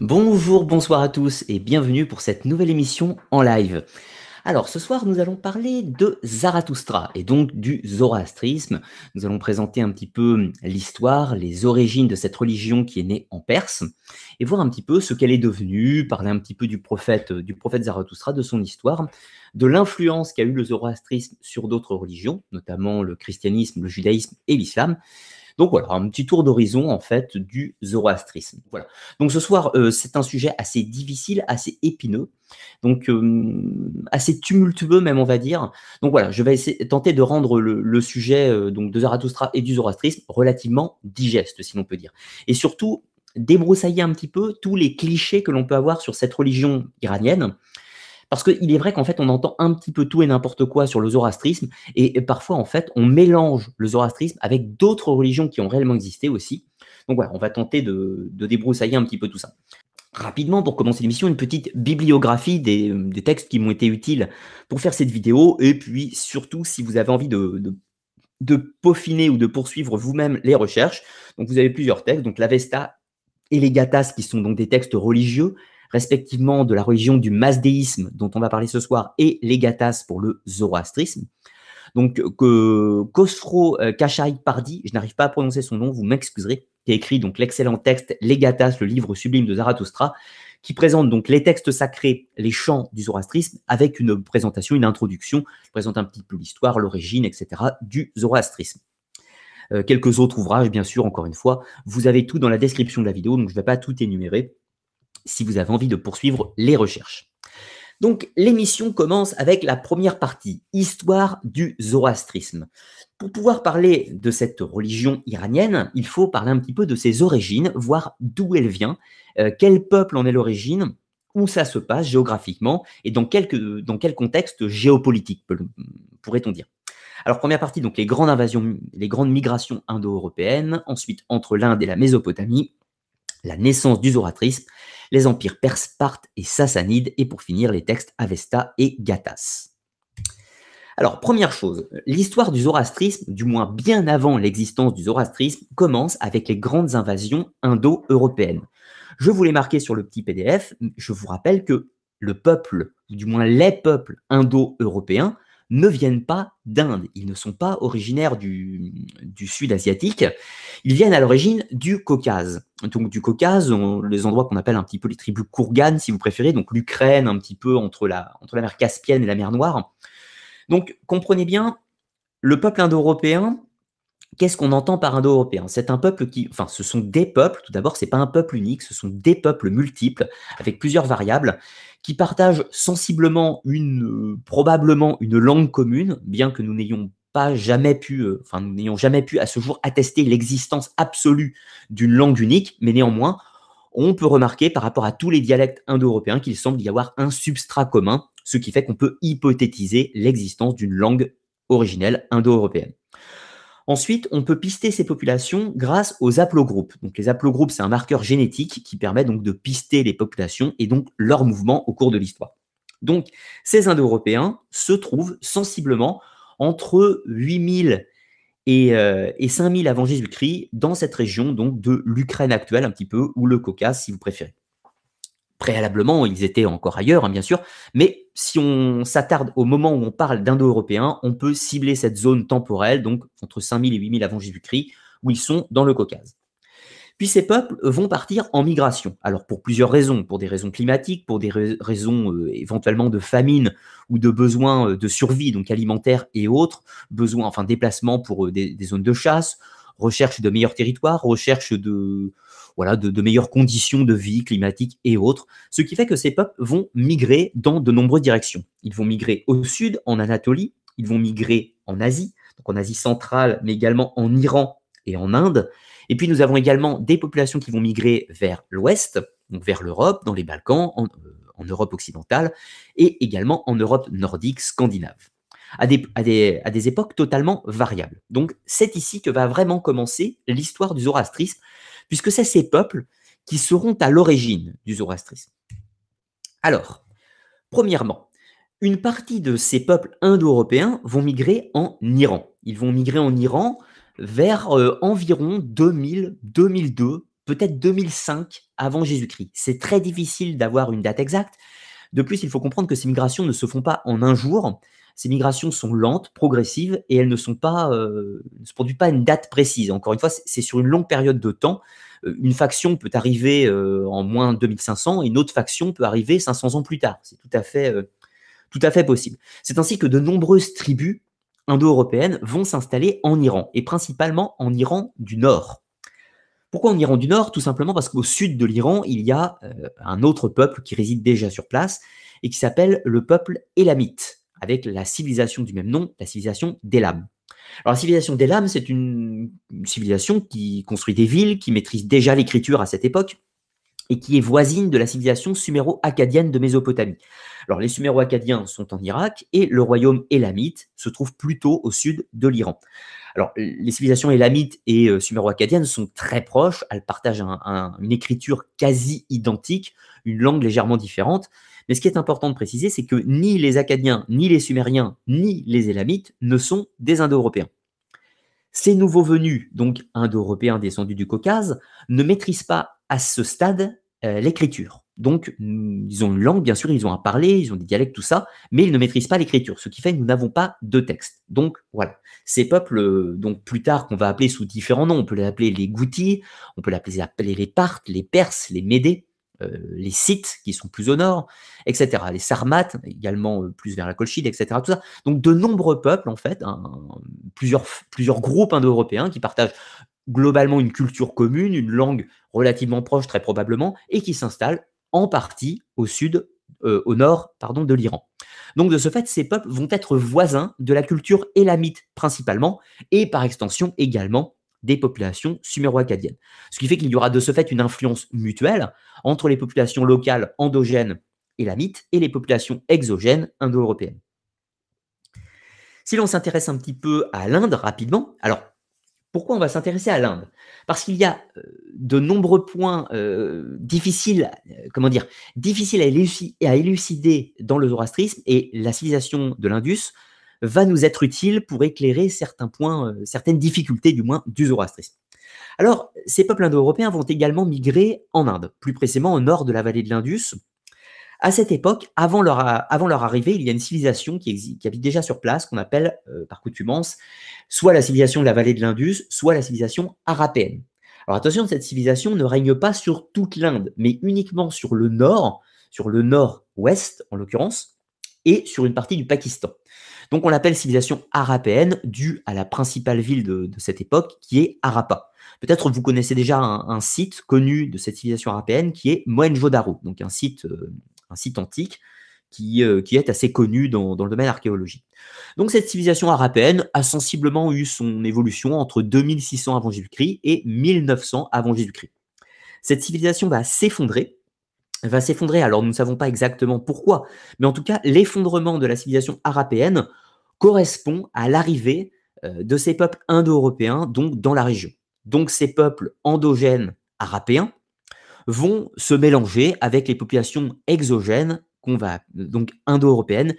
Bonjour, bonsoir à tous et bienvenue pour cette nouvelle émission en live. Alors ce soir nous allons parler de Zarathustra et donc du zoroastrisme. Nous allons présenter un petit peu l'histoire, les origines de cette religion qui est née en Perse et voir un petit peu ce qu'elle est devenue, parler un petit peu du prophète, du prophète Zarathustra, de son histoire, de l'influence qu'a eu le zoroastrisme sur d'autres religions, notamment le christianisme, le judaïsme et l'islam donc voilà, un petit tour d'horizon en fait du zoroastrisme. Voilà. Donc ce soir, euh, c'est un sujet assez difficile, assez épineux, donc euh, assez tumultueux même on va dire. Donc voilà, je vais essayer, tenter de rendre le, sujet euh, donc de Zarathustra et du zoroastrisme relativement digeste, si l'on peut dire, et surtout débroussailler un petit peu tous les clichés que l'on peut avoir sur cette religion iranienne parce qu'il est vrai qu'en fait, on entend un petit peu tout et n'importe quoi sur le zoroastrisme, et, parfois, en fait, on mélange le zoroastrisme avec d'autres religions qui ont réellement existé aussi. Donc voilà, on va tenter de, débroussailler un petit peu tout ça. Rapidement, pour commencer l'émission, une petite bibliographie des, textes qui m'ont été utiles pour faire cette vidéo, et puis surtout, si vous avez envie de, de peaufiner ou de poursuivre vous-même les recherches. Donc vous avez plusieurs textes, donc l'Avesta et les Gathas qui sont donc des textes religieux, respectivement de la religion du masdéisme dont on va parler ce soir et les Gathas pour le zoroastrisme. Donc que Khosro euh, Kachai Pardi, je n'arrive pas à prononcer son nom, vous m'excuserez, qui a écrit donc l'excellent texte Les Gathas, le livre sublime de Zarathustra, qui présente donc les textes sacrés, les chants du zoroastrisme, avec une présentation, une introduction, qui présente un petit peu l'histoire, l'origine, etc. du zoroastrisme. Euh, quelques autres ouvrages, bien sûr, encore une fois. Vous avez tout dans la description de la vidéo, donc je ne vais pas tout énumérer si vous avez envie de poursuivre les recherches. Donc l'émission commence avec la première partie, histoire du zoroastrisme. Pour pouvoir parler de cette religion iranienne, il faut parler un petit peu de ses origines, voir d'où elle vient, euh, quel peuple en est l'origine, où ça se passe géographiquement et dans quel, dans quel contexte géopolitique, pourrait-on dire. Alors première partie, donc les grandes invasions, les grandes migrations indo-européennes, ensuite entre l'Inde et la Mésopotamie, la naissance du zoroastrisme, les empires perses, parthes et sassanides, et pour finir les textes Avesta et Gathas. Alors, première chose, l'histoire du zoroastrisme, du moins bien avant l'existence du zoroastrisme, commence avec les grandes invasions indo-européennes. Je vous l'ai marqué sur le petit PDF, je vous rappelle que le peuple, du moins les peuples indo-européens, ne viennent pas d'Inde. Ils ne sont pas originaires du, sud asiatique. Ils viennent à l'origine du Caucase. Donc du Caucase, les endroits qu'on appelle un petit peu les tribus Kourganes, si vous préférez, donc l'Ukraine, un petit peu entre la, entre la mer Caspienne et la mer Noire. Donc comprenez bien, le peuple indo-européen, Qu'est-ce qu'on entend par indo-européen? C'est un peuple qui, enfin, ce sont des peuples. Tout d'abord, c'est pas un peuple unique, ce sont des peuples multiples avec plusieurs variables qui partagent sensiblement une, euh, probablement une langue commune, bien que nous n'ayons pas jamais pu, euh, enfin, nous n'ayons jamais pu à ce jour attester l'existence absolue d'une langue unique, mais néanmoins, on peut remarquer par rapport à tous les dialectes indo-européens qu'il semble y avoir un substrat commun, ce qui fait qu'on peut hypothétiser l'existence d'une langue originelle indo-européenne. Ensuite, on peut pister ces populations grâce aux haplogroupes. Donc, les haplogroupes, c'est un marqueur génétique qui permet de pister les populations et donc leur mouvement au cours de l'histoire. Donc, ces Indo-Européens se trouvent sensiblement entre 8000 et, euh, et 5000 avant Jésus-Christ dans cette région donc de l'Ukraine actuelle un petit peu ou le Caucase si vous préférez. Préalablement, ils étaient encore ailleurs, hein, bien sûr, mais si on s'attarde au moment où on parle d'indo-européens, on peut cibler cette zone temporelle, donc entre 5000 et 8000 avant Jésus-Christ, où ils sont dans le Caucase. Puis ces peuples vont partir en migration. Alors pour plusieurs raisons, pour des raisons climatiques, pour des raisons euh, éventuellement de famine ou de besoins euh, de survie, donc alimentaires et autres, besoins, enfin déplacements pour euh, des zones de chasse, recherche de meilleurs territoires, recherche de, voilà, de, meilleures conditions de vie climatiques et autres, ce qui fait que ces peuples vont migrer dans de nombreuses directions. Ils vont migrer au sud, en Anatolie, ils vont migrer en Asie, donc en Asie centrale, mais également en Iran et en Inde. Et puis nous avons également des populations qui vont migrer vers l'ouest, donc vers l'Europe, dans les Balkans, en, euh, en Europe occidentale, et également en Europe nordique, scandinave à des, à des, à des époques totalement variables. Donc c'est ici que va vraiment commencer l'histoire du zoroastrisme, puisque c'est ces peuples qui seront à l'origine du zoroastrisme. Alors, premièrement, une partie de ces peuples indo-européens vont migrer en Iran. Ils vont migrer en Iran vers euh, environ 2000, 2002 peut-être 2005 avant Jésus-Christ. C'est très difficile d'avoir une date exacte. De plus, il faut comprendre que ces migrations ne se font pas en un jour. Ces migrations sont lentes, progressives, et elles ne sont pas, euh, ne se produisent pas à une date précise. Encore une fois, c'est sur une longue période de temps. Euh, une faction peut arriver euh, en moins 2500, et une autre faction peut arriver 500 ans plus tard. C'est tout à fait, tout à fait possible. C'est ainsi que de nombreuses tribus indo-européennes vont s'installer en Iran, et principalement en Iran du Nord. Pourquoi en Iran du Nord? Tout simplement parce qu'au sud de l'Iran, il y a un autre peuple qui réside déjà sur place et qui s'appelle le peuple élamite avec la civilisation du même nom, la civilisation d'Elam. Alors la civilisation d'Elam, c'est une, civilisation qui construit des villes, qui maîtrise déjà l'écriture à cette époque, et qui est voisine de la civilisation suméro-acadienne de Mésopotamie. Alors les suméro-acadiens sont en Irak, et le royaume élamite se trouve plutôt au sud de l'Iran. Alors, les civilisations élamites et euh, suméro-acadiennes sont très proches, elles partagent une écriture quasi identique, une langue légèrement différente, mais ce qui est important de préciser, c'est que ni les Acadiens, ni les Sumériens, ni les Élamites ne sont des Indo-Européens. Ces nouveaux venus, donc Indo-Européens descendus du Caucase, ne maîtrisent pas à ce stade euh, l'écriture. Donc, ils ont une langue, bien sûr, ils ont un parler, ils ont des dialectes, tout ça, mais ils ne maîtrisent pas l'écriture, ce qui fait que nous n'avons pas de texte. Donc, voilà. Ces peuples, euh, donc plus tard, qu'on va appeler sous différents noms, on peut les appeler les Goutis, on peut les appeler les Parthes, les Perses, les Médés, euh, les sites qui sont plus au nord, etc. Les Sarmates, également euh, plus vers la Colchide, etc. Donc de nombreux peuples, en fait, plusieurs, plusieurs groupes indo-européens qui partagent globalement une culture commune, une langue relativement proche très probablement, et qui s'installent en partie au sud, euh, au nord pardon, de l'Iran. Donc de ce fait, ces peuples vont être voisins de la culture élamite principalement, et par extension également des populations suméro-acadiennes. Ce qui fait qu'il y aura de ce fait une influence mutuelle entre les populations locales endogènes élamites et les populations exogènes indo-européennes. Si l'on s'intéresse un petit peu à l'Inde rapidement, alors pourquoi on va s'intéresser à l'Inde? Parce qu'il y a euh, de nombreux points euh, difficiles, euh, comment dire, difficiles à élucider dans le zoroastrisme et la civilisation de l'Indus va nous être utile pour éclairer certains points, euh, certaines difficultés du moins du zoroastrisme. Alors, ces peuples indo-européens vont également migrer en Inde, plus précisément au nord de la vallée de l'Indus. À cette époque, avant leur, arrivée, il y a une civilisation qui, qui habite déjà sur place, qu'on appelle euh, par coutumance soit la civilisation de la vallée de l'Indus, soit la civilisation arapéenne. Alors attention, cette civilisation ne règne pas sur toute l'Inde, mais uniquement sur le nord, sur le nord-ouest en l'occurrence, et sur une partie du Pakistan. Donc on l'appelle civilisation arapéenne, due à la principale ville de, cette époque, qui est Harappa. Peut-être vous connaissez déjà un, site connu de cette civilisation arapéenne qui est Mohenjo-Daro, donc un site, euh, un site antique qui, euh, qui, est assez connu dans, le domaine archéologique. Donc cette civilisation arapéenne a sensiblement eu son évolution entre 2600 avant Jésus-Christ et 1900 avant Jésus-Christ. Cette civilisation va s'effondrer va s'effondrer. Alors nous ne savons pas exactement pourquoi, mais en tout cas, l'effondrement de la civilisation arapéenne correspond à l'arrivée euh, de ces peuples indo-européens donc dans la région. Donc ces peuples endogènes arapéens vont se mélanger avec les populations exogènes qu'on donc indo-européennes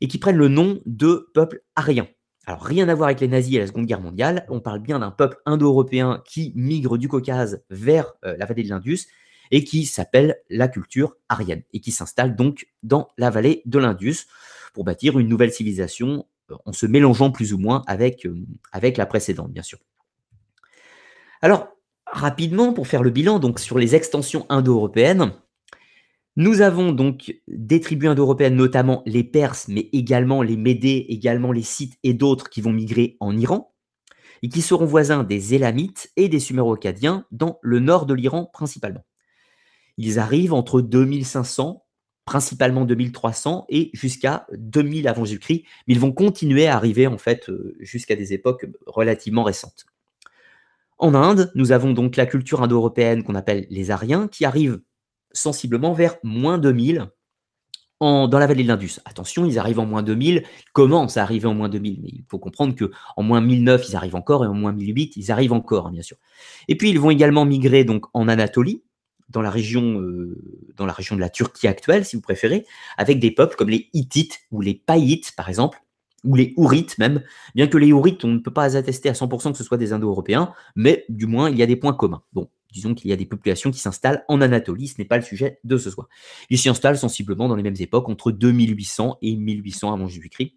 et qui prennent le nom de peuples ariens. Alors rien à voir avec les nazis à la Seconde Guerre mondiale, on parle bien d'un peuple indo-européen qui migre du Caucase vers euh, la vallée de l'Indus et qui s'appelle la culture aryenne et qui s'installe donc dans la vallée de l'Indus pour bâtir une nouvelle civilisation euh, en se mélangeant plus ou moins avec, euh, avec la précédente, bien sûr. Alors, rapidement, pour faire le bilan donc sur les extensions indo-européennes, nous avons donc des tribus indo-européennes, notamment les Perses, mais également les Médés, également les Scythes et d'autres qui vont migrer en Iran, et qui seront voisins des Élamites et des Suméro-Acadiens dans le nord de l'Iran principalement. Ils arrivent entre 2500, principalement 2300 et jusqu'à 2000 avant Jésus-Christ, mais ils vont continuer à arriver en fait euh, jusqu'à des époques relativement récentes. En Inde, nous avons donc la culture indo-européenne qu'on appelle les Aryens qui arrivent sensiblement vers moins 2000 en, dans la vallée de l'Indus. Attention, ils arrivent en moins 2000, ils commencent à arriver en moins 2000, mais il faut comprendre que en moins 1009, ils arrivent encore et en moins 1008, ils arrivent encore, hein, bien sûr. Et puis, ils vont également migrer donc en Anatolie, dans la région, euh, dans la région de la Turquie actuelle, si vous préférez, avec des peuples comme les Hittites ou les Païtes, par exemple, ou les Ourites même, bien que les Ourites, on ne peut pas attester à 100% que ce soit des Indo-Européens, mais du moins, il y a des points communs. Bon, disons qu'il y a des populations qui s'installent en Anatolie, ce n'est pas le sujet de ce soir. Ils s'y installent sensiblement dans les mêmes époques, entre 2800 et 1800 avant Jésus-Christ.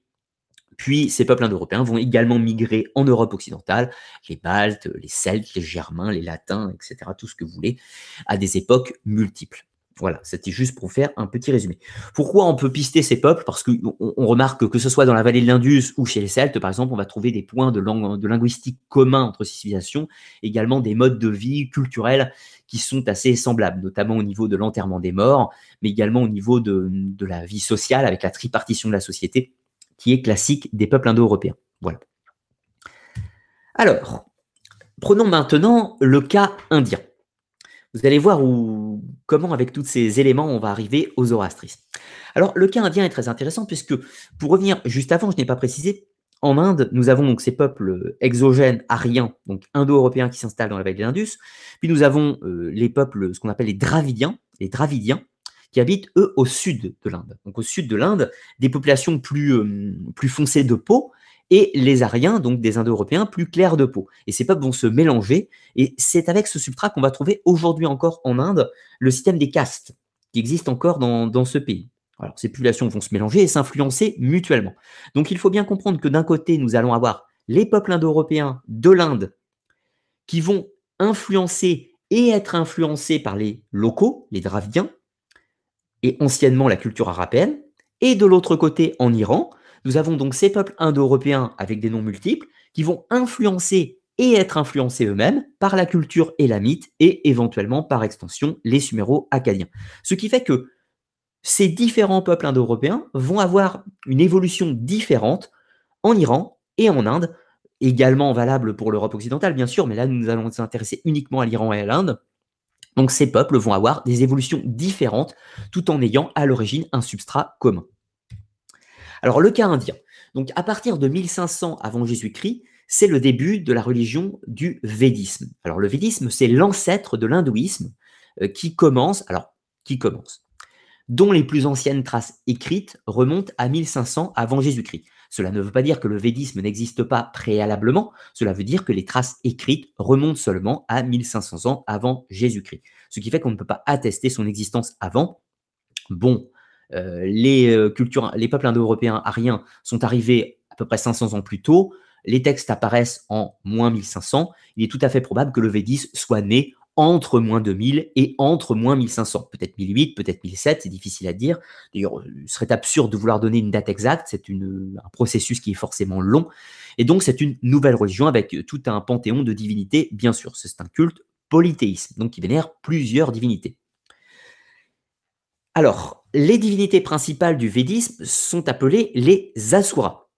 Puis ces peuples indo-européens vont également migrer en Europe occidentale, les Baltes, les Celtes, les Germains, les Latins, etc., tout ce que vous voulez, à des époques multiples. Voilà, c'était juste pour faire un petit résumé. Pourquoi on peut pister ces peuples? Parce qu'on on remarque que, ce soit dans la vallée de l'Indus ou chez les Celtes, par exemple, on va trouver des points de linguistique communs entre ces civilisations, également des modes de vie culturels qui sont assez semblables, notamment au niveau de l'enterrement des morts, mais également au niveau de, de la vie sociale, avec la tripartition de la société, qui est classique des peuples indo-européens. Voilà. Alors, prenons maintenant le cas indien. Vous allez voir où, comment, avec tous ces éléments, on va arriver au zoroastrisme. Alors, le cas indien est très intéressant puisque, pour revenir juste avant, je n'ai pas précisé, en Inde, nous avons donc ces peuples exogènes aryens, donc indo-européens qui s'installent dans la vallée de l'Indus. Puis nous avons euh, les peuples, ce qu'on appelle les Dravidiens, les Dravidiens, qui habitent, eux, au sud de l'Inde. Donc au sud de l'Inde, des populations plus, euh, plus foncées de peau, et les Aryens, donc des Indo-Européens, plus clairs de peau. Et ces peuples vont se mélanger, et c'est avec ce substrat qu'on va trouver aujourd'hui encore en Inde le système des castes, qui existe encore dans, dans ce pays. Alors ces populations vont se mélanger et s'influencer mutuellement. Donc il faut bien comprendre que d'un côté, nous allons avoir les peuples indo-européens de l'Inde qui vont influencer et être influencés par les locaux, les Dravidiens, et anciennement la culture arabienne. Et de l'autre côté, en Iran, nous avons donc ces peuples indo-européens avec des noms multiples qui vont influencer et être influencés eux-mêmes par la culture élamite et éventuellement par extension les suméro-acadiens. Ce qui fait que ces différents peuples indo-européens vont avoir une évolution différente en Iran et en Inde, également valable pour l'Europe occidentale bien sûr, mais là nous allons nous intéresser uniquement à l'Iran et à l'Inde. Donc ces peuples vont avoir des évolutions différentes tout en ayant à l'origine un substrat commun. Alors le cas indien. Donc à partir de 1500 avant Jésus-Christ, c'est le début de la religion du védisme. Alors le védisme, c'est l'ancêtre de l'hindouisme euh, qui commence, alors qui commence, dont les plus anciennes traces écrites remontent à 1500 avant Jésus-Christ. Cela ne veut pas dire que le védisme n'existe pas préalablement, cela veut dire que les traces écrites remontent seulement à 1500 ans avant Jésus-Christ. Ce qui fait qu'on ne peut pas attester son existence avant. Bon, euh, les, euh, cultures, les peuples indo-européens ariens sont arrivés à peu près 500 ans plus tôt. Les textes apparaissent en moins 1500. Il est tout à fait probable que le védisme soit né entre moins 2000 et entre moins 1500. Peut-être 1008, peut-être 1007, c'est difficile à dire. D'ailleurs, il serait absurde de vouloir donner une date exacte, c'est un processus qui est forcément long. Et donc, c'est une nouvelle religion avec tout un panthéon de divinités, bien sûr. C'est un culte polythéisme, donc qui vénère plusieurs divinités. Alors, les divinités principales du védisme sont appelées les asuras.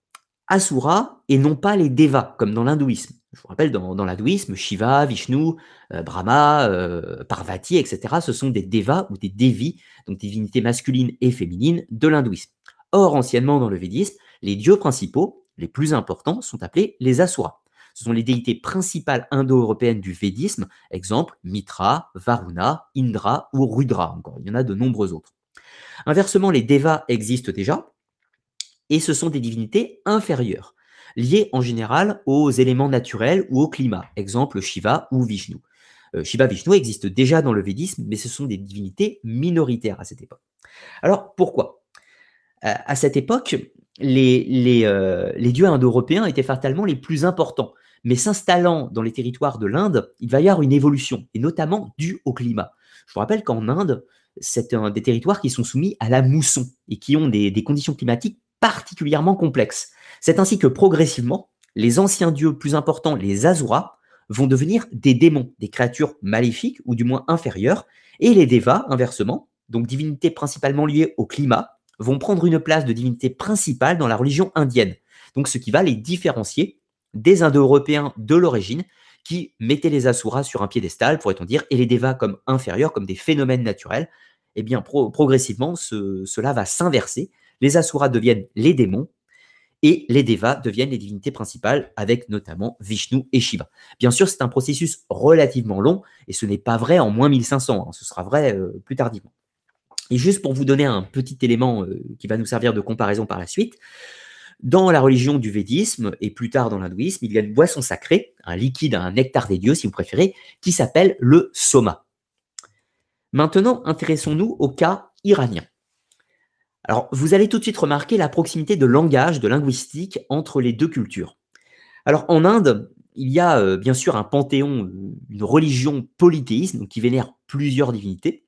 Asura et non pas les devas, comme dans l'hindouisme. Je vous rappelle, dans, l'hindouisme, Shiva, Vishnu, euh, Brahma, euh, Parvati, etc., ce sont des devas ou des devis, donc divinités masculines et féminines de l'hindouisme. Or, anciennement dans le védisme, les dieux principaux, les plus importants, sont appelés les asuras. Ce sont les déités principales indo-européennes du védisme, exemple Mitra, Varuna, Indra ou Rudra. Encore, il y en a de nombreux autres. Inversement, les devas existent déjà, et ce sont des divinités inférieures, liées en général aux éléments naturels ou au climat, exemple Shiva ou Vishnu. Euh, Shiva Vishnu existent déjà dans le védisme, mais ce sont des divinités minoritaires à cette époque. Alors pourquoi? Euh, À cette époque, euh, les dieux indo-européens étaient fatalement les plus importants, mais s'installant dans les territoires de l'Inde, il va y avoir une évolution, et notamment due au climat. Je vous rappelle qu'en Inde, c'est un des territoires qui sont soumis à la mousson et qui ont des, conditions climatiques particulièrement complexe. C'est ainsi que progressivement, les anciens dieux plus importants, les Asuras, vont devenir des démons, des créatures maléfiques ou du moins inférieures, et les Devas, inversement, donc divinités principalement liées au climat, vont prendre une place de divinité principale dans la religion indienne. Donc ce qui va les différencier des Indo-Européens de l'origine qui mettaient les Asuras sur un piédestal, pourrait-on dire, et les Devas comme inférieurs, comme des phénomènes naturels. Eh bien, progressivement, cela va s'inverser les Asuras deviennent les démons et les Devas deviennent les divinités principales, avec notamment Vishnu et Shiva. Bien sûr, c'est un processus relativement long, et ce n'est pas vrai en moins 1500, hein. ce sera vrai euh, plus tardivement. Et juste pour vous donner un petit élément euh, qui va nous servir de comparaison par la suite, Dans la religion du védisme et plus tard dans l'hindouisme, il y a une boisson sacrée, un liquide, un nectar des dieux si vous préférez, qui s'appelle le soma. Maintenant, intéressons-nous au cas iranien. Alors, vous allez tout de suite remarquer la proximité de langage, de linguistique entre les deux cultures. Alors, en Inde, il y a euh, bien sûr un panthéon, euh, une religion polythéiste, qui vénère plusieurs divinités.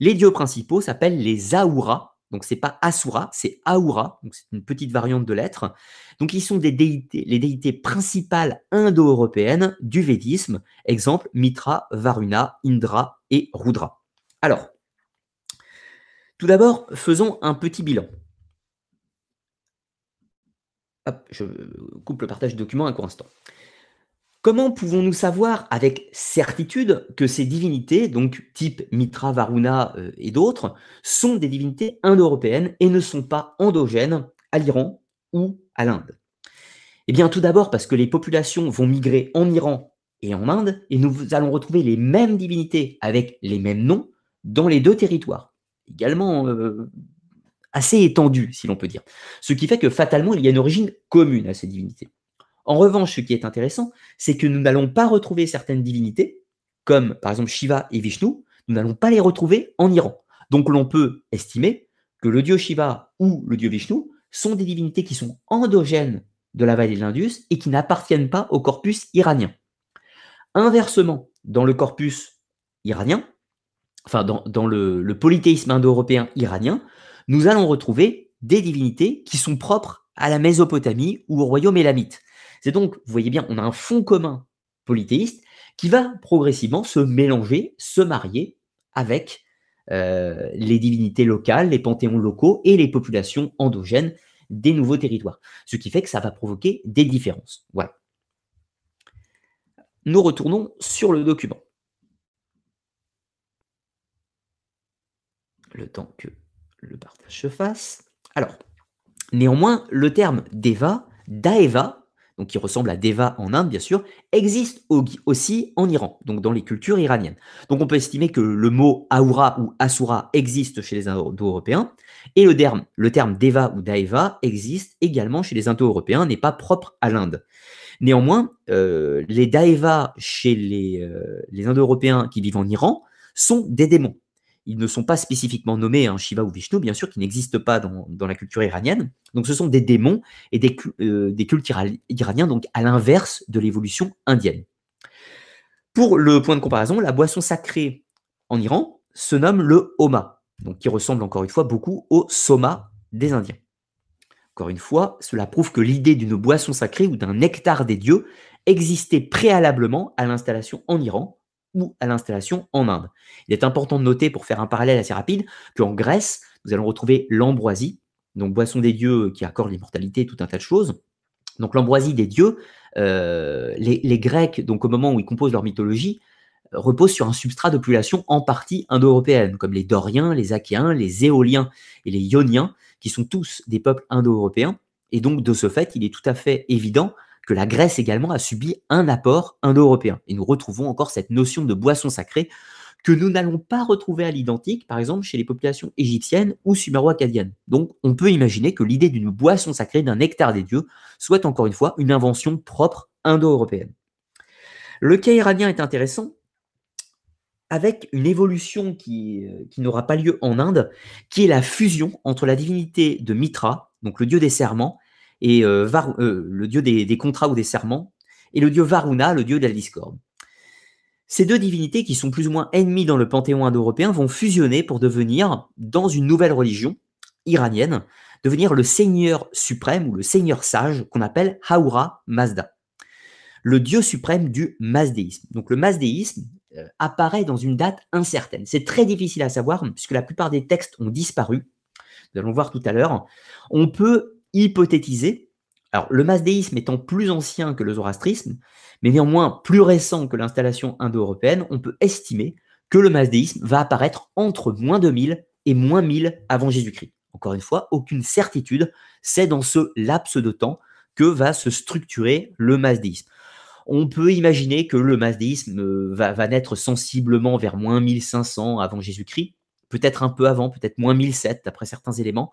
Les dieux principaux s'appellent les Ahuras, donc c'est pas Asura, c'est Ahura, donc c'est une petite variante de lettres. Donc ils sont des déités, les déités principales indo-européennes du védisme, exemple Mitra, Varuna, Indra et Rudra. Alors, tout d'abord, faisons un petit bilan. Je coupe le partage de document un court instant. Comment pouvons-nous savoir avec certitude que ces divinités, donc type Mitra, Varuna euh, et d'autres, sont des divinités indo-européennes et ne sont pas endogènes à l'Iran ou à l'Inde? Eh bien, tout d'abord parce que les populations vont migrer en Iran et en Inde, et nous allons retrouver les mêmes divinités avec les mêmes noms dans les deux territoires. Également euh, assez étendu, si l'on peut dire. Ce qui fait que fatalement, il y a une origine commune à ces divinités. En revanche, ce qui est intéressant, c'est que nous n'allons pas retrouver certaines divinités, comme par exemple Shiva et Vishnu, nous n'allons pas les retrouver en Iran. Donc l'on peut estimer que le dieu Shiva ou le dieu Vishnu sont des divinités qui sont endogènes de la vallée de l'Indus et qui n'appartiennent pas au corpus iranien. Inversement, dans le corpus iranien, enfin dans, le, polythéisme indo-européen iranien, nous allons retrouver des divinités qui sont propres à la Mésopotamie ou au royaume élamite. C'est donc, vous voyez bien, on a un fond commun polythéiste qui va progressivement se mélanger, se marier avec euh, les divinités locales, les panthéons locaux et les populations endogènes des nouveaux territoires. Ce qui fait que ça va provoquer des différences. Voilà. Nous retournons sur le document. Le temps que le partage se fasse. Alors, néanmoins, le terme Deva, Daeva, qui ressemble à Deva en Inde, bien sûr, existe aussi en Iran, donc dans les cultures iraniennes. Donc on peut estimer que le mot Aura ou Asura existe chez les Indo-Européens, et le terme, le terme Deva ou Daeva existe également chez les Indo-Européens, n'est pas propre à l'Inde. Néanmoins, euh, les Daeva chez euh, les Indo-Européens qui vivent en Iran sont des démons ils ne sont pas spécifiquement nommés hein, Shiva ou Vishnu, bien sûr, qui n'existent pas dans, la culture iranienne. Donc ce sont des démons et des, euh, cultes iraniens, donc à l'inverse de l'évolution indienne. Pour le point de comparaison, la boisson sacrée en Iran se nomme le Homa, qui ressemble encore une fois beaucoup au Soma des Indiens. Encore une fois, cela prouve que l'idée d'une boisson sacrée ou d'un nectar des dieux existait préalablement à l'installation en Iran, ou à l'installation en Inde. Il est important de noter, pour faire un parallèle assez rapide, qu'en Grèce, nous allons retrouver l'ambroisie, donc boisson des dieux qui accorde l'immortalité, tout un tas de choses. Donc l'ambroisie des dieux, euh, les, Grecs, donc au moment où ils composent leur mythologie, reposent sur un substrat de population en partie indo-européenne, comme les Doriens, les Achéens, les Éoliens et les Ioniens, qui sont tous des peuples indo-européens. Et donc de ce fait, il est tout à fait évident que la Grèce également a subi un apport indo-européen. Et nous retrouvons encore cette notion de boisson sacrée que nous n'allons pas retrouver à l'identique, par exemple, chez les populations égyptiennes ou suméro-acadiennes. Donc, on peut imaginer que l'idée d'une boisson sacrée, d'un nectar des dieux, soit encore une fois une invention propre indo-européenne. Le cas iranien est intéressant avec une évolution qui, euh, qui n'aura pas lieu en Inde, qui est la fusion entre la divinité de Mitra, donc le dieu des serments, et euh, euh, le dieu des, contrats ou des serments, et le dieu Varuna, le dieu de la discorde. Ces deux divinités, qui sont plus ou moins ennemies dans le panthéon indo-européen, vont fusionner pour devenir, dans une nouvelle religion iranienne, devenir le seigneur suprême ou le seigneur sage qu'on appelle Haura Mazda, le dieu suprême du mazdéisme. Donc le mazdéisme euh, apparaît dans une date incertaine. C'est très difficile à savoir puisque la plupart des textes ont disparu. Nous allons voir tout à l'heure. On peut hypothétiser, alors le masdéisme étant plus ancien que le zoroastrisme, mais néanmoins plus récent que l'installation indo-européenne, on peut estimer que le masdéisme va apparaître entre moins 2000 et moins 1000 avant Jésus-Christ. Encore une fois, aucune certitude, c'est dans ce laps de temps que va se structurer le masdéisme. On peut imaginer que le masdéisme euh, va, va naître sensiblement vers moins 1500 avant Jésus-Christ, peut-être un peu avant, peut-être moins 1007 d'après certains éléments.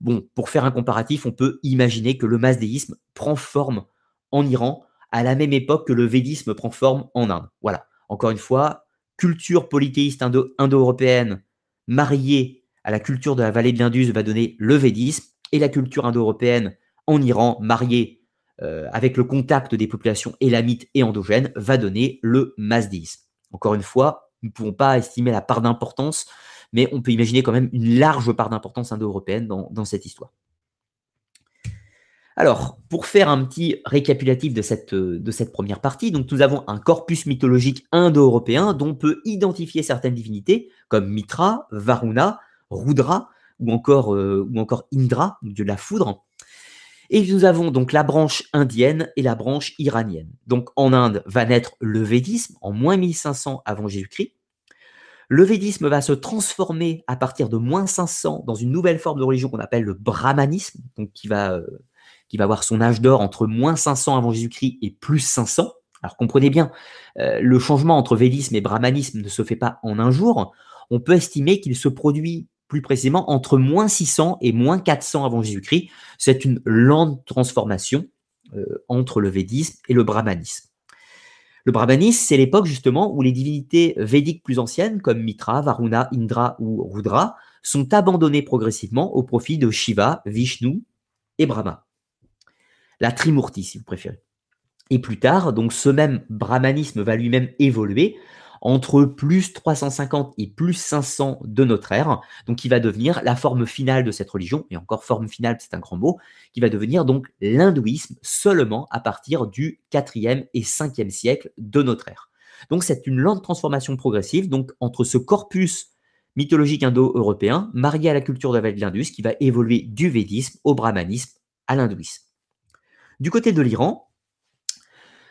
Bon, pour faire un comparatif, on peut imaginer que le masdéisme prend forme en Iran à la même époque que le védisme prend forme en Inde. Voilà. Encore une fois, culture polythéiste indo-européenne mariée à la culture de la vallée de l'Indus va donner le védisme et la culture indo-européenne en Iran mariée euh, avec le contact des populations élamites et endogènes va donner le masdéisme. Encore une fois, nous ne pouvons pas estimer la part d'importance, mais on peut imaginer quand même une large part d'importance indo-européenne dans, cette histoire. Alors, pour faire un petit récapitulatif de cette, première partie, donc nous avons un corpus mythologique indo-européen dont on peut identifier certaines divinités comme Mitra, Varuna, Rudra ou encore, euh, Indra, dieu de la foudre. Et nous avons donc la branche indienne et la branche iranienne. Donc en Inde va naître le védisme en moins 1500 avant Jésus-Christ. Le védisme va se transformer à partir de moins 500 dans une nouvelle forme de religion qu'on appelle le brahmanisme, donc qui va, euh, qui va avoir son âge d'or entre moins 500 avant Jésus-Christ et plus 500. Alors comprenez bien, euh, le changement entre védisme et brahmanisme ne se fait pas en un jour. On peut estimer qu'il se produit plus précisément entre moins 600 et moins 400 avant Jésus-Christ. C'est une lente transformation euh, entre le védisme et le brahmanisme. Le brahmanisme, c'est l'époque justement où les divinités védiques plus anciennes, comme Mitra, Varuna, Indra ou Rudra, sont abandonnées progressivement au profit de Shiva, Vishnu et Brahma. La Trimurti, si vous préférez. Et plus tard, donc ce même brahmanisme va lui-même évoluer entre plus 350 et plus 500 de notre ère, donc qui va devenir la forme finale de cette religion, et encore forme finale, c'est un grand mot, qui va devenir donc l'hindouisme seulement à partir du 4e et 5e siècle de notre ère. Donc c'est une lente transformation progressive, donc entre ce corpus mythologique indo-européen, marié à la culture de l'Indus, qui va évoluer du védisme au brahmanisme à l'hindouisme. Du côté de l'Iran,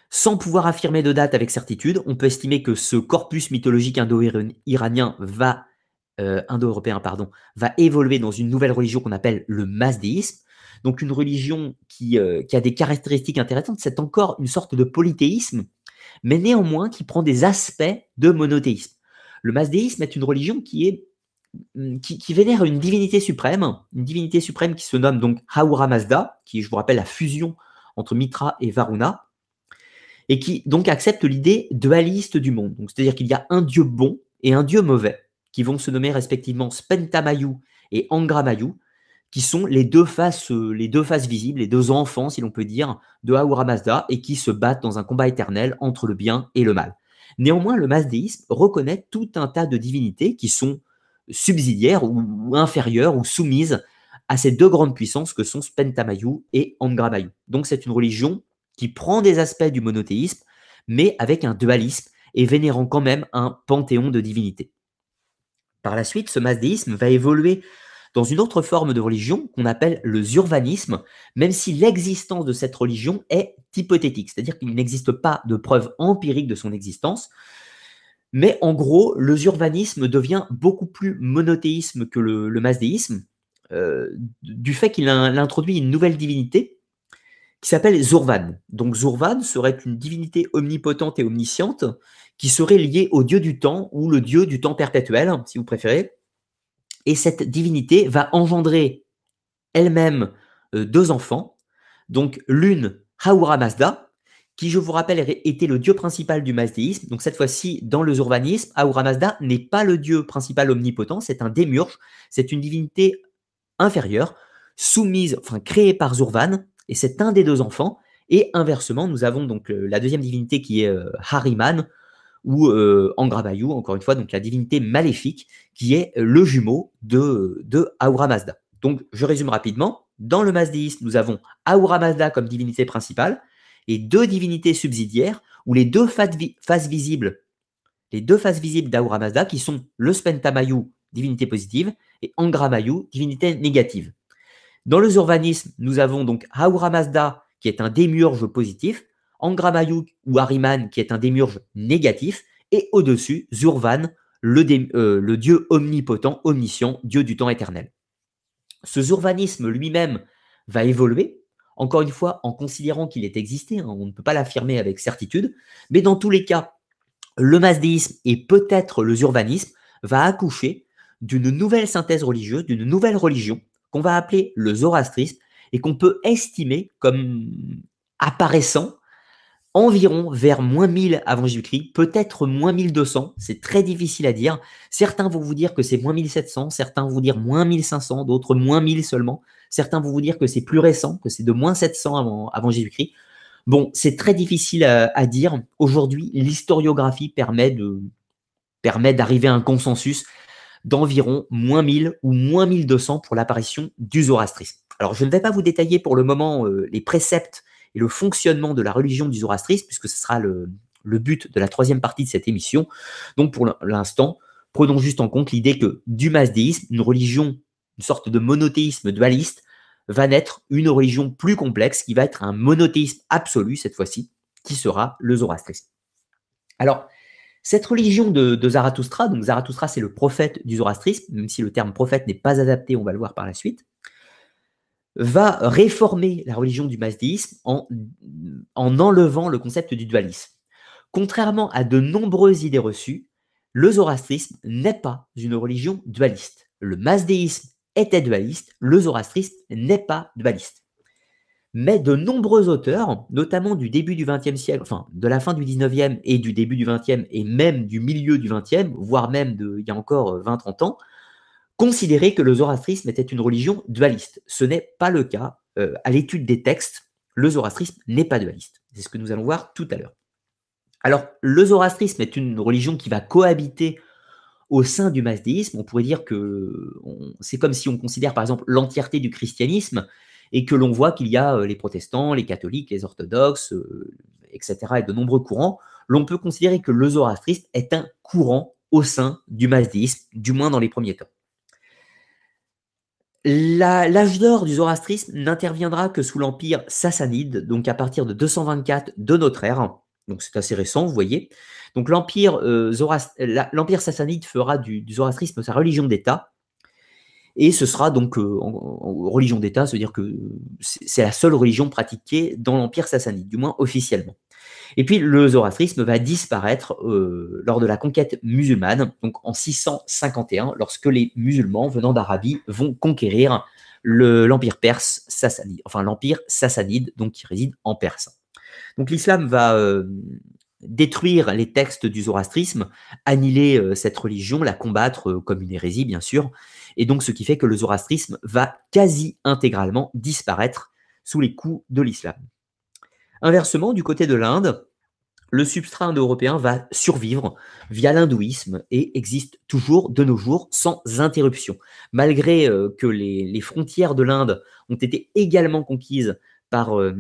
sans pouvoir affirmer de date avec certitude, on peut estimer que ce corpus mythologique indo-iranien va, euh, indo-européen pardon, va évoluer dans une nouvelle religion qu'on appelle le masdéisme. Donc une religion qui, euh, qui a des caractéristiques intéressantes, c'est encore une sorte de polythéisme, mais néanmoins qui prend des aspects de monothéisme. Le masdéisme est une religion qui mm, vénère une divinité suprême, une divinité suprême qui se nomme donc Ahura Mazda, qui, je vous rappelle, la fusion entre Mitra et Varuna, et qui donc accepte l'idée dualiste du monde. c'est-à-dire qu'il y a un dieu bon et un dieu mauvais, qui vont se nommer respectivement Spentamayu et Angramayu, qui sont les deux faces, euh, les deux faces visibles, les deux enfants, si l'on peut dire, de Ahura Mazda, et qui se battent dans un combat éternel entre le bien et le mal. Néanmoins, le masdéisme reconnaît tout un tas de divinités qui sont subsidiaires ou, inférieures ou soumises à ces deux grandes puissances que sont Spentamayu et Angramayu. Donc c'est une religion qui prend des aspects du monothéisme, mais avec un dualisme et vénérant quand même un panthéon de divinités. Par la suite, ce masdéisme va évoluer dans une autre forme de religion qu'on appelle le zurvanisme, même si l'existence de cette religion est hypothétique, c'est-à-dire qu'il n'existe pas de preuve empirique de son existence. Mais en gros, le zurvanisme devient beaucoup plus monothéisme que le, le masdéisme, euh, du fait qu'il introduit une nouvelle divinité qui s'appelle Zurvan. Donc Zurvan serait une divinité omnipotente et omnisciente qui serait liée au dieu du temps ou le dieu du temps perpétuel, si vous préférez. Et cette divinité va engendrer elle-même euh, deux enfants. Donc l'une, Haura Mazda, qui, je vous rappelle, était le dieu principal du mazdéisme. Donc cette fois-ci, dans le zurvanisme, Ahura Mazda n'est pas le dieu principal omnipotent, c'est un démurge, c'est une divinité inférieure, soumise, enfin créée par Zurvan, et c'est un des deux enfants. Et inversement, nous avons donc euh, la deuxième divinité qui est euh, Hariman, ou euh, Angrabayou, encore une fois, donc la divinité maléfique, qui est le jumeau de, de Mazda. Donc, je résume rapidement. Dans le mazdéisme, nous avons Ahura Mazda comme divinité principale et deux divinités subsidiaires, où les deux faces visibles, les deux faces visibles d'Ahura Mazda, qui sont le Spentamayu, divinité positive, et Angramayu, divinité négative. Dans le zurvanisme, nous avons donc Ahura Mazda, qui est un démiurge positif, Angramayuk ou Ariman, qui est un démiurge négatif, et au-dessus, Zurvan, euh, le, dieu omnipotent, omniscient, dieu du temps éternel. Ce zurvanisme lui-même va évoluer, encore une fois, en considérant qu'il est existé, hein, on ne peut pas l'affirmer avec certitude, mais dans tous les cas, le masdéisme et peut-être le zurvanisme va accoucher d'une nouvelle synthèse religieuse, d'une nouvelle religion, qu'on va appeler le zoroastrisme et qu'on peut estimer comme apparaissant environ vers moins 1000 avant Jésus-Christ, peut-être moins 1200, c'est très difficile à dire. Certains vont vous dire que c'est moins 1700, certains vont vous dire moins 1500, d'autres moins 1000 seulement. Certains vont vous dire que c'est plus récent, que c'est de moins 700 avant, avant Jésus-Christ. Bon, c'est très difficile à, dire. Aujourd'hui, l'historiographie permet de permet d'arriver à un consensus d'environ moins 1000 ou moins 1200 pour l'apparition du zoroastrisme. Alors, je ne vais pas vous détailler pour le moment euh, les préceptes et le fonctionnement de la religion du zoroastrisme, puisque ce sera le, but de la troisième partie de cette émission. Donc pour l'instant, prenons juste en compte l'idée que du masdéisme, une religion, une sorte de monothéisme dualiste, va naître une religion plus complexe qui va être un monothéisme absolu cette fois-ci, qui sera le zoroastrisme. Alors, cette religion de, Zarathustra, donc Zarathustra c'est le prophète du zoroastrisme, même si le terme prophète n'est pas adapté, on va le voir par la suite, va réformer la religion du masdéisme en, en enlevant le concept du dualisme. Contrairement à de nombreuses idées reçues, le zoroastrisme n'est pas une religion dualiste. Le masdéisme était dualiste, le zoroastrisme n'est pas dualiste. Mais de nombreux auteurs, notamment du début du XXe siècle, enfin de la fin du XIXe et du début du XXe et même du milieu du XXe, voire même de, il y a encore 20-30 ans, considérer que le zoroastrisme était une religion dualiste. Ce n'est pas le cas. Euh, à l'étude des textes, le zoroastrisme n'est pas dualiste. C'est ce que nous allons voir tout à l'heure. Alors, le zoroastrisme est une religion qui va cohabiter au sein du masdéisme. On pourrait dire que c'est comme si on considère par exemple l'entièreté du christianisme et que l'on voit qu'il y a euh, les protestants, les catholiques, les orthodoxes, euh, etc., et de nombreux courants. L'on peut considérer que le zoroastrisme est un courant au sein du masdéisme, du moins dans les premiers temps. L'âge d'or du zoroastrisme n'interviendra que sous l'empire sassanide, donc à partir de 224 de notre ère. Donc c'est assez récent, vous voyez. Donc l'empire euh, sassanide fera du, zoroastrisme sa religion d'État. Et ce sera donc euh, religion d'État, c'est-à-dire que c'est la seule religion pratiquée dans l'empire sassanide, du moins officiellement. Et puis le zoroastrisme va disparaître euh, lors de la conquête musulmane, donc en 651, lorsque les musulmans venant d'Arabie vont conquérir l'empire perse sassanide, enfin l'empire sassanide, donc qui réside en Perse. Donc l'islam va euh, détruire les textes du zoroastrisme, annihiler cette religion, la combattre comme une hérésie bien sûr, et donc ce qui fait que le zoroastrisme va quasi intégralement disparaître sous les coups de l'islam. Inversement, du côté de l'Inde, le substrat indo-européen va survivre via l'hindouisme et existe toujours de nos jours sans interruption. Malgré euh, que les, frontières de l'Inde ont été également conquises par, euh,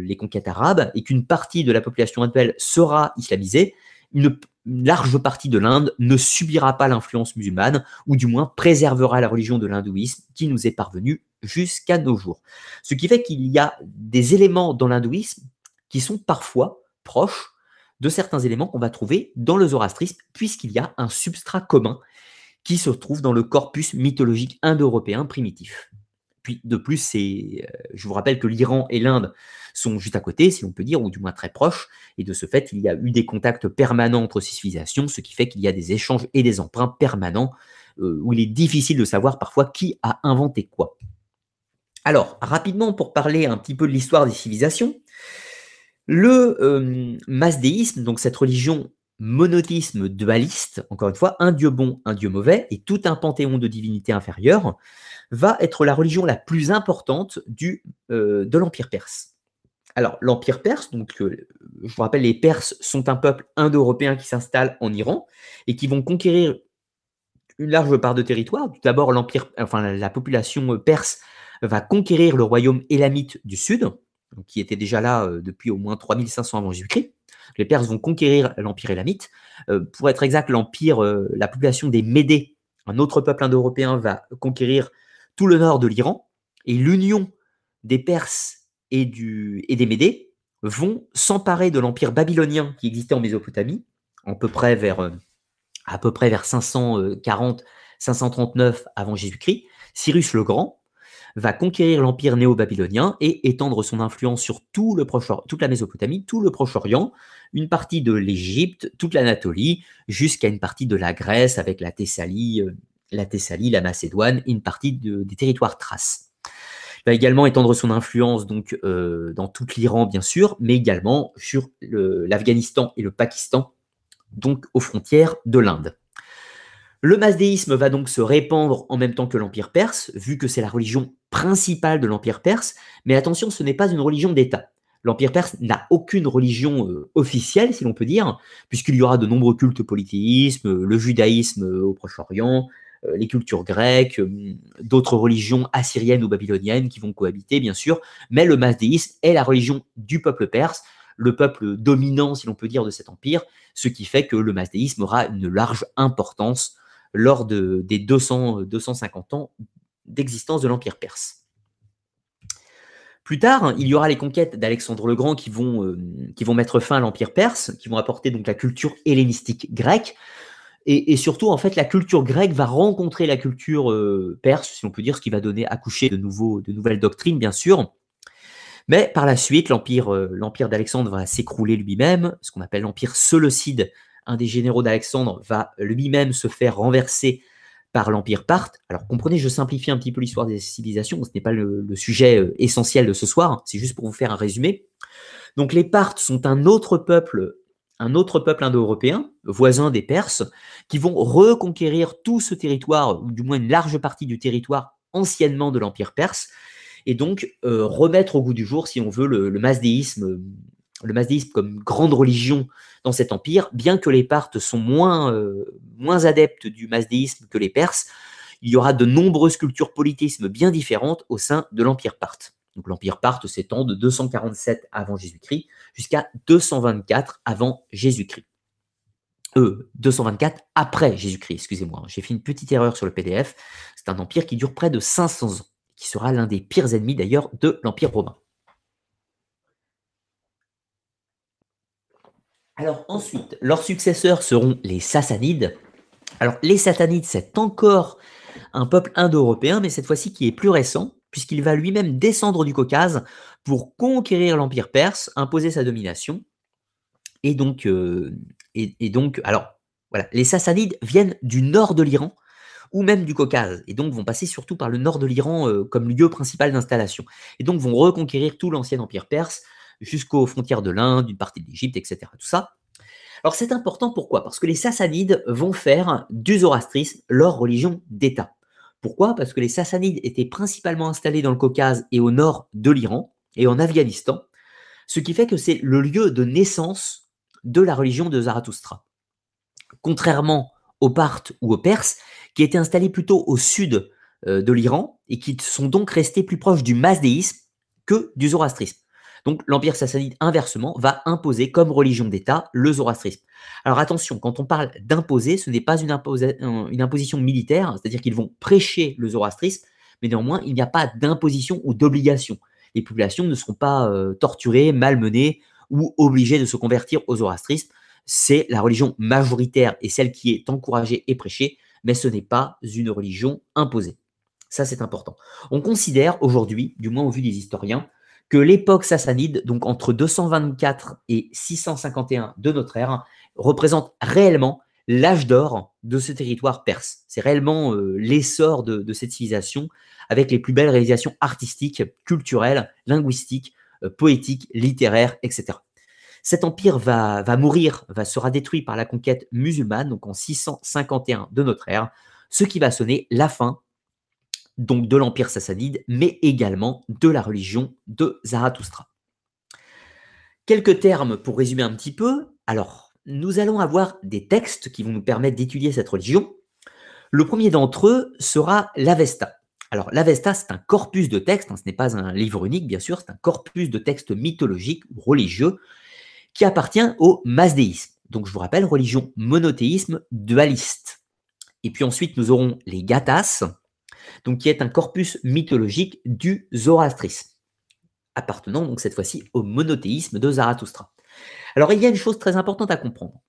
les conquêtes arabes et qu'une partie de la population actuelle sera islamisée, une, large partie de l'Inde ne subira pas l'influence musulmane, ou du moins préservera la religion de l'hindouisme qui nous est parvenue jusqu'à nos jours. Ce qui fait qu'il y a des éléments dans l'hindouisme qui sont parfois proches de certains éléments qu'on va trouver dans le zoroastrisme, puisqu'il y a un substrat commun qui se trouve dans le corpus mythologique indo-européen primitif. De plus, c'est, euh, je vous rappelle que l'Iran et l'Inde sont juste à côté, si on peut dire, ou du moins très proches, et de ce fait, il y a eu des contacts permanents entre ces civilisations, ce qui fait qu'il y a des échanges et des emprunts permanents, euh, où il est difficile de savoir parfois qui a inventé quoi. Alors, rapidement, pour parler un petit peu de l'histoire des civilisations, le euh, masdéisme, donc cette religion monothéisme dualiste, encore une fois, un dieu bon, un dieu mauvais, et tout un panthéon de divinités inférieures, va être la religion la plus importante du, euh, de l'Empire perse. Alors, l'Empire perse, donc, euh, je vous rappelle, les Perses sont un peuple indo-européen qui s'installe en Iran et qui vont conquérir une large part de territoire. Tout d'abord, l'Empire, enfin, la population perse va conquérir le royaume élamite du sud, qui était déjà là euh, depuis au moins 3500 avant Jésus-Christ. Les Perses vont conquérir l'empire élamite. Euh, pour être exact, l'empire, euh, la population des Médés, un autre peuple indo-européen, va conquérir tout le nord de l'Iran. Et l'union des Perses et, des Médés vont s'emparer de l'empire babylonien qui existait en Mésopotamie, à peu près vers, à peu près vers 540-539 avant Jésus-Christ. Cyrus le Grand va conquérir l'empire néo-babylonien et étendre son influence sur tout le Proche toute la Mésopotamie, tout le Proche-Orient, une partie de l'Égypte, toute l'Anatolie, jusqu'à une partie de la Grèce avec la Thessalie, euh, la Thessalie, la Macédoine et une partie des territoires thraces. Il va également étendre son influence euh, dans toute l'Iran bien sûr, mais également sur l'Afghanistan et le Pakistan, donc aux frontières de l'Inde. Le mazdéisme va donc se répandre en même temps que l'Empire perse, vu que c'est la religion principale de l'Empire perse, mais attention, ce n'est pas une religion d'État. L'Empire perse n'a aucune religion euh, officielle, si l'on peut dire, puisqu'il y aura de nombreux cultes polythéisme, le judaïsme euh, au Proche-Orient, euh, les cultures grecques, d'autres religions assyriennes ou babyloniennes qui vont cohabiter, bien sûr, mais le mazdéisme est la religion du peuple perse, le peuple dominant, si l'on peut dire, de cet empire, ce qui fait que le mazdéisme aura une large importance lors de, des 200, 250 ans d'existence de l'Empire perse. Plus tard, il y aura les conquêtes d'Alexandre le Grand qui vont, euh, mettre fin à l'Empire perse, qui vont apporter donc la culture hellénistique grecque. Et, surtout, en fait, la culture grecque va rencontrer la culture euh, perse, si on peut dire, ce qui va donner accoucher de, de nouvelles doctrines, bien sûr. Mais par la suite, l'empire euh, d'Alexandre va s'écrouler lui-même, ce qu'on appelle l'empire seleucide un des généraux d'Alexandre va lui-même se faire renverser par l'Empire parthe. Alors comprenez, je simplifie un petit peu l'histoire des civilisations, ce n'est pas le, sujet euh, essentiel de ce soir, c'est juste pour vous faire un résumé. Donc les Parthes sont un autre peuple, un autre peuple indo-européen, voisin des Perses, qui vont reconquérir tout ce territoire, ou du moins une large partie du territoire anciennement de l'Empire perse, et donc euh, remettre au goût du jour, si on veut, le, le masdéisme le masdéisme comme grande religion dans cet empire, bien que les Parthes sont moins, euh, moins adeptes du masdéisme que les Perses, il y aura de nombreuses cultures polythéismes bien différentes au sein de l'empire parthe. Donc l'empire parthe s'étend de 247 avant Jésus-Christ jusqu'à 224 avant Jésus-Christ. Euh, 224 après Jésus-Christ, excusez-moi. J'ai fait une petite erreur sur le PDF. C'est un empire qui dure près de 500 ans, qui sera l'un des pires ennemis d'ailleurs de l'empire romain. Alors ensuite, leurs successeurs seront les Sassanides. Alors les Sassanides, c'est encore un peuple indo-européen, mais cette fois-ci qui est plus récent, puisqu'il va lui-même descendre du Caucase pour conquérir l'Empire perse, imposer sa domination. Et donc, euh, alors, voilà, les Sassanides viennent du nord de l'Iran, ou même du Caucase, et donc vont passer surtout par le nord de l'Iran euh, comme lieu principal d'installation, et donc vont reconquérir tout l'ancien empire perse, jusqu'aux frontières de l'Inde, une partie de l'Égypte, etc. Tout. Alors c'est important pourquoi? Parce que les Sassanides vont faire du zoroastrisme leur religion d'État. Pourquoi? Parce que les Sassanides étaient principalement installés dans le Caucase et au nord de l'Iran et en Afghanistan, ce qui fait que c'est le lieu de naissance de la religion de Zarathustra. Contrairement aux Parthes ou aux Perses, qui étaient installés plutôt au sud euh, de l'Iran et qui sont donc restés plus proches du mazdéisme que du zoroastrisme. Donc l'Empire sassanide, inversement, va imposer comme religion d'État le zoroastrisme. Alors attention, quand on parle d'imposer, ce n'est pas une, imposition militaire, c'est-à-dire qu'ils vont prêcher le zoroastrisme, mais néanmoins, il n'y a pas d'imposition ou d'obligation. Les populations ne seront pas euh, torturées, malmenées ou obligées de se convertir au zoroastrisme. C'est la religion majoritaire et celle qui est encouragée et prêchée, mais ce n'est pas une religion imposée. Ça, c'est important. On considère aujourd'hui, du moins au vu des historiens, que l'époque sassanide, donc entre 224 et 651 de notre ère, représente réellement l'âge d'or de ce territoire perse. C'est réellement euh, l'essor de, cette civilisation avec les plus belles réalisations artistiques, culturelles, linguistiques, euh, poétiques, littéraires, etc. Cet empire va, mourir, sera détruit par la conquête musulmane, donc en 651 de notre ère, ce qui va sonner la fin donc de l'Empire sassanide, mais également de la religion de Zarathustra. Quelques termes pour résumer un petit peu. Alors, nous allons avoir des textes qui vont nous permettre d'étudier cette religion. Le premier d'entre eux sera l'Avesta. Alors, l'Avesta, c'est un corpus de textes, hein, ce n'est pas un livre unique, bien sûr, c'est un corpus de textes mythologiques ou religieux qui appartient au mazdéisme. Donc, je vous rappelle, religion monothéisme dualiste. Et puis ensuite, nous aurons les Gathas, donc qui est un corpus mythologique du zoroastrisme, appartenant donc cette fois-ci au monothéisme de Zarathustra. Alors il y a une chose très importante à comprendre.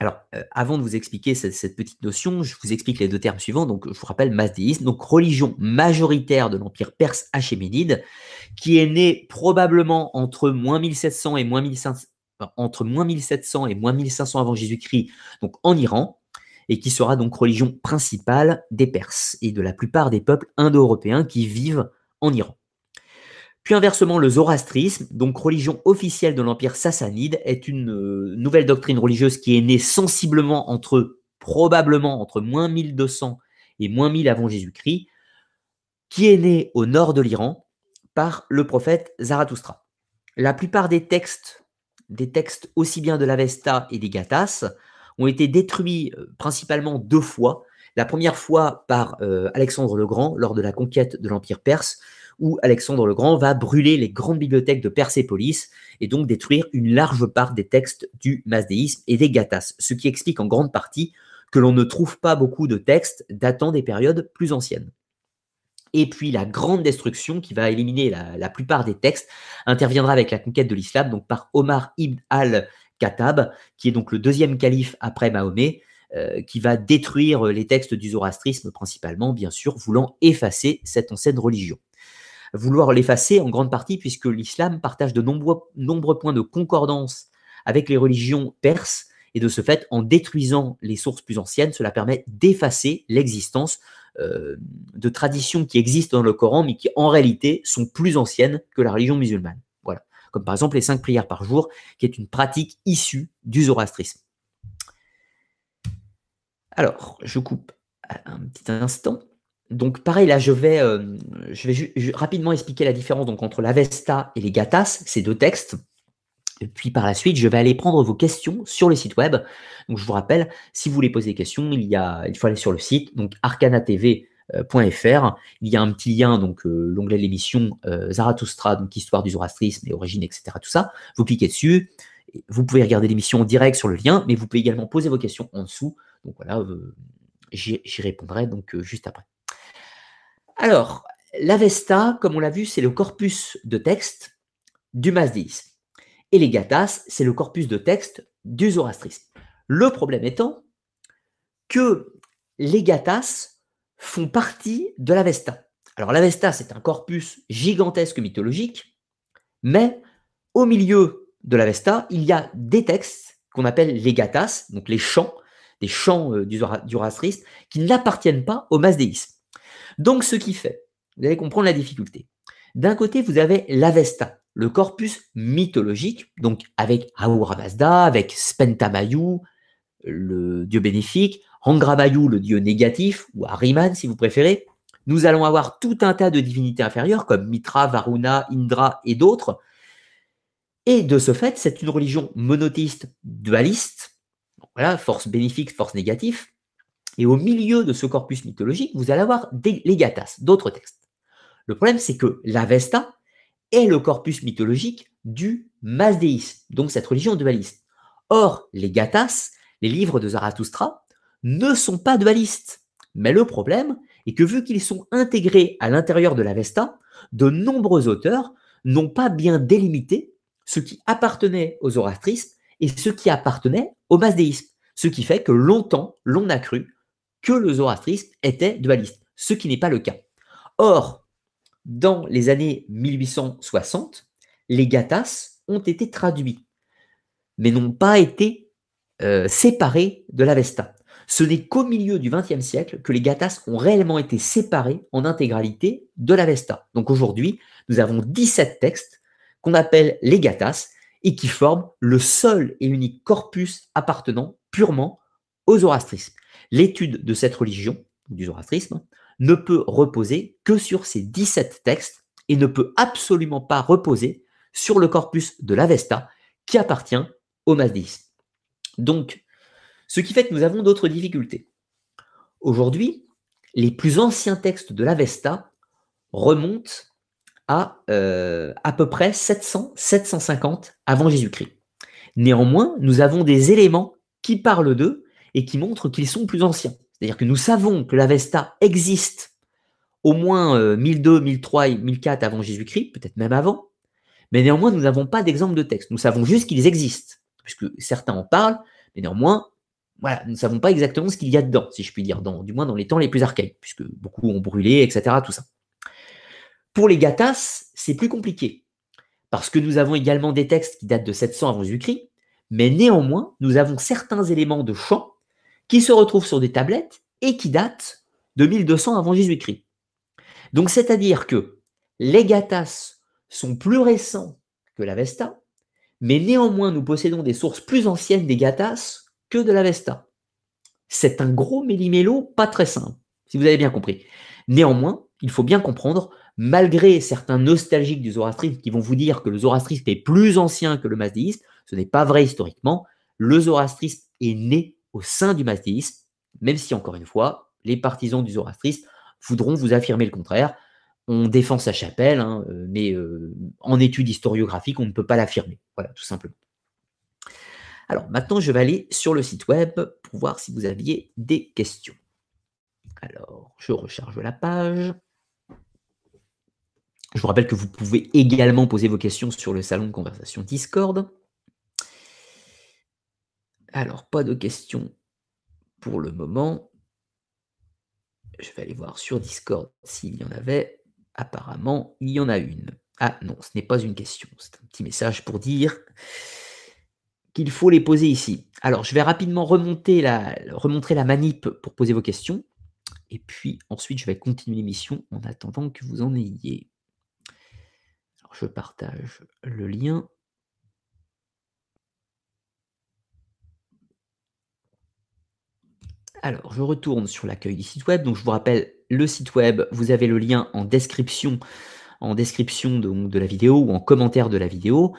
Alors, euh, avant de vous expliquer cette, petite notion, je vous explique les deux termes suivants. Donc, je vous rappelle, masdéisme, donc religion majoritaire de l'empire perse achéménide, qui est née probablement entre moins 1700 et moins 1500, entre moins 1700 et moins 1500 avant Jésus-Christ, donc en Iran, et qui sera donc religion principale des Perses et de la plupart des peuples indo-européens qui vivent en Iran. Puis inversement, le zoroastrisme, donc religion officielle de l'Empire sassanide, est une euh, nouvelle doctrine religieuse qui est née sensiblement entre, probablement entre moins 1200 et moins 1000 avant Jésus-Christ, qui est née au nord de l'Iran par le prophète Zarathustra. La plupart des textes, des textes aussi bien de l'Avesta et des Gathas, ont été détruits euh, principalement deux fois. La première fois par euh, Alexandre le Grand lors de la conquête de l'Empire perse, où Alexandre le Grand va brûler les grandes bibliothèques de Persépolis et donc détruire une large part des textes du masdéisme et des Gathas, ce qui explique en grande partie que l'on ne trouve pas beaucoup de textes datant des périodes plus anciennes. Et puis la grande destruction qui va éliminer la, plupart des textes interviendra avec la conquête de l'islam, donc par Omar ibn al-Khattab, qui est donc le deuxième calife après Mahomet, euh, qui va détruire les textes du zoroastrisme principalement, bien sûr, voulant effacer cette ancienne religion. Vouloir l'effacer en grande partie puisque l'islam partage de nombreux, nombreux points de concordance avec les religions perses, et de ce fait, en détruisant les sources plus anciennes, cela permet d'effacer l'existence euh, de traditions qui existent dans le Coran, mais qui en réalité sont plus anciennes que la religion musulmane. Comme par exemple les cinq prières par jour, qui est une pratique issue du zoroastrisme. Alors, je coupe un petit instant. Donc, pareil, là, je vais, euh, rapidement expliquer la différence donc, entre l'Avesta et les Gathas, ces deux textes. Et puis par la suite, je vais aller prendre vos questions sur le site web. Donc je vous rappelle, si vous voulez poser des questions, il, y a, il faut aller sur le site, donc arcanatv.fr. Il y a un petit lien, donc euh, l'onglet de l'émission euh, Zarathustra, donc histoire du zoroastrisme et origine, etc. Tout ça. Vous cliquez dessus. Vous pouvez regarder l'émission en direct sur le lien, mais vous pouvez également poser vos questions en dessous. Donc voilà, euh, j'y répondrai donc juste après. Alors, l'Avesta, comme on l'a vu, c'est le corpus de texte du masdéisme. Et les gathas, c'est le corpus de texte du zoroastrisme. Le problème étant que les gathas font partie de l'Avesta. Alors l'Avesta, c'est un corpus gigantesque mythologique, mais au milieu de l'Avesta, il y a des textes qu'on appelle les gathas, donc les chants, des chants euh, du zoroastrisme, qui n'appartiennent pas au masdéisme. Donc ce qui fait, vous allez comprendre la difficulté. D'un côté, vous avez l'Avesta, le corpus mythologique, donc avec Ahura Mazda, avec Spentamayu, le dieu bénéfique, Angramayu, le dieu négatif, ou Ahriman si vous préférez. Nous allons avoir tout un tas de divinités inférieures comme Mitra, Varuna, Indra et d'autres. Et de ce fait, c'est une religion monothéiste dualiste. Voilà, force bénéfique, force négative. Et au milieu de ce corpus mythologique, vous allez avoir les Gathas, d'autres textes. Le problème, c'est que l'Avesta est le corpus mythologique du masdéisme, donc cette religion dualiste. Or, les Gathas, les livres de Zarathustra, ne sont pas dualistes. Mais le problème est que vu qu'ils sont intégrés à l'intérieur de l'Avesta, de nombreux auteurs n'ont pas bien délimité ce qui appartenait aux zoroastristes et ce qui appartenait au masdéisme. Ce qui fait que longtemps, l'on a cru que le zoroastrisme était dualiste, ce qui n'est pas le cas. Or, dans les années 1860, les Gathas ont été traduits, mais n'ont pas été euh, séparés de l'Avesta. Ce n'est qu'au milieu du XXe siècle que les Gathas ont réellement été séparés en intégralité de l'Avesta. Donc aujourd'hui, nous avons 17 textes qu'on appelle les Gathas et qui forment le seul et unique corpus appartenant purement au zoroastrisme. L'étude de cette religion, du zoroastrisme, ne peut reposer que sur ces 17 textes et ne peut absolument pas reposer sur le corpus de l'Avesta qui appartient au masdéisme. Donc, ce qui fait que nous avons d'autres difficultés. Aujourd'hui, les plus anciens textes de l'Avesta remontent à euh, à peu près 700-750 avant Jésus-Christ. Néanmoins, nous avons des éléments qui parlent d'eux et qui montrent qu'ils sont plus anciens. C'est-à-dire que nous savons que l'Avesta existe au moins 1002, 1003 et 1004 avant Jésus-Christ, peut-être même avant, mais néanmoins, nous n'avons pas d'exemple de texte. Nous savons juste qu'ils existent, puisque certains en parlent, mais néanmoins, voilà, nous ne savons pas exactement ce qu'il y a dedans, si je puis dire, dans, du moins dans les temps les plus archaïques, puisque beaucoup ont brûlé, etc., tout ça. Pour les Gathas, c'est plus compliqué, parce que nous avons également des textes qui datent de 700 avant Jésus-Christ, mais néanmoins, nous avons certains éléments de chant qui se retrouve sur des tablettes et qui date de 1200 avant Jésus-Christ. Donc, c'est-à-dire que les Gathas sont plus récents que l'Avesta, mais néanmoins, nous possédons des sources plus anciennes des Gathas que de l'Avesta. C'est un gros méli-mélo pas très simple, si vous avez bien compris. Néanmoins, il faut bien comprendre, malgré certains nostalgiques du zoroastrisme qui vont vous dire que le zoroastrisme est plus ancien que le masdéisme, ce n'est pas vrai historiquement. Le zoroastrisme est né au sein du masdéisme, même si, encore une fois, les partisans du zoroastrisme voudront vous affirmer le contraire. On défend sa chapelle, hein, euh, mais euh, en études historiographiques, on ne peut pas l'affirmer. Voilà, tout simplement. Alors maintenant, je vais aller sur le site web pour voir si vous aviez des questions. Alors, je recharge la page. Je vous rappelle que vous pouvez également poser vos questions sur le salon de conversation Discord. Alors, pas de questions pour le moment. Je vais aller voir sur Discord s'il y en avait. Apparemment, il y en a une. Ah non, ce n'est pas une question. C'est un petit message pour dire faut les poser ici. Alors, je vais rapidement remonter la, remontrer la manip pour poser vos questions. Et puis ensuite, je vais continuer l'émission en attendant que vous en ayez. Je partage le lien. Alors, je retourne sur l'accueil du site web. Donc, je vous rappelle, le site web, vous avez le lien en description, en description de, la vidéo ou en commentaire de la vidéo,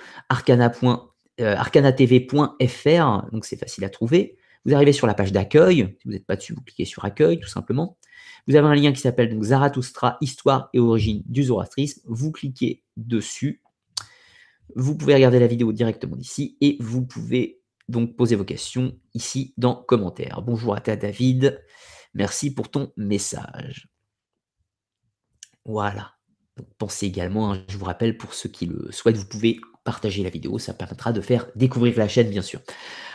euh, arcanatv.fr, donc c'est facile à trouver. Vous arrivez sur la page d'accueil. Si vous n'êtes pas dessus, vous cliquez sur accueil, tout simplement. Vous avez un lien qui s'appelle Zarathustra, histoire et origine du zoroastrisme. Vous cliquez dessus. Vous pouvez regarder la vidéo directement ici et vous pouvez donc poser vos questions ici dans commentaires. Bonjour à toi David. Merci pour ton message. Voilà. pensez également, hein, je vous rappelle, pour ceux qui le souhaitent, vous pouvez partager la vidéo, ça permettra de faire découvrir la chaîne, bien sûr.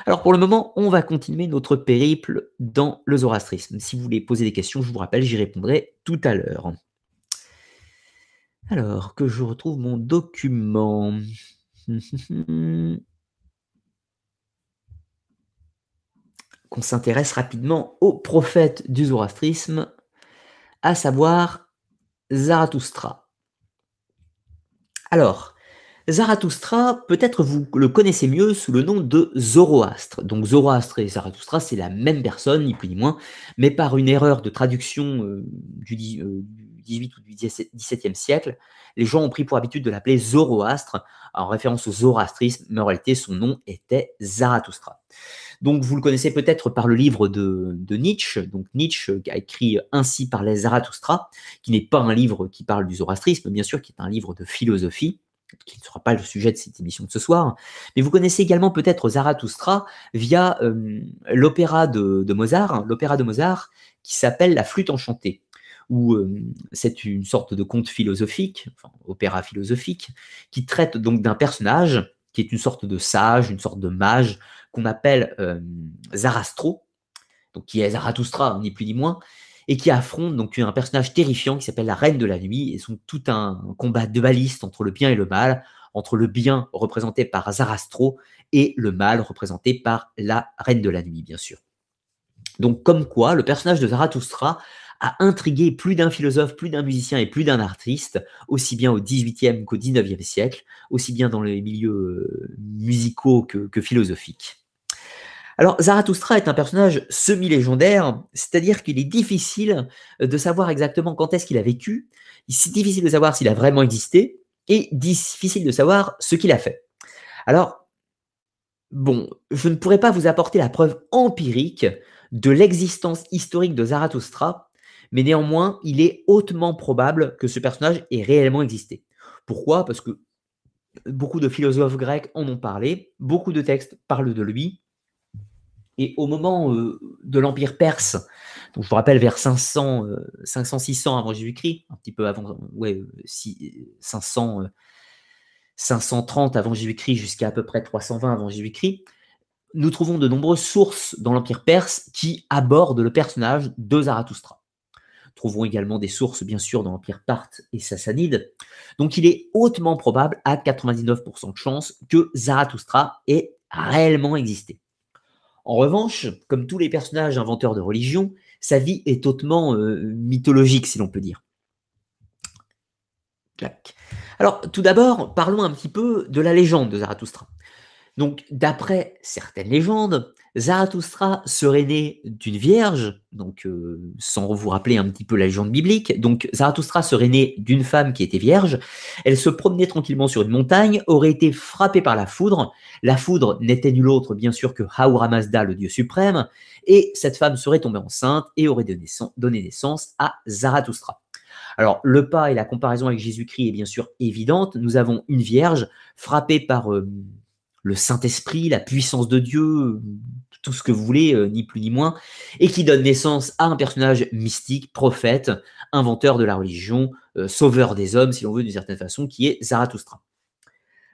Alors pour le moment, on va continuer notre périple dans le zoroastrisme. Si vous voulez poser des questions, je vous rappelle, j'y répondrai tout à l'heure. Alors, que je retrouve mon document. Qu'on s'intéresse rapidement au prophète du zoroastrisme, à savoir Zarathustra. Alors, Zarathustra, peut-être vous le connaissez mieux sous le nom de Zoroastre. Donc Zoroastre et Zarathustra, c'est la même personne, ni plus ni moins, mais par une erreur de traduction euh, du, 18 euh, ou du 17e siècle, les gens ont pris pour habitude de l'appeler Zoroastre, en référence au zoroastrisme, mais en réalité son nom était Zarathustra. Donc vous le connaissez peut-être par le livre de, Nietzsche. Donc Nietzsche a écrit Ainsi par les Zarathustra, qui n'est pas un livre qui parle du zoroastrisme, bien sûr, qui est un livre de philosophie qui ne sera pas le sujet de cette émission de ce soir, mais vous connaissez également peut-être Zarathustra via euh, l'opéra de, Mozart, l'opéra de Mozart qui s'appelle La flûte enchantée, où euh, c'est une sorte de conte philosophique, enfin, opéra philosophique, qui traite donc d'un personnage qui est une sorte de sage, une sorte de mage qu'on appelle euh, Zarastro, donc qui est Zarathustra, ni plus ni moins, et qui affronte donc un personnage terrifiant qui s'appelle la Reine de la Nuit, et sont tout un combat de baliste entre le bien et le mal, entre le bien représenté par Zarastro et le mal représenté par la Reine de la Nuit, bien sûr. Donc comme quoi, le personnage de Zarathustra a intrigué plus d'un philosophe, plus d'un musicien et plus d'un artiste, aussi bien au XVIIIe qu'au XIXe siècle, aussi bien dans les milieux euh, musicaux que philosophiques. Alors, Zarathustra est un personnage semi-légendaire, c'est-à-dire qu'il est difficile euh, de savoir exactement quand est-ce qu'il a vécu, c'est difficile de savoir s'il a vraiment existé, et difficile de savoir ce qu'il a fait. Alors, bon, je ne pourrais pas vous apporter la preuve empirique de l'existence historique de Zarathustra, mais néanmoins, il est hautement probable que ce personnage ait réellement existé. Pourquoi? Parce que beaucoup de philosophes grecs en ont parlé, beaucoup de textes parlent de lui, et au moment euh, de l'Empire perse, donc je vous rappelle vers 500, 500-600 euh, avant Jésus-Christ, un petit peu avant, ouais, 500, 530 euh, avant Jésus-Christ jusqu'à à peu près 320 avant Jésus-Christ, nous trouvons de nombreuses sources dans l'Empire perse qui abordent le personnage de Zarathustra. trouvons également des sources, bien sûr, dans l'Empire parthe et sassanide. Donc il est hautement probable, à 99% de chance, que Zarathustra ait réellement existé. En revanche, comme tous les personnages inventeurs de religion, sa vie est hautement euh, mythologique, si l'on peut dire. Alors, tout d'abord, parlons un petit peu de la légende de Zarathustra. Donc, d'après certaines légendes, Zarathustra serait né d'une vierge, donc euh, sans vous rappeler un petit peu la légende biblique. Donc, Zarathustra serait né d'une femme qui était vierge. Elle se promenait tranquillement sur une montagne, aurait été frappée par la foudre. La foudre n'était nulle autre, bien sûr, que Haura Mazda, le dieu suprême. Et cette femme serait tombée enceinte et aurait donné naissance à Zarathustra. Alors, le pas et la comparaison avec Jésus-Christ est bien sûr évidente. Nous avons une vierge frappée par euh, le Saint-Esprit, la puissance de Dieu, tout ce que vous voulez, euh, ni plus ni moins, et qui donne naissance à un personnage mystique, prophète, inventeur de la religion, euh, sauveur des hommes, si l'on veut d'une certaine façon, qui est Zarathustra.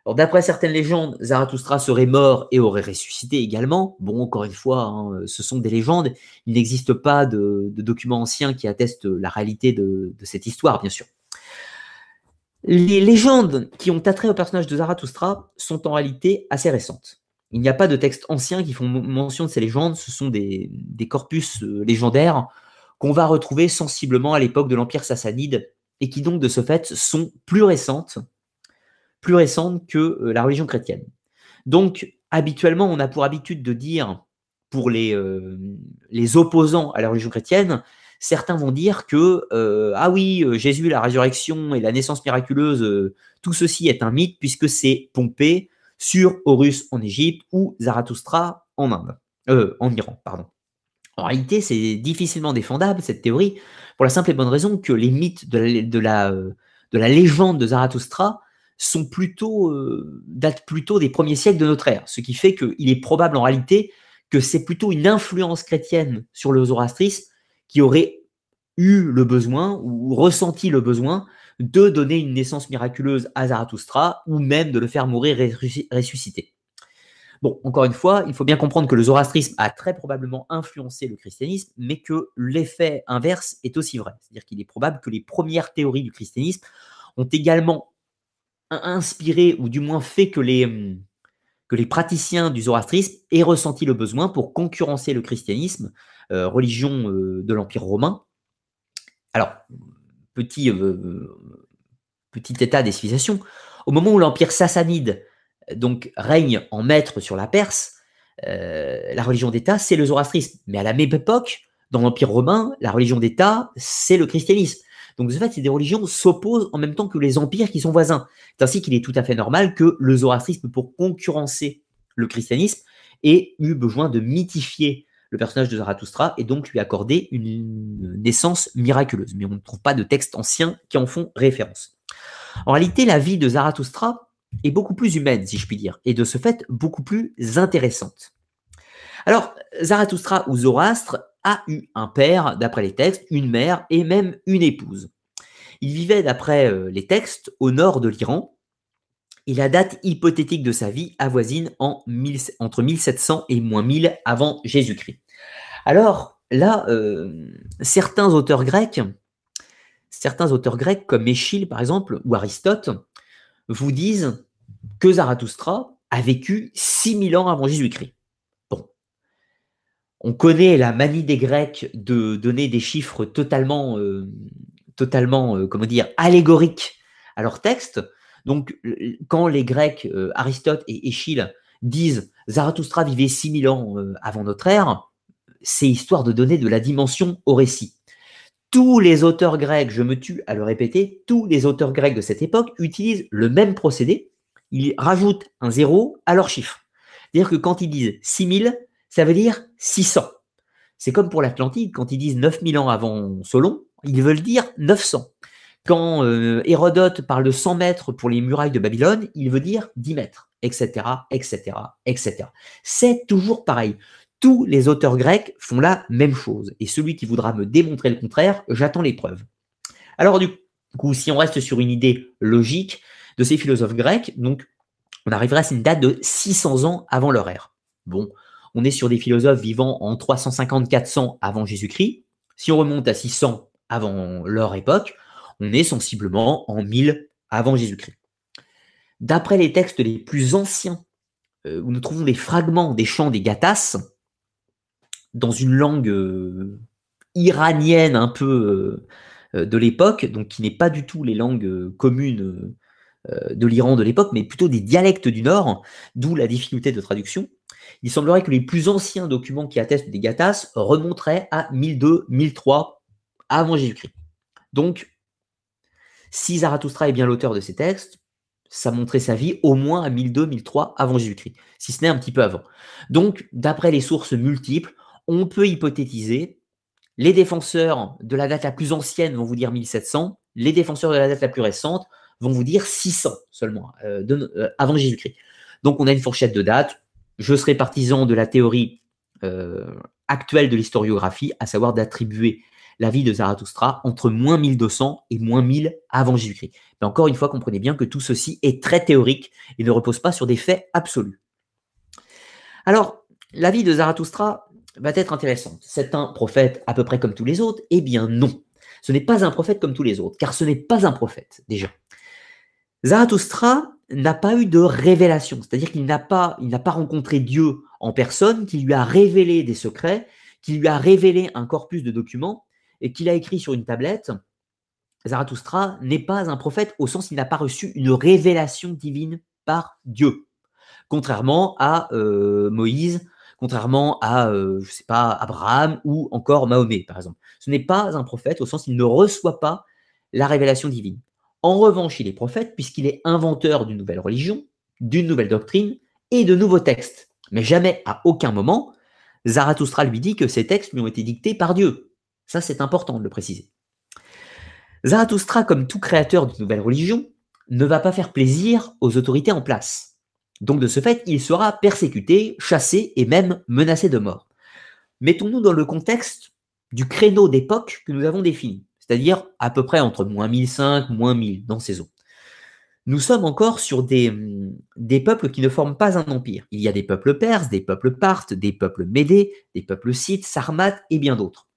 Alors, d'après certaines légendes, Zarathustra serait mort et aurait ressuscité également. Bon, encore une fois, hein, ce sont des légendes. Il n'existe pas de, documents anciens qui attestent la réalité de cette histoire, bien sûr. Les légendes qui ont attrait au personnage de Zarathustra sont en réalité assez récentes. Il n'y a pas de textes anciens qui font mention de ces légendes, ce sont des, corpus euh, légendaires qu'on va retrouver sensiblement à l'époque de l'Empire sassanide et qui donc de ce fait sont plus récentes, plus récentes que euh, la religion chrétienne. Donc habituellement, on a pour habitude de dire pour les, euh, les opposants à la religion chrétienne, Certains vont dire que, euh, ah oui, euh, Jésus, la résurrection et la naissance miraculeuse, euh, tout ceci est un mythe puisque c'est pompé sur Horus en Égypte ou Zarathustra en Inde, en Iran, pardon. En réalité, c'est difficilement défendable, cette théorie, pour la simple et bonne raison que les mythes de la, de la, de la légende de Zarathustra sont plutôt, datent plutôt des premiers siècles de notre ère, ce qui fait qu'il est probable en réalité que c'est plutôt une influence chrétienne sur le zoroastrisme qui aurait eu le besoin ou ressenti le besoin de donner une naissance miraculeuse à Zarathustra ou même de le faire mourir ressuscité. Bon, encore une fois, il faut bien comprendre que le zoroastrisme a très probablement influencé le christianisme, mais que l'effet inverse est aussi vrai. C'est-à-dire qu'il est probable que les premières théories du christianisme ont également inspiré, ou du moins fait que les, que les praticiens du zoroastrisme aient ressenti le besoin pour concurrencer le christianisme religion euh, de l'Empire romain. Alors, petit, euh, petit état des civilisations, au moment où l'Empire sassanide donc, règne en maître sur la Perse, la religion d'État, c'est le zoroastrisme. Mais à la même époque, dans l'Empire romain, la religion d'État, c'est le christianisme. Donc, de fait, ces des religions s'opposent en même temps que les empires qui sont voisins. C'est ainsi qu'il est tout à fait normal que le zoroastrisme, pour concurrencer le christianisme, ait eu besoin de mythifier le personnage de Zarathustra et donc lui accorder une naissance miraculeuse. Mais on ne trouve pas de textes anciens qui en font référence. En réalité, la vie de Zarathustra est beaucoup plus humaine, si je puis dire, et de ce fait beaucoup plus intéressante. Alors, Zarathustra ou Zoroastre a eu un père, d'après les textes, une mère et même une épouse. Il vivait, d'après euh, les textes, au nord de l'Iran, et la date hypothétique de sa vie avoisine en entre 1700 et moins 1000 avant Jésus-Christ. Alors là, euh, certains auteurs grecs, certains auteurs grecs comme Échille par exemple ou Aristote, vous disent que Zarathustra a vécu 6000 ans avant Jésus-Christ. Bon. On connaît la manie des Grecs de donner des chiffres totalement, euh, totalement euh, allégoriques à leur texte. Donc, quand les Grecs, euh, Aristote et Échille, disent Zarathustra vivait 6000 ans euh, avant notre ère, c'est histoire de donner de la dimension au récit. Tous les auteurs grecs, je me tue à le répéter, tous les auteurs grecs de cette époque utilisent le même procédé. Ils rajoutent un zéro à leur chiffre. C'est-à-dire que quand ils disent 6000, ça veut dire 600. C'est comme pour l'Atlantide, quand ils disent 9000 ans avant Solon, ils veulent dire 900. Quand euh, Hérodote parle de 100 mètres pour les murailles de Babylone, il veut dire 10 mètres, etc., etc., etc. C'est toujours pareil. Tous les auteurs grecs font la même chose. Et celui qui voudra me démontrer le contraire, j'attends les preuves. Alors du coup, si on reste sur une idée logique de ces philosophes grecs, donc on arrivera à une date de 600 ans avant leur ère. Bon, on est sur des philosophes vivant en 350-400 avant Jésus-Christ. Si on remonte à 600 avant leur époque, on est sensiblement en 1000 avant Jésus-Christ. D'après les textes les plus anciens, euh, où nous trouvons des fragments des chants des Gathas, dans une langue euh, iranienne un peu euh, de l'époque, donc qui n'est pas du tout les langues communes de l'Iran de l'époque, mais plutôt des dialectes du Nord, d'où la difficulté de traduction. Il semblerait que les plus anciens documents qui attestent des Gathas remonteraient à 1002-1003 avant Jésus-Christ. Donc, si Zarathustra est bien l'auteur de ces textes, ça montrait sa vie au moins à 1002-1003 avant Jésus-Christ, si ce n'est un petit peu avant. Donc, d'après les sources multiples, on peut hypothétiser, les défenseurs de la date la plus ancienne vont vous dire 1700, les défenseurs de la date la plus récente vont vous dire 600 seulement, euh, euh, avant Jésus-Christ. Donc, on a une fourchette de date. Je serai partisan de la théorie euh, actuelle de l'historiographie, à savoir d'attribuer la vie de Zarathustra entre moins 1200 et moins 1000 avant Jésus-Christ. Mais encore une fois, comprenez bien que tout ceci est très théorique et ne repose pas sur des faits absolus. Alors, la vie de Zarathustra va être intéressante. C'est un prophète à peu près comme tous les autres? Eh bien non. Ce n'est pas un prophète comme tous les autres, car ce n'est pas un prophète, déjà. Zarathustra n'a pas eu de révélation, c'est-à-dire qu'il n'a pas, pas rencontré Dieu en personne, qui lui a révélé des secrets, qui lui a révélé un corpus de documents, et qu'il a écrit sur une tablette, Zarathustra n'est pas un prophète au sens qu'il n'a pas reçu une révélation divine par Dieu. Contrairement à euh, Moïse, contrairement à, euh, sais pas, Abraham ou encore Mahomet, par exemple. Ce n'est pas un prophète au sens qu'il ne reçoit pas la révélation divine. En revanche, il est prophète puisqu'il est inventeur d'une nouvelle religion, d'une nouvelle doctrine et de nouveaux textes. Mais jamais, à aucun moment, Zarathustra lui dit que ces textes lui ont été dictés par Dieu. Ça, c'est important de le préciser. Zarathustra, comme tout créateur d'une nouvelle religion, ne va pas faire plaisir aux autorités en place. Donc de ce fait, il sera persécuté, chassé et même menacé de mort. Mettons-nous dans le contexte du créneau d'époque que nous avons défini, c'est-à-dire à peu près entre moins 1005, moins 1000 dans ces eaux. Nous sommes encore sur des, des peuples qui ne forment pas un empire. Il y a des peuples perses, des peuples parthes, des peuples médés, des peuples scythes, sarmates et bien d'autres.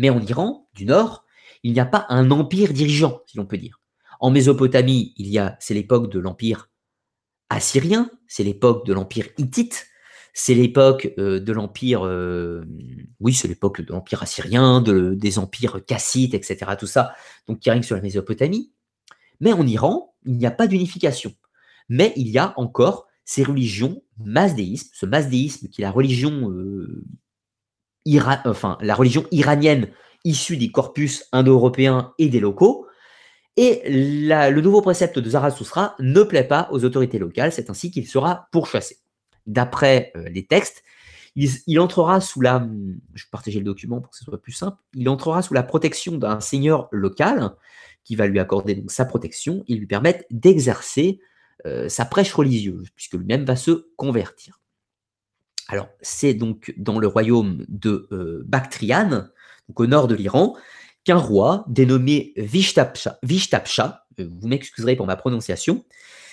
Mais en Iran du Nord, il n'y a pas un empire dirigeant, si l'on peut dire. En Mésopotamie, il y a, c'est l'époque de l'empire assyrien, c'est l'époque de l'empire hittite, c'est l'époque euh, de l'empire, euh, oui, c'est l'époque de l'empire assyrien, de, des empires cassites, etc. Tout ça, donc qui règne sur la Mésopotamie. Mais en Iran, il n'y a pas d'unification. Mais il y a encore ces religions masdéisme, ce masdéisme qui est la religion euh, enfin, la religion iranienne issue des corpus indo-européens et des locaux. Et le nouveau précepte de Zarathustra ne plaît pas aux autorités locales, c'est ainsi qu'il sera pourchassé. D'après euh, les textes, il, entrera sous la, je le document pour que ce soit plus simple, il entrera sous la protection d'un seigneur local qui va lui accorder donc sa protection et lui permettre d'exercer euh, sa prêche religieuse, puisque lui-même va se convertir. Alors, c'est donc dans le royaume de euh, Bactriane, donc au nord de l'Iran, qu'un roi dénommé Vishtapsha, euh, vous m'excuserez pour ma prononciation,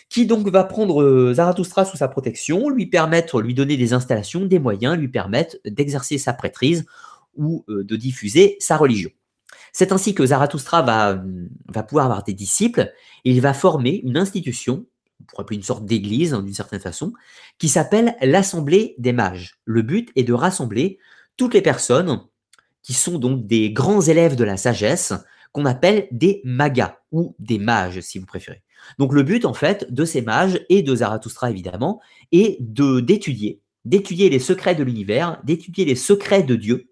qui donc va prendre euh, Zarathustra sous sa protection, lui permettre, lui donner des installations, des moyens, lui permettre d'exercer sa prêtrise ou de diffuser sa religion. C'est ainsi que Zarathustra va, va pouvoir avoir des disciples et il va former une institution on pourrait appeler une sorte d'église hein, d'une certaine façon, qui s'appelle l'Assemblée des mages. Le but est de rassembler toutes les personnes qui sont donc des grands élèves de la sagesse, qu'on appelle des magas ou des mages si vous préférez. Donc le but en fait de ces mages et de Zarathustra évidemment est de d'étudier, d'étudier les secrets de l'univers, d'étudier les secrets de Dieu,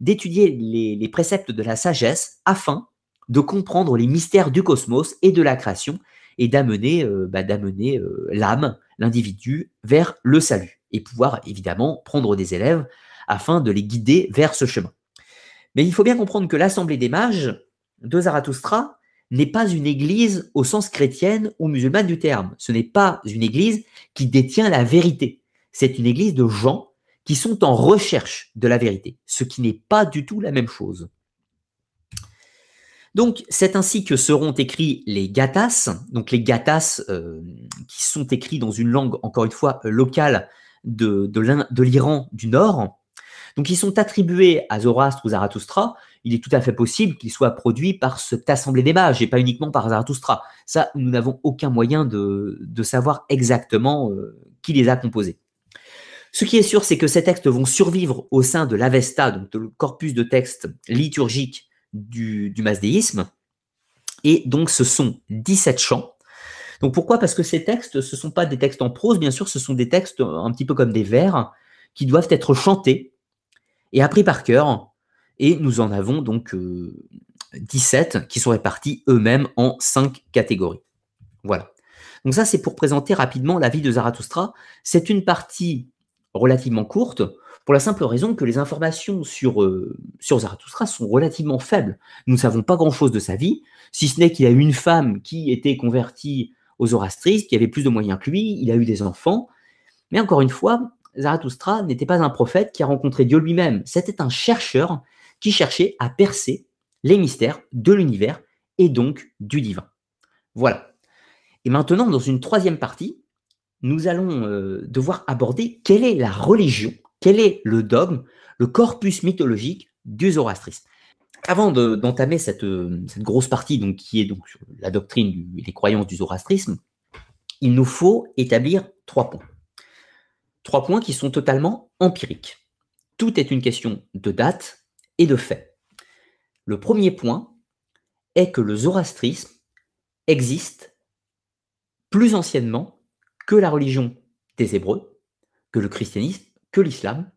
d'étudier les, les préceptes de la sagesse afin de comprendre les mystères du cosmos et de la création et d'amener euh, bah, euh, l'âme, l'individu, vers le salut et pouvoir évidemment prendre des élèves afin de les guider vers ce chemin. Mais il faut bien comprendre que l'Assemblée des mages de Zarathustra n'est pas une église au sens chrétienne ou musulmane du terme. Ce n'est pas une église qui détient la vérité. C'est une église de gens qui sont en recherche de la vérité, ce qui n'est pas du tout la même chose. Donc, c'est ainsi que seront écrits les gathas, donc les gathas euh, qui sont écrits dans une langue, encore une fois, euh, locale de, l'Iran du Nord. Donc, ils sont attribués à Zoroastre ou Zarathustra. Il est tout à fait possible qu'ils soient produits par cette assemblée des mages et pas uniquement par Zarathustra. Ça, nous n'avons aucun moyen de, savoir exactement euh, qui les a composés. Ce qui est sûr, c'est que ces textes vont survivre au sein de l'Avesta, donc le corpus de textes liturgiques du, masdéisme. Et donc, ce sont 17 chants. Donc, pourquoi? Parce que ces textes, ce ne sont pas des textes en prose, bien sûr, ce sont des textes un petit peu comme des vers qui doivent être chantés et appris par cœur. Et nous en avons donc 17 euh, qui sont répartis eux-mêmes en 5 catégories. Voilà. Donc ça, c'est pour présenter rapidement la vie de Zarathustra. C'est une partie relativement courte, pour la simple raison que les informations sur, euh, sur Zarathustra sont relativement faibles. Nous ne savons pas grand-chose de sa vie, si ce n'est qu'il a eu une femme qui était convertie aux zoroastristes, qui avait plus de moyens que lui, il a eu des enfants. Mais encore une fois, Zarathustra n'était pas un prophète qui a rencontré Dieu lui-même, c'était un chercheur qui cherchait à percer les mystères de l'univers et donc du divin. Voilà. Et maintenant, dans une troisième partie, nous allons euh, devoir aborder quelle est la religion, quel est le dogme, le corpus mythologique du zoroastrisme? Avant d'entamer cette, euh, cette, grosse partie donc, qui est donc sur la doctrine et les croyances du zoroastrisme, il nous faut établir trois points. Trois points qui sont totalement empiriques. Tout est une question de date et de fait. Le premier point est que le zoroastrisme existe plus anciennement que la religion des Hébreux, que le christianisme, que l'islam,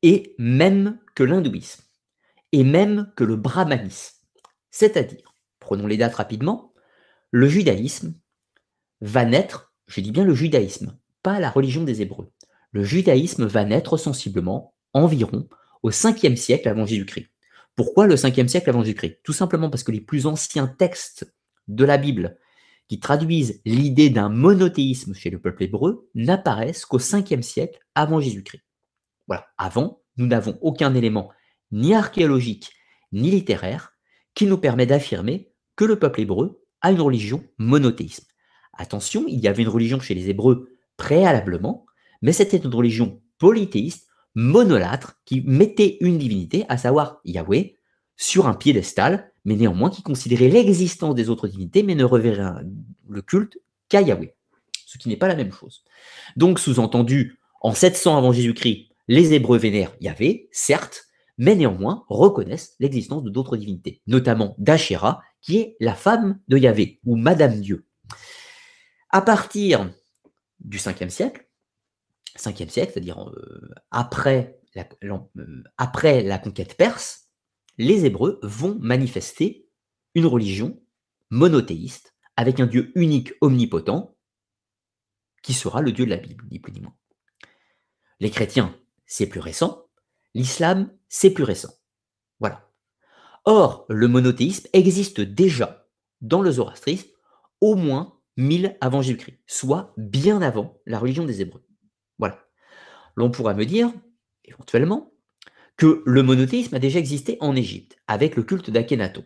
et même que l'hindouisme, et même que le brahmanisme. C'est-à-dire, prenons les dates rapidement, le judaïsme va naître, je dis bien le judaïsme, pas la religion des Hébreux. Le judaïsme va naître sensiblement environ au 5e siècle avant Jésus-Christ. Pourquoi le 5e siècle avant Jésus-Christ? Tout simplement parce que les plus anciens textes de la Bible qui traduisent l'idée d'un monothéisme chez le peuple hébreu n'apparaissent qu'au 5e siècle avant Jésus-Christ. Voilà, avant, nous n'avons aucun élément ni archéologique ni littéraire qui nous permet d'affirmer que le peuple hébreu a une religion monothéisme. Attention, il y avait une religion chez les Hébreux préalablement, mais c'était une religion polythéiste, monolâtre, qui mettait une divinité, à savoir Yahweh, sur un piédestal, mais néanmoins qui considérait l'existence des autres divinités, mais ne reverrait le culte qu'à Yahweh, ce qui n'est pas la même chose. Donc, sous-entendu, en 700 avant Jésus-Christ, les Hébreux vénèrent Yahvé, certes, mais néanmoins reconnaissent l'existence de d'autres divinités, notamment d'Achéra, qui est la femme de Yahvé, ou Madame Dieu. À partir du 5e siècle, 5e siècle, c'est-à-dire euh, euh, après la conquête perse, les Hébreux vont manifester une religion monothéiste avec un Dieu unique, omnipotent, qui sera le Dieu de la Bible, ni plus ni moins. Les chrétiens, c'est plus récent. L'islam, c'est plus récent. Voilà. Or, le monothéisme existe déjà dans le zoroastrisme au moins 1000 avant Jésus-Christ, soit bien avant la religion des Hébreux. Voilà. L'on pourra me dire, éventuellement, que le monothéisme a déjà existé en Égypte, avec le culte d'Akhenaton.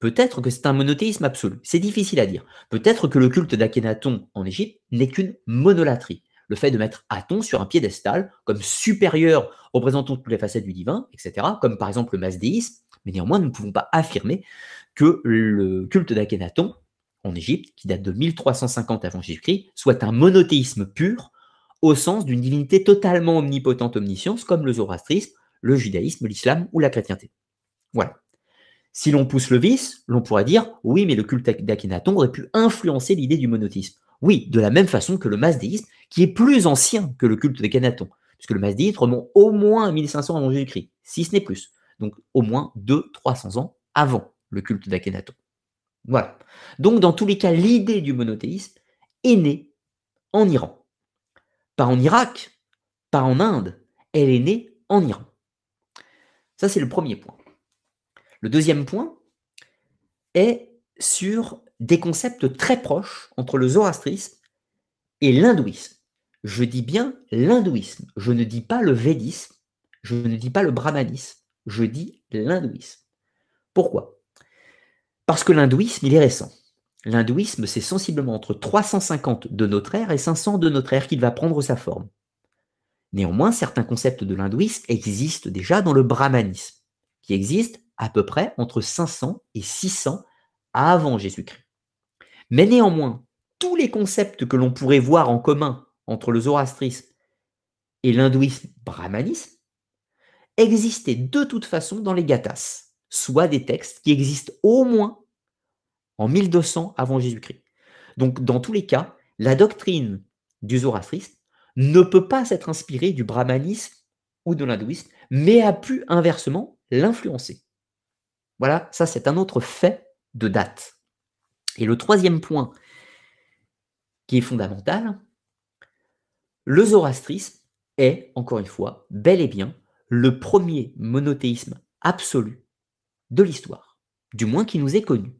Peut-être que c'est un monothéisme absolu, c'est difficile à dire. Peut-être que le culte d'Akhenaton en Égypte n'est qu'une monolatrie, le fait de mettre Aton sur un piédestal comme supérieur représentant toutes les facettes du divin, etc., comme par exemple le masdéisme, mais néanmoins nous ne pouvons pas affirmer que le culte d'Akhenaton en Égypte, qui date de 1350 avant Jésus-Christ, soit un monothéisme pur, au sens d'une divinité totalement omnipotente, omniscience, comme le zoroastrisme, le judaïsme, l'islam ou la chrétienté. Voilà. Si l'on pousse le vice, l'on pourrait dire oui, mais le culte d'Akhenaton aurait pu influencer l'idée du monothéisme. Oui, de la même façon que le masdéisme, qui est plus ancien que le culte d'Akhenaton, puisque le masdéisme remonte au moins à 1500 avant Jésus-Christ, si ce n'est plus. Donc au moins 200-300 ans avant le culte d'Akhenaton. Voilà. Donc dans tous les cas, l'idée du monothéisme est née en Iran. Pas en Irak, pas en Inde, elle est née en Iran. Ça, c'est le premier point. Le deuxième point est sur des concepts très proches entre le zoroastrisme et l'hindouisme. Je dis bien l'hindouisme, je ne dis pas le védisme, je ne dis pas le brahmanisme, je dis l'hindouisme. Pourquoi? Parce que l'hindouisme, il est récent. L'hindouisme, c'est sensiblement entre 350 de notre ère et 500 de notre ère qu'il va prendre sa forme. Néanmoins, certains concepts de l'hindouisme existent déjà dans le brahmanisme, qui existe à peu près entre 500 et 600 avant Jésus-Christ. Mais néanmoins, tous les concepts que l'on pourrait voir en commun entre le zoroastrisme et l'hindouisme brahmanisme existaient de toute façon dans les Gathas, soit des textes qui existent au moins en 1200 avant Jésus-Christ. Donc, dans tous les cas, la doctrine du zoroastrisme ne peut pas s'être inspirée du brahmanisme ou de l'hindouisme, mais a pu inversement l'influencer. Voilà, ça c'est un autre fait de date. Et le troisième point qui est fondamental, le zoroastrisme est, encore une fois, bel et bien le premier monothéisme absolu de l'histoire, du moins qui nous est connu.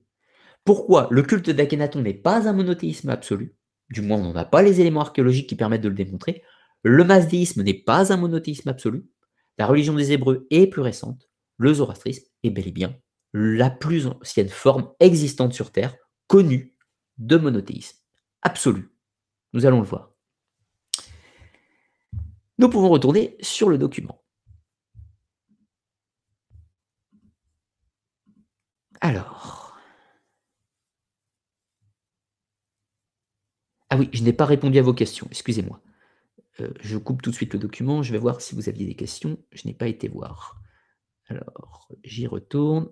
Pourquoi le culte d'Akhenaton n'est pas un monothéisme absolu? Du moins, on n'a pas les éléments archéologiques qui permettent de le démontrer. Le masdéisme n'est pas un monothéisme absolu. La religion des Hébreux est plus récente. Le zoroastrisme est bel et bien la plus ancienne forme existante sur Terre, connue de monothéisme absolu. Nous allons le voir. Nous pouvons retourner sur le document. Alors, Ah oui, je n'ai pas répondu à vos questions, excusez-moi. Euh, je coupe tout de suite le document, je vais voir si vous aviez des questions. Je n'ai pas été voir. Alors, j'y retourne.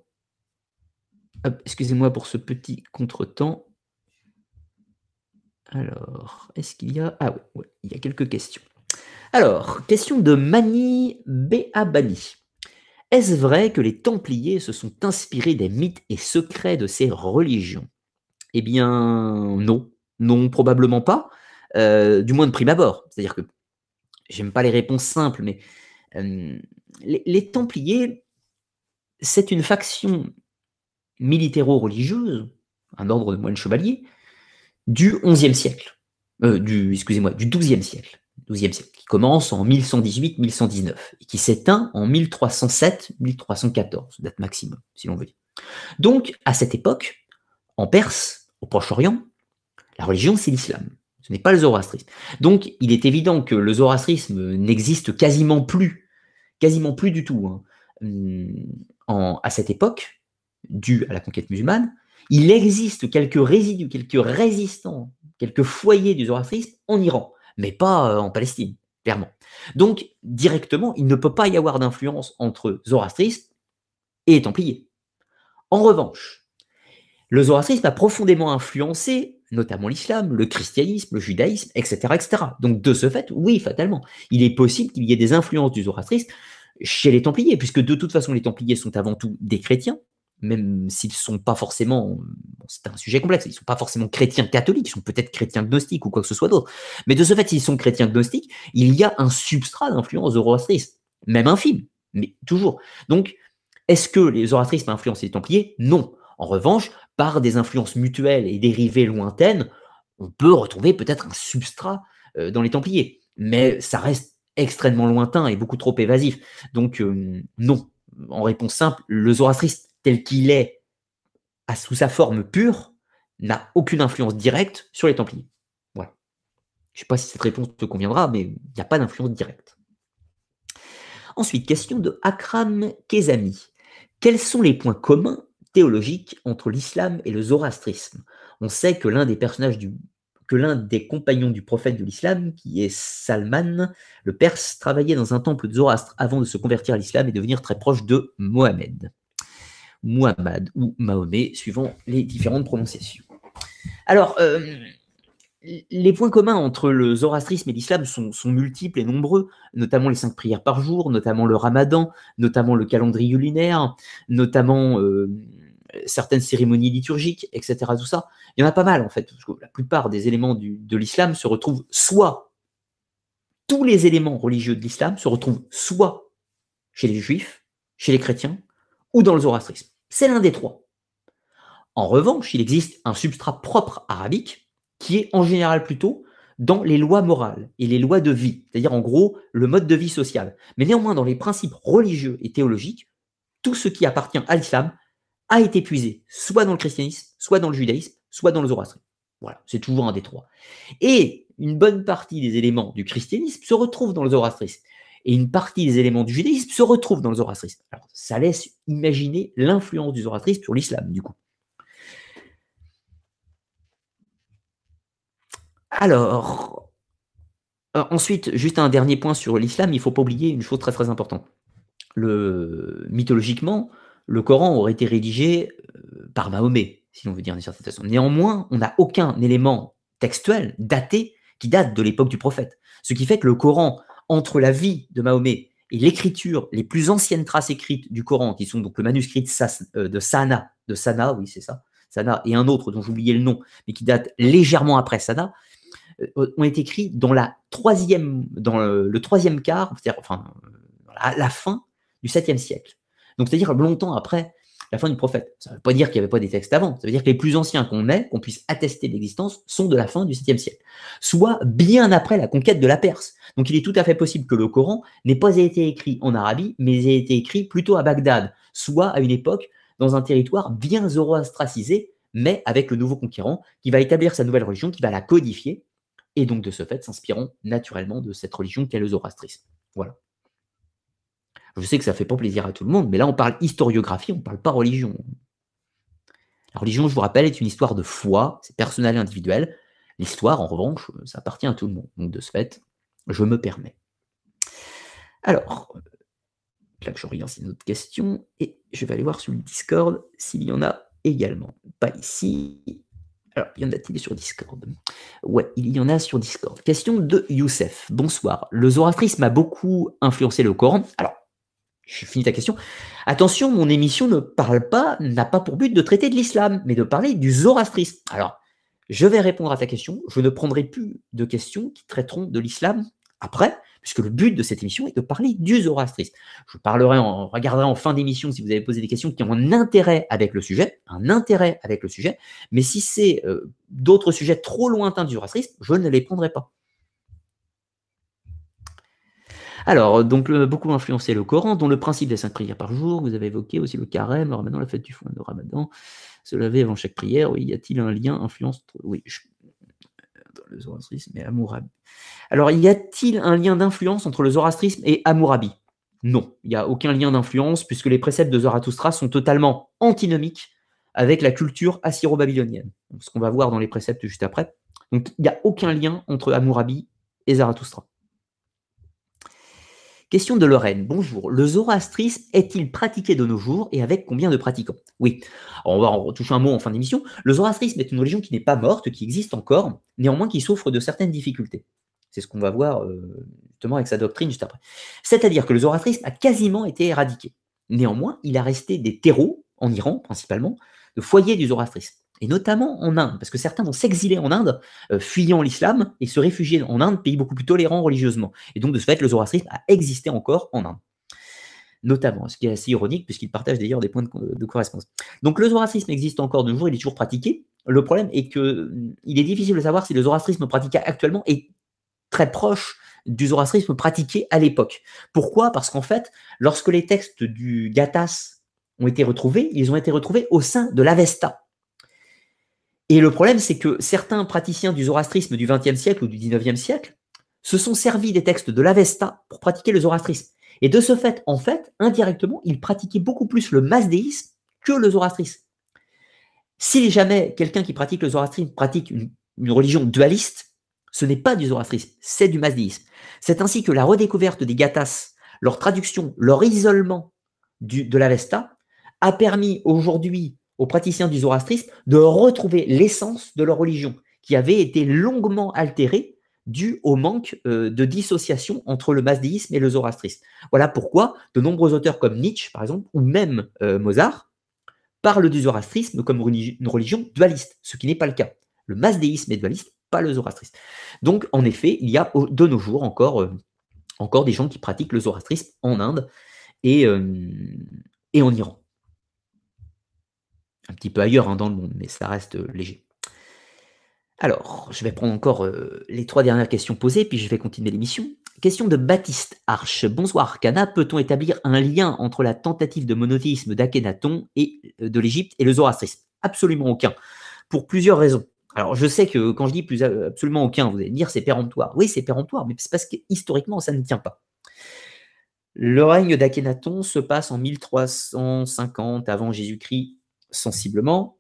Excusez-moi pour ce petit contretemps. Alors, est-ce qu'il y a... Ah oui, il y a quelques questions. Alors, question de Mani Beabani. Est-ce vrai que les Templiers se sont inspirés des mythes et secrets de ces religions? Eh bien, non. Non, probablement pas. Euh, du moins de prime abord. C'est-à-dire que j'aime pas les réponses simples, mais euh, les, Templiers, c'est une faction militaro-religieuse, un ordre de moines chevaliers, du XIe siècle, euh, du, excusez-moi, du XIIe siècle, siècle, qui commence en 1118-1119 et qui s'éteint en 1307-1314, date maximum, si l'on veut dire. Donc, à cette époque, en Perse, au Proche-Orient, la religion, c'est l'islam. Ce n'est pas le zoroastrisme. Donc, il est évident que le zoroastrisme n'existe quasiment plus, quasiment plus du tout hein. hum, à cette époque, dû à la conquête musulmane. Il existe quelques résidus, quelques résistants, quelques foyers du zoroastrisme en Iran, mais pas euh, en Palestine, clairement. Donc, directement, il ne peut pas y avoir d'influence entre zoroastrisme et templier. En revanche, le zoroastrisme a profondément influencé notamment l'islam, le christianisme, le judaïsme, etc., etc. Donc de ce fait, oui, fatalement, il est possible qu'il y ait des influences du zoroastrisme chez les Templiers, puisque de toute façon les Templiers sont avant tout des chrétiens, même s'ils ne sont pas forcément, c'est un sujet complexe, ils ne sont pas forcément chrétiens catholiques, ils sont peut-être chrétiens gnostiques ou quoi que ce soit d'autre. Mais de ce fait, s'ils sont chrétiens gnostiques, il y a un substrat d'influence zoroastriste, même infime, mais toujours. Donc, est-ce que les zoroastristes ont influencé les Templiers? Non. En revanche, par des influences mutuelles et dérivées lointaines, on peut retrouver peut-être un substrat euh, dans les Templiers. Mais ça reste extrêmement lointain et beaucoup trop évasif. Donc euh, non, en réponse simple, le zoroastrisme tel qu'il est, sous sa forme pure, n'a aucune influence directe sur les Templiers. Voilà. Je ne sais pas si cette réponse te conviendra, mais il n'y a pas d'influence directe. Ensuite, question de Akram Kezami. Quels sont les points communs théologique entre l'islam et le zoroastrisme. On sait que l'un des personnages du que l'un des compagnons du prophète de l'islam, qui est Salman, le Perse, travaillait dans un temple de Zoroastre avant de se convertir à l'islam et devenir très proche de Mohamed. Muhammad ou Mahomet, suivant les différentes prononciations. Alors, euh, les points communs entre le zoroastrisme et l'islam sont, multiples et nombreux, notamment les cinq prières par jour, notamment le ramadan, notamment le calendrier lunaire, notamment euh, certaines cérémonies liturgiques, etc. Tout ça, il y en a pas mal en fait. La plupart des éléments de l'islam se retrouvent soit tous les éléments religieux de l'islam se retrouvent soit chez les juifs, chez les chrétiens, ou dans le zoroastrisme. C'est l'un des trois. En revanche, il existe un substrat propre arabique qui est en général plutôt dans les lois morales et les lois de vie, c'est-à-dire en gros le mode de vie social. Mais néanmoins, dans les principes religieux et théologiques, tout ce qui appartient à l'islam a été puisé, soit dans le christianisme, soit dans le judaïsme, soit dans le zoroastrisme. Voilà, c'est toujours un des trois. Et une bonne partie des éléments du christianisme se retrouvent dans le zoroastrisme. Et une partie des éléments du judaïsme se retrouvent dans le zoroastrisme. Alors, ça laisse imaginer l'influence du zoroastrisme sur l'islam, du coup. Alors, ensuite, juste un dernier point sur l'islam, il ne faut pas oublier une chose très très importante. Mythologiquement, le Coran aurait été rédigé par Mahomet, si l'on veut dire d'une certaine façon. Néanmoins, on n'a aucun élément textuel daté qui date de l'époque du prophète. Ce qui fait que le Coran, entre la vie de Mahomet et l'écriture, les plus anciennes traces écrites du Coran, qui sont donc le manuscrit de, de Sana, de Sana, oui c'est ça, Sana, et un autre dont j'oubliais le nom, mais qui date légèrement après Sana, euh, ont été écrits dans le, troisième quart, c'est-à-dire à la fin du 7e siècle. Donc c'est-à-dire longtemps après la fin du prophète. Ça ne veut pas dire qu'il n'y avait pas des textes avant. Ça veut dire que les plus anciens qu'on ait, qu'on puisse attester l'existence, sont de la fin du 7e siècle, soit bien après la conquête de la Perse. Donc il est tout à fait possible que le Coran n'ait pas été écrit en Arabie, mais ait été écrit plutôt à Bagdad, soit à une époque dans un territoire bien zoroastracisé, mais avec le nouveau conquérant qui va établir sa nouvelle religion, qui va la codifier, et donc de ce fait s'inspirant naturellement de cette religion qu'est le zoroastrisme. Voilà. Je sais que ça ne fait pas plaisir à tout le monde, mais là on parle historiographie, on ne parle pas religion. La religion, je vous rappelle, est une histoire de foi, c'est personnel et individuel. L'histoire, en revanche, ça appartient à tout le monde. Donc de ce fait, je me permets. Alors, là que je regarde, une autre question, et je vais aller voir sur le Discord s'il y en a également. Pas ici. Alors, y en a-t-il sur Discord? Ouais, il y en a sur Discord. Question de Youssef. Bonsoir. Le zoroastrisme a beaucoup influencé le Coran. Alors, je finis ta question. Attention, mon émission ne parle pas, n'a pas pour but de traiter de l'islam, mais de parler du zoroastrisme. Alors, je vais répondre à ta question. Je ne prendrai plus de questions qui traiteront de l'islam après, puisque le but de cette émission est de parler du zoroastrisme. Je parlerai, en, regarderai en fin d'émission si vous avez posé des questions qui ont un intérêt avec le sujet, un intérêt avec le sujet, mais si c'est euh, d'autres sujets trop lointains du zoroastrisme, je ne les prendrai pas. Alors, donc, beaucoup influencé le Coran, dont le principe des cinq prières par jour. Vous avez évoqué aussi le carême, le ramadan, la fête du foin de ramadan, se laver avant chaque prière. Oui, y a-t-il un lien, influence Oui, le zoroastrisme et Amourabi? Alors, y a-t-il un lien d'influence entre le zoroastrisme et Amourabi? Non, il n'y a aucun lien d'influence puisque les préceptes de Zarathustra sont totalement antinomiques avec la culture assyro-babylonienne. Ce qu'on va voir dans les préceptes juste après. Donc, il n'y a aucun lien entre Amourabi et Zarathustra. Question de Lorraine. Bonjour. Le zoroastrisme est-il pratiqué de nos jours et avec combien de pratiquants? Oui. on va en toucher un mot en fin d'émission. Le zoroastrisme est une religion qui n'est pas morte, qui existe encore, néanmoins qui souffre de certaines difficultés. C'est ce qu'on va voir euh, justement avec sa doctrine juste après. C'est-à-dire que le zoroastrisme a quasiment été éradiqué. Néanmoins, il a resté des terreaux, en Iran principalement, de foyers du zoroastrisme et notamment en Inde, parce que certains vont s'exiler en Inde, euh, fuyant l'islam, et se réfugier en Inde, pays beaucoup plus tolérant religieusement. Et donc, de ce fait, le zoroastrisme a existé encore en Inde. Notamment, ce qui est assez ironique, puisqu'il partage d'ailleurs des points de, correspondance. Donc, le zoroastrisme existe encore de nos jours, il est toujours pratiqué. Le problème est qu'il est difficile de savoir si le zoroastrisme pratiqué actuellement est très proche du zoroastrisme pratiqué à l'époque. Pourquoi? Parce qu'en fait, lorsque les textes du Gathas ont été retrouvés, ils ont été retrouvés au sein de l'Avesta, et le problème, c'est que certains praticiens du zoroastrisme du XXe siècle ou du XIXe siècle se sont servis des textes de l'Avesta pour pratiquer le zoroastrisme. Et de ce fait, en fait, indirectement, ils pratiquaient beaucoup plus le masdéisme que le zoroastrisme. Si jamais quelqu'un qui pratique le zoroastrisme pratique une, religion dualiste, ce n'est pas du zoroastrisme, c'est du masdéisme. C'est ainsi que la redécouverte des gathas, leur traduction, leur isolement de l'Avesta, a permis aujourd'hui aux praticiens du zoroastrisme de retrouver l'essence de leur religion, qui avait été longuement altérée dû au manque euh, de dissociation entre le masdéisme et le zoroastrisme. Voilà pourquoi de nombreux auteurs comme Nietzsche, par exemple, ou même euh, Mozart, parlent du zoroastrisme comme une religion dualiste, ce qui n'est pas le cas. Le masdéisme est dualiste, pas le zoroastrisme. Donc, en effet, il y a de nos jours encore, euh, encore des gens qui pratiquent le zoroastrisme en Inde et en Iran un petit peu ailleurs hein, dans le monde, mais ça reste euh, léger. Alors, je vais prendre encore euh, les trois dernières questions posées, puis je vais continuer l'émission. Question de Baptiste Arche. Bonsoir, Cana. Peut-on établir un lien entre la tentative de monothéisme d'Akhenaton et euh, de l'Égypte et le zoroastrisme? Absolument aucun. Pour plusieurs raisons. Alors, je sais que quand je dis absolument aucun, vous allez me dire c'est péremptoire. Oui, c'est péremptoire, mais c'est parce que historiquement, ça ne tient pas. Le règne d'Akhenaton se passe en 1350 avant Jésus-Christ sensiblement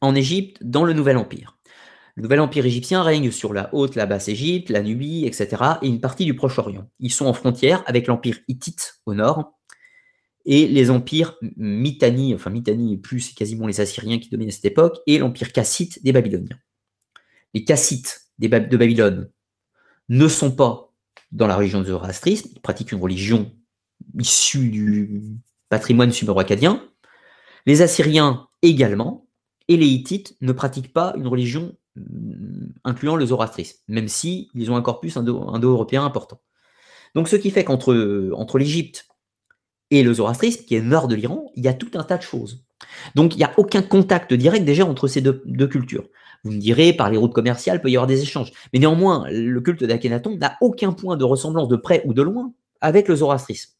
en Égypte dans le Nouvel Empire. Le nouvel empire égyptien règne sur la haute, la basse Égypte, la Nubie, etc. et une partie du Proche-Orient. Ils sont en frontière avec l'empire hittite au nord et les empires Mitanni, enfin Mitanni plus c'est quasiment les Assyriens qui dominent à cette époque, et l'empire cassite des Babyloniens. Les cassites de Babylone ne sont pas dans la religion du zoroastrisme, ils pratiquent une religion issue du patrimoine suméro-acadien. Les Assyriens également, et les Hittites ne pratiquent pas une religion mm, incluant le zoroastrisme, même si ils ont un corpus indo-européen important. Donc ce qui fait qu'entre entre l'Égypte et le zoroastrisme, qui est nord de l'Iran, il y a tout un tas de choses. Donc il n'y a aucun contact direct déjà entre ces deux, cultures. Vous me direz, par les routes commerciales, il peut y avoir des échanges. Mais néanmoins, le culte d'Akhenaton n'a aucun point de ressemblance de près ou de loin avec le zoroastrisme.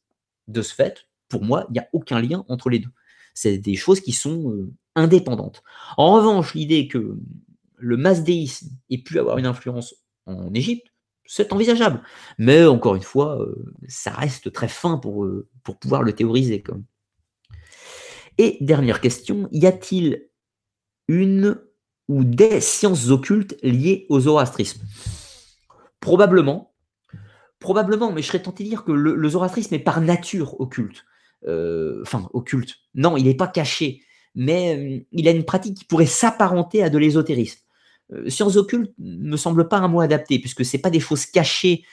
De ce fait, pour moi, il n'y a aucun lien entre les deux. C'est des choses qui sont euh, indépendantes. En revanche, l'idée que le masdéisme ait pu avoir une influence en Égypte, c'est envisageable. Mais encore une fois, euh, ça reste très fin pour, euh, pour pouvoir le théoriser. Et dernière question, y a-t-il une ou des sciences occultes liées au zoroastrisme? Probablement. Probablement, mais je serais tenté de dire que le, zoroastrisme est par nature occulte. Euh, enfin, occulte. Non, il n'est pas caché, mais il a une pratique qui pourrait s'apparenter à de l'ésotérisme. Euh, sciences occultes me semble pas un mot adapté, puisque ce pas des choses cachées,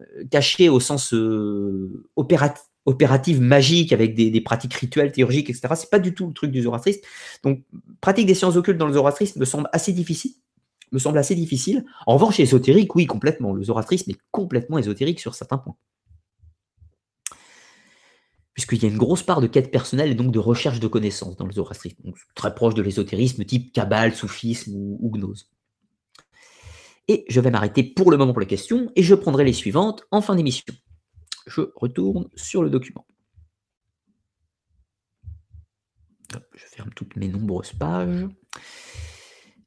euh, cachées au sens euh, opératif, magique, avec des, pratiques rituelles, théurgiques, etc. C'est pas du tout le truc du zoroastrisme. Donc, pratique des sciences occultes dans le zoroastrisme me semble assez difficile. Me semble assez difficile. En revanche, ésotérique, oui, complètement. Le zoroastrisme est complètement ésotérique sur certains points puisqu'il y a une grosse part de quête personnelle et donc de recherche de connaissances dans le zoroastrisme, donc très proche de l'ésotérisme type Kabbale, soufisme ou, gnose. Et je vais m'arrêter pour le moment pour les questions et je prendrai les suivantes en fin d'émission. Je retourne sur le document. je ferme toutes mes nombreuses pages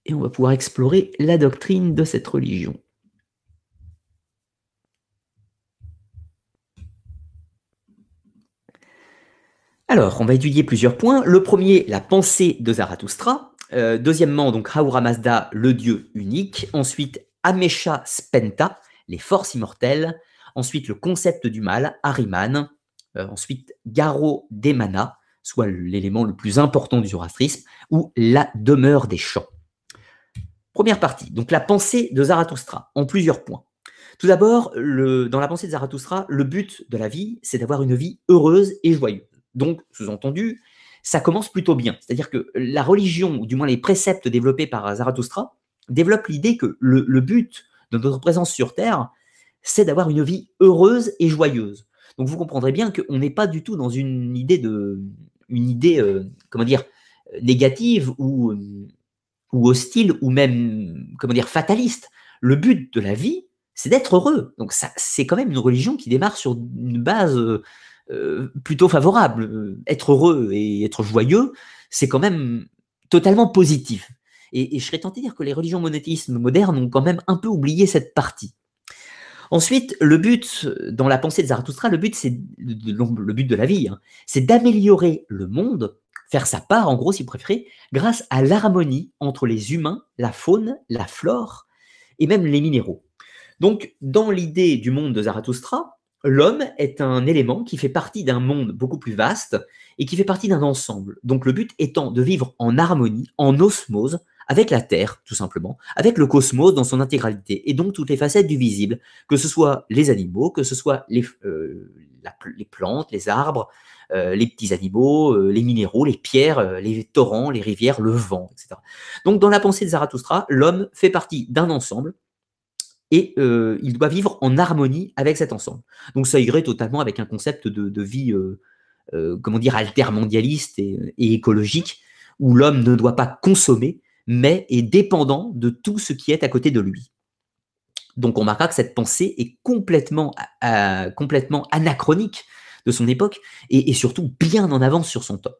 et on va pouvoir explorer la doctrine de cette religion. Alors, on va étudier plusieurs points. Le premier, la pensée de Zarathustra. Euh, deuxièmement, donc Ahura Mazda, le dieu unique. Ensuite, Amesha Spenta, les forces immortelles. Ensuite, le concept du mal, Ahriman. Euh, ensuite, Garo Demana, soit l'élément le plus important du zoroastrisme, ou la demeure des champs. Première partie, donc la pensée de Zarathustra, en plusieurs points. Tout d'abord, dans la pensée de Zarathustra, le but de la vie, c'est d'avoir une vie heureuse et joyeuse. Donc, sous-entendu, ça commence plutôt bien. C'est-à-dire que la religion, ou du moins les préceptes développés par Zarathustra, développent l'idée que le, but de notre présence sur Terre, c'est d'avoir une vie heureuse et joyeuse. Donc vous comprendrez bien qu'on n'est pas du tout dans une idée de, une idée, euh, comment dire, négative ou, ou hostile ou même, comment dire, fataliste. Le but de la vie, c'est d'être heureux. Donc c'est quand même une religion qui démarre sur une base euh, plutôt favorable. Être heureux et être joyeux, c'est quand même totalement positif. Et, je serais tenté de dire que les religions monothéistes modernes ont quand même un peu oublié cette partie. Ensuite, le but, dans la pensée de Zarathustra, le but, c'est le but de la vie, hein, c'est d'améliorer le monde, faire sa part, en gros, si vous préférez, grâce à l'harmonie entre les humains, la faune, la flore et même les minéraux. Donc, dans l'idée du monde de Zarathustra, l'homme est un élément qui fait partie d'un monde beaucoup plus vaste et qui fait partie d'un ensemble. Donc le but étant de vivre en harmonie, en osmose avec la Terre, tout simplement, avec le cosmos dans son intégralité, et donc toutes les facettes du visible, que ce soit les animaux, que ce soit les, euh, plantes, les arbres, euh, les petits animaux, euh, les minéraux, les pierres, les torrents, les rivières, le vent, etc. Donc dans la pensée de Zarathustra, l'homme fait partie d'un ensemble et euh, il doit vivre en harmonie avec cet ensemble. Donc ça irait totalement avec un concept de, vie, euh, euh, comment dire, altermondialiste et, écologique, où l'homme ne doit pas consommer, mais est dépendant de tout ce qui est à côté de lui. Donc on remarquera que cette pensée est complètement, anachronique de son époque et surtout bien en avance sur son temps.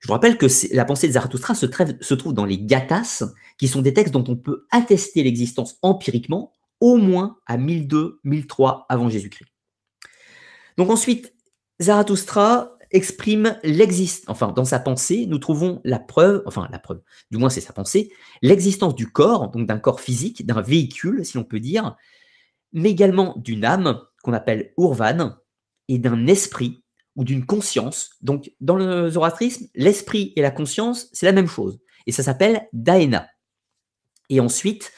Je vous rappelle que la pensée de Zarathustra se, trouve dans les Gathas, qui sont des textes dont on peut attester l'existence empiriquement au moins à 1002-1003 avant Jésus-Christ. Donc ensuite, Zarathustra exprime l'existence, enfin, dans sa pensée, nous trouvons la preuve, enfin, la preuve, du moins c'est sa pensée, l'existence du corps, donc d'un corps physique, d'un véhicule, si l'on peut dire, mais également d'une âme, qu'on appelle Urvan, et d'un esprit, ou d'une conscience. Donc, dans le zoroastrisme, l'esprit et la conscience, c'est la même chose. Et ça s'appelle Daena. Et ensuite,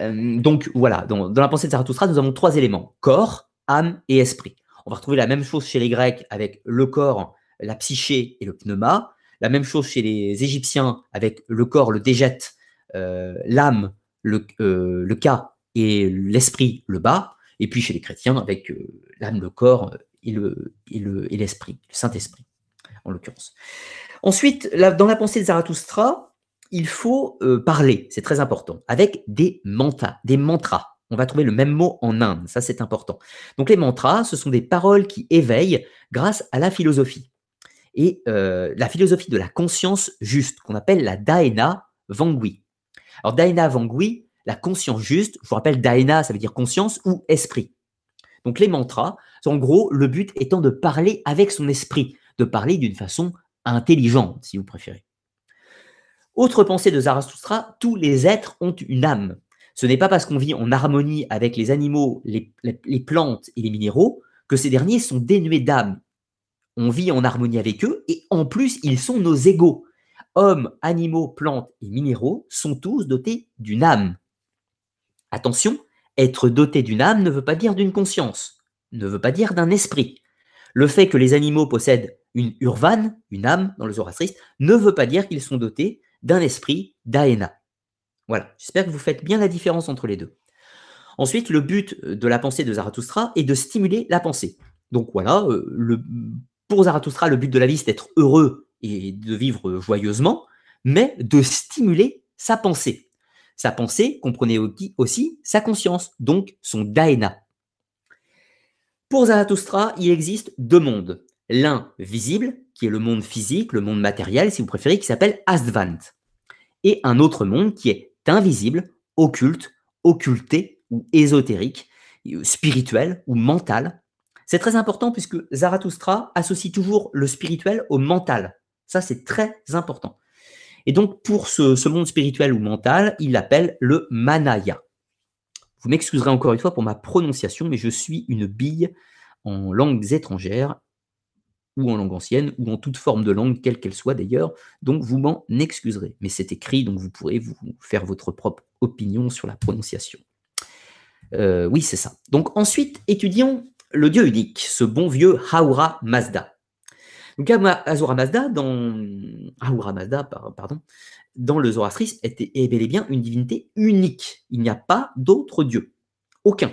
euh, donc voilà, dans, la pensée de Zarathustra, nous avons trois éléments corps, âme et esprit. On va retrouver la même chose chez les Grecs avec le corps, la psyché et le pneuma. La même chose chez les Égyptiens avec le corps, le dégète, euh, l'âme, le, euh, le cas et l'esprit, le bas. Et puis chez les chrétiens avec euh, l'âme, le corps et le et le, et l'esprit, le Saint-Esprit en l'occurrence. Ensuite, dans la pensée de Zarathustra, il faut euh, parler, c'est très important, avec des des mantras. On va trouver le même mot en Inde, ça c'est important. Donc les mantras, ce sont des paroles qui éveillent grâce à la philosophie. Et euh, la philosophie de la conscience juste, qu'on appelle la Daena Vangui. Alors Daena Vangui, la conscience juste, je vous rappelle Daena, ça veut dire conscience ou esprit. Donc les mantras, en gros, le but étant de parler avec son esprit, de parler d'une façon intelligente, si vous préférez. Autre pensée de Zarathustra, tous les êtres ont une âme. Ce n'est pas parce qu'on vit en harmonie avec les animaux, les, plantes et les minéraux que ces derniers sont dénués d'âme. On vit en harmonie avec eux et en plus, ils sont nos égaux. Hommes, animaux, plantes et minéraux sont tous dotés d'une âme. Attention, être doté d'une âme ne veut pas dire d'une conscience, ne veut pas dire d'un esprit. Le fait que les animaux possèdent une urvane, une âme dans le zoroastrisme, ne veut pas dire qu'ils sont dotés d'un esprit d'Aena. Voilà, j'espère que vous faites bien la différence entre les deux. Ensuite, le but de la pensée de Zarathustra est de stimuler la pensée. Donc voilà, euh, pour Zarathustra, le but de la vie, c'est d'être heureux et de vivre joyeusement, mais de stimuler sa pensée. Sa pensée, comprenez aussi sa conscience, donc son Daena. Pour Zarathustra, il existe deux mondes. L'un visible, qui est le monde physique, le monde matériel, si vous préférez, qui s'appelle Astvant. Et un autre monde qui est invisible, occulte, occulté ou ésotérique, spirituel ou mental. C'est très important puisque Zarathustra associe toujours le spirituel au mental. Ça, c'est très important. Et donc, pour ce monde spirituel ou mental, il l'appelle le Manaya. Vous m'excuserez encore une fois pour ma prononciation, mais je suis une bille en langues étrangères ou en langue ancienne, ou en toute forme de langue, quelle qu'elle soit d'ailleurs, donc vous m'en excuserez. Mais c'est écrit, donc vous pourrez vous faire votre propre opinion sur la prononciation. Euh, oui, c'est ça. Donc ensuite, étudions le dieu unique, ce bon vieux Haura Mazda. Donc Azura Mazda, dans Ahura Mazda, pardon, dans le zoroastrisme, est bel et bien une divinité unique. Il n'y a pas d'autre dieu. Aucun.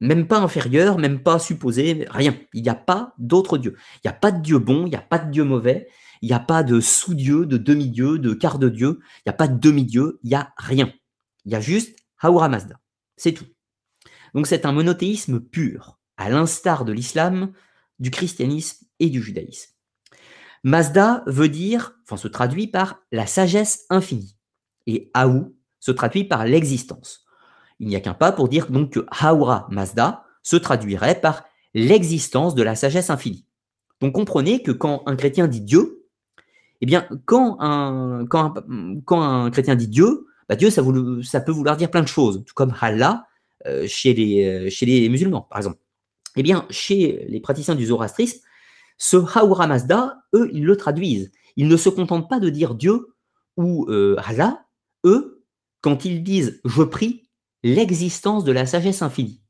Même pas inférieur, même pas supposé, rien. Il n'y a pas d'autre Dieu. Il n'y a pas de Dieu bon, il n'y a pas de Dieu mauvais, il n'y a pas de sous-dieu, de demi-dieu, de quart de Dieu, il n'y a pas de demi-dieu, il n'y a rien. Il y a juste Haura Mazda. C'est tout. Donc c'est un monothéisme pur, à l'instar de l'islam, du christianisme et du judaïsme. Mazda veut dire, enfin se traduit par la sagesse infinie. Et Aou se traduit par l'existence. Il n'y a qu'un pas pour dire donc que Haura Mazda se traduirait par l'existence de la sagesse infinie. Donc comprenez que quand un chrétien dit Dieu, eh bien, quand un, chrétien dit Dieu, bah Dieu, ça, peut vouloir dire plein de choses, tout comme Allah chez, les, euh, chez les musulmans, par exemple. Eh bien, chez les praticiens du zoroastrisme, ce Haura Mazda, eux, ils le traduisent. Ils ne se contentent pas de dire Dieu ou euh, Allah. Eux, quand ils disent je prie, l'existence de la sagesse infinie.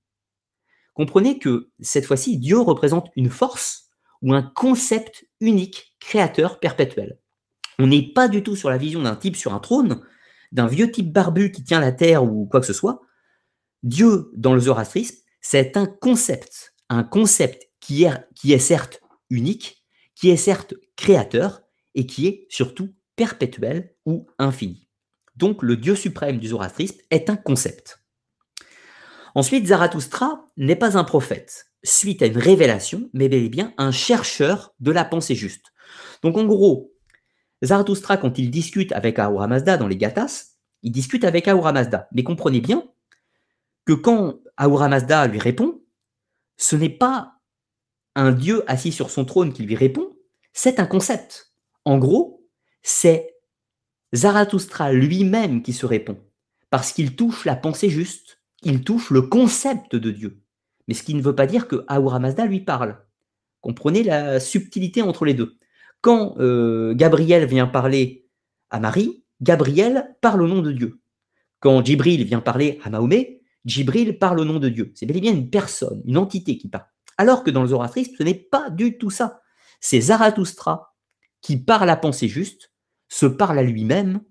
Comprenez que cette fois-ci, Dieu représente une force ou un concept unique, créateur, perpétuel. On n'est pas du tout sur la vision d'un type sur un trône, d'un vieux type barbu qui tient la terre ou quoi que ce soit. Dieu, dans le zoroastrisme, c'est un concept, un concept qui est, qui est certes unique, qui est certes créateur et qui est surtout perpétuel ou infini. Donc le Dieu suprême du zoroastrisme est un concept. Ensuite, Zarathustra n'est pas un prophète, suite à une révélation, mais bel et bien un chercheur de la pensée juste. Donc en gros, Zarathustra, quand il discute avec Ahura Mazda dans les Gathas, il discute avec Ahura Mazda. Mais comprenez bien que quand Ahura Mazda lui répond, ce n'est pas un dieu assis sur son trône qui lui répond, c'est un concept. En gros, c'est Zarathustra lui-même qui se répond, parce qu'il touche la pensée juste, il touche le concept de Dieu. Mais ce qui ne veut pas dire que Ahura Mazda lui parle. Comprenez la subtilité entre les deux. Quand euh, Gabriel vient parler à Marie, Gabriel parle au nom de Dieu. Quand Djibril vient parler à Mahomet, Djibril parle au nom de Dieu. C'est bel et bien une personne, une entité qui parle. Alors que dans le zoroastrisme, ce n'est pas du tout ça. C'est Zarathustra qui, par la pensée juste, se parle à lui-même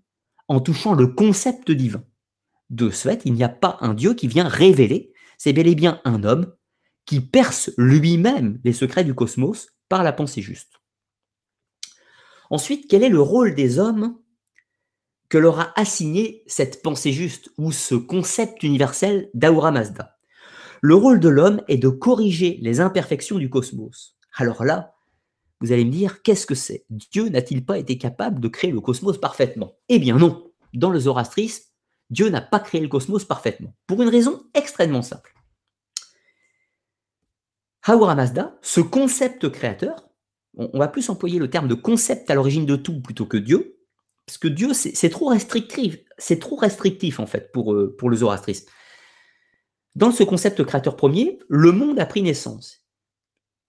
en touchant le concept divin. De ce fait, il n'y a pas un Dieu qui vient révéler, c'est bel et bien un homme qui perce lui-même les secrets du cosmos par la pensée juste. Ensuite, quel est le rôle des hommes que leur a assigné cette pensée juste ou ce concept universel d'Aura Mazda? Le rôle de l'homme est de corriger les imperfections du cosmos. Alors là, vous allez me dire, qu'est-ce que c'est? Dieu n'a-t-il pas été capable de créer le cosmos parfaitement? Eh bien non. Dans le zoroastrisme, Dieu n'a pas créé le cosmos parfaitement. Pour une raison extrêmement simple. Ahura Mazda, ce concept créateur, on, va plus employer le terme de concept à l'origine de tout plutôt que Dieu, parce que Dieu, c'est trop restrictif, c'est trop restrictif en fait pour, euh, pour le zoroastrisme. Dans ce concept créateur premier, le monde a pris naissance.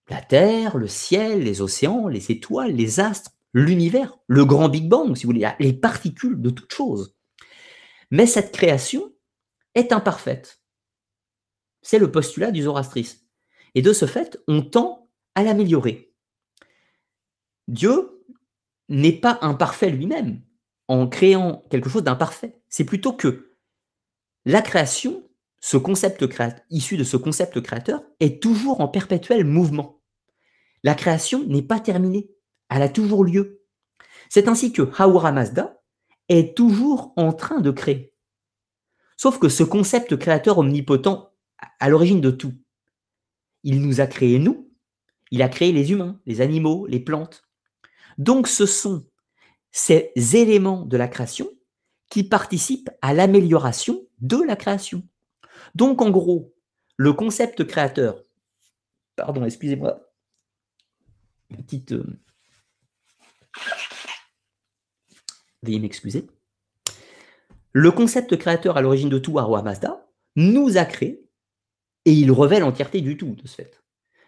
La Terre, le ciel, les océans, les étoiles, les astres, l'univers, le grand Big Bang, si vous voulez, les particules de toutes choses. Mais cette création est imparfaite. C'est le postulat du zoroastrisme. Et de ce fait, on tend à l'améliorer. Dieu n'est pas imparfait lui-même en créant quelque chose d'imparfait. C'est plutôt que la création ce concept issu de ce concept créateur est toujours en perpétuel mouvement. La création n'est pas terminée, elle a toujours lieu. C'est ainsi que Haura Mazda est toujours en train de créer. Sauf que ce concept créateur omnipotent, à l'origine de tout, il nous a créés nous, il a créé les humains, les animaux, les plantes. Donc ce sont ces éléments de la création qui participent à l'amélioration de la création. Donc, en gros, le concept créateur, pardon, excusez-moi, petite. Euh, veuillez m'excuser. Le concept créateur à l'origine de tout, Arwa Mazda, nous a créé et il revêt l'entièreté du tout, de ce fait.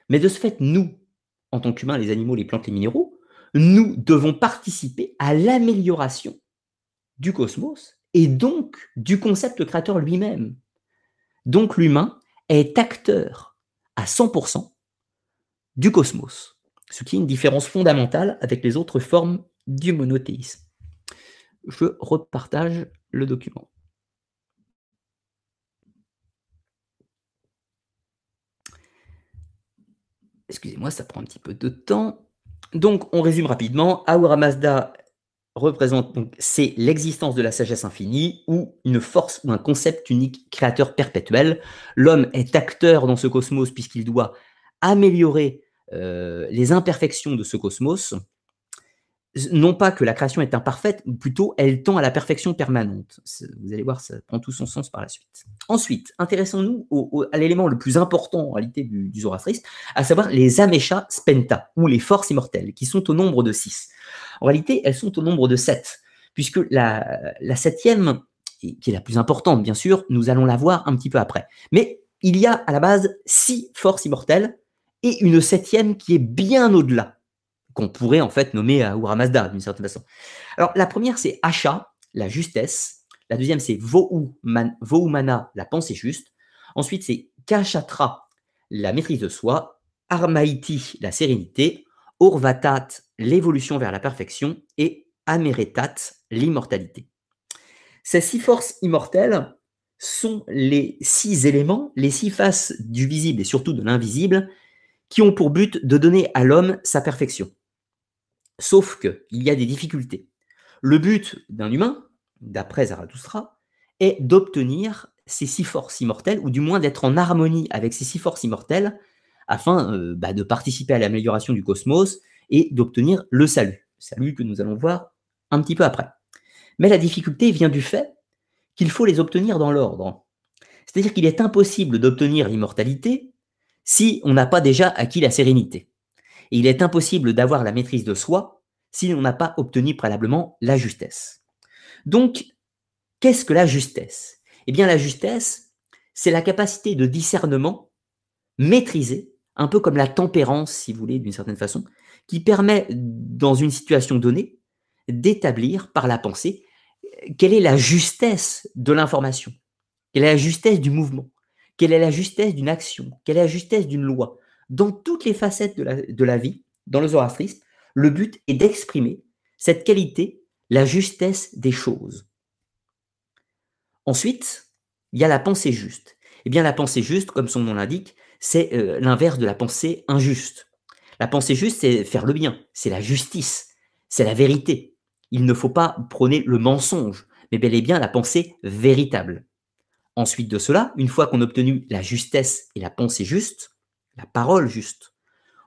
Mais de ce fait, nous, en tant qu'humains, les animaux, les plantes, les minéraux, nous devons participer à l'amélioration du cosmos et donc du concept créateur lui-même. Donc l'humain est acteur à 100% du cosmos, ce qui est une différence fondamentale avec les autres formes du monothéisme. Je repartage le document. Excusez-moi, ça prend un petit peu de temps. Donc, on résume rapidement. Ahura Mazda représente donc c'est l'existence de la sagesse infinie ou une force ou un concept unique créateur perpétuel. L'homme est acteur dans ce cosmos puisqu'il doit améliorer euh, les imperfections de ce cosmos. Non pas que la création est imparfaite, ou plutôt elle tend à la perfection permanente. Vous allez voir, ça prend tout son sens par la suite. Ensuite, intéressons-nous à l'élément le plus important en réalité du, du à savoir les Amesha Spenta, ou les forces immortelles, qui sont au nombre de six. En réalité, elles sont au nombre de sept, puisque la, septième, qui est la plus importante, bien sûr, nous allons la voir un petit peu après. Mais il y a à la base six forces immortelles et une septième qui est bien au-delà, qu'on pourrait en fait nommer Ahura Mazda d'une certaine façon. Alors la première, c'est Asha, la justesse. La deuxième, c'est Vohumana, la pensée juste. Ensuite, c'est Kachatra, la maîtrise de soi. Armaiti, la sérénité. Urvatat, l'évolution vers la perfection, et Ameretat, l'immortalité. Ces six forces immortelles sont les six éléments, les six faces du visible et surtout de l'invisible, qui ont pour but de donner à l'homme sa perfection. Sauf qu'il y a des difficultés. Le but d'un humain, d'après Zarathustra, est d'obtenir ces six forces immortelles, ou du moins d'être en harmonie avec ces six forces immortelles, afin euh, bah, de participer à l'amélioration du cosmos et d'obtenir le salut. Salut que nous allons voir un petit peu après. Mais la difficulté vient du fait qu'il faut les obtenir dans l'ordre. C'est-à-dire qu'il est impossible d'obtenir l'immortalité si on n'a pas déjà acquis la sérénité. Et il est impossible d'avoir la maîtrise de soi si l'on n'a pas obtenu préalablement la justesse. Donc, qu'est-ce que la justesse? Eh bien, la justesse, c'est la capacité de discernement maîtrisée, un peu comme la tempérance, si vous voulez, d'une certaine façon, qui permet, dans une situation donnée, d'établir par la pensée quelle est la justesse de l'information, quelle est la justesse du mouvement, quelle est la justesse d'une action, quelle est la justesse d'une loi? Dans toutes les facettes de la, vie, dans le zoroastrisme, le but est d'exprimer cette qualité, la justesse des choses. Ensuite, il y a la pensée juste. Eh bien, la pensée juste, comme son nom l'indique, c'est euh, l'inverse de la pensée injuste. La pensée juste, c'est faire le bien, c'est la justice, c'est la vérité. Il ne faut pas prôner le mensonge, mais bel et bien la pensée véritable. Ensuite de cela, une fois qu'on a obtenu la justesse et la pensée juste, la parole juste,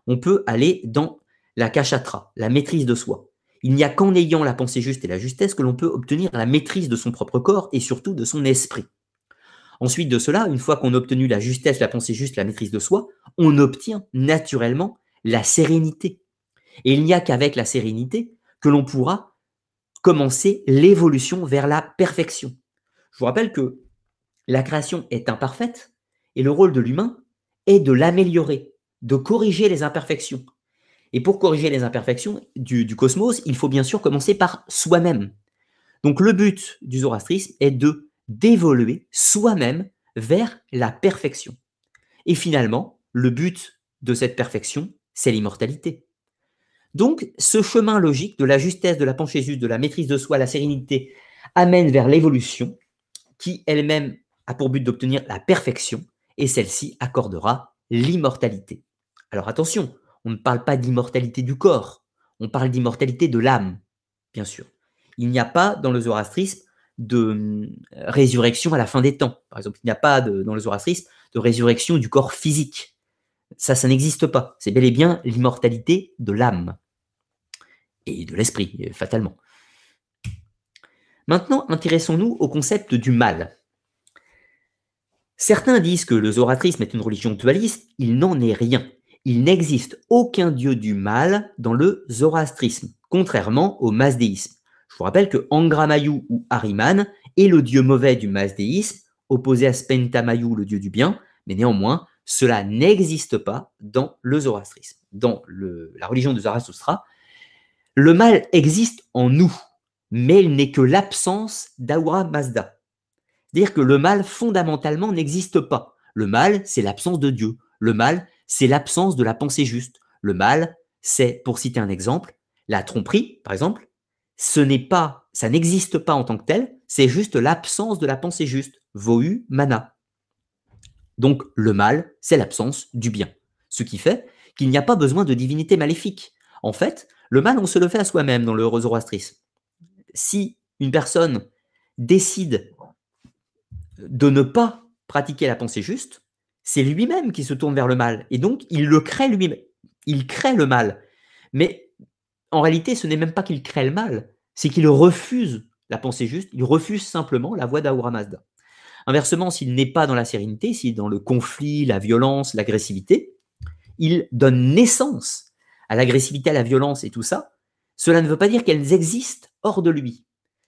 on peut aller dans la kachatra, la maîtrise de soi. Il n'y a qu'en ayant la pensée juste et la justesse que l'on peut obtenir la maîtrise de son propre corps et surtout de son esprit. Ensuite de cela, une fois qu'on a obtenu la justesse, la pensée juste, la maîtrise de soi, on obtient naturellement la sérénité. Et il n'y a qu'avec la sérénité que l'on pourra commencer l'évolution vers la perfection. Je vous rappelle que la création est imparfaite et le rôle de l'humain est de l'améliorer, de corriger les imperfections. Et pour corriger les imperfections du, cosmos, il faut bien sûr commencer par soi-même. Donc le but du zoroastrisme est de d'évoluer soi-même vers la perfection. Et finalement, le but de cette perfection, c'est l'immortalité. Donc, ce chemin logique de la justesse, de la juste, de la maîtrise de soi, la sérénité, amène vers l'évolution, qui elle-même a pour but d'obtenir la perfection, et celle-ci accordera l'immortalité. Alors attention, on ne parle pas d'immortalité du corps, on parle d'immortalité de l'âme, bien sûr. Il n'y a pas dans le zoroastrisme de euh, résurrection à la fin des temps. Par exemple, il n'y a pas dans le zoroastrisme de résurrection du corps physique. Ça, ça n'existe pas. C'est bel et bien l'immortalité de l'âme et de l'esprit, fatalement. Maintenant, intéressons-nous au concept du mal. Certains disent que le zoroastrisme est une religion dualiste, il n'en est rien. Il n'existe aucun dieu du mal dans le zoroastrisme, contrairement au masdéisme. Je vous rappelle que Angramayu ou Ahriman est le dieu mauvais du masdéisme, opposé à Spentamayu, le dieu du bien, mais néanmoins, cela n'existe pas dans le zoroastrisme. Dans la religion de Zarathustra, le mal existe en nous, mais il n'est que l'absence d'Aura Mazda. C'est-à-dire que le mal, fondamentalement, n'existe pas. Le mal, c'est l'absence de Dieu. Le mal, c'est l'absence de la pensée juste. Le mal, c'est, pour citer un exemple, la tromperie, par exemple, ce n'est pas, ça n'existe pas en tant que tel, c'est juste l'absence de la pensée juste. Vohu mana. Donc le mal, c'est l'absence du bien. Ce qui fait qu'il n'y a pas besoin de divinité maléfique. En fait, le mal, on se le fait à soi-même dans le zoroastrisme. Si une personne décide de ne pas pratiquer la pensée juste, c'est lui-même qui se tourne vers le mal. Et donc, il le crée lui-même. Il crée le mal. Mais en réalité, ce n'est même pas qu'il crée le mal, c'est qu'il refuse la pensée juste, il refuse simplement la voie d'Ahura Mazda. Inversement, s'il n'est pas dans la sérénité, s'il est dans le conflit, la violence, l'agressivité, il donne naissance à l'agressivité, à la violence et tout ça. Cela ne veut pas dire qu'elles existent hors de lui.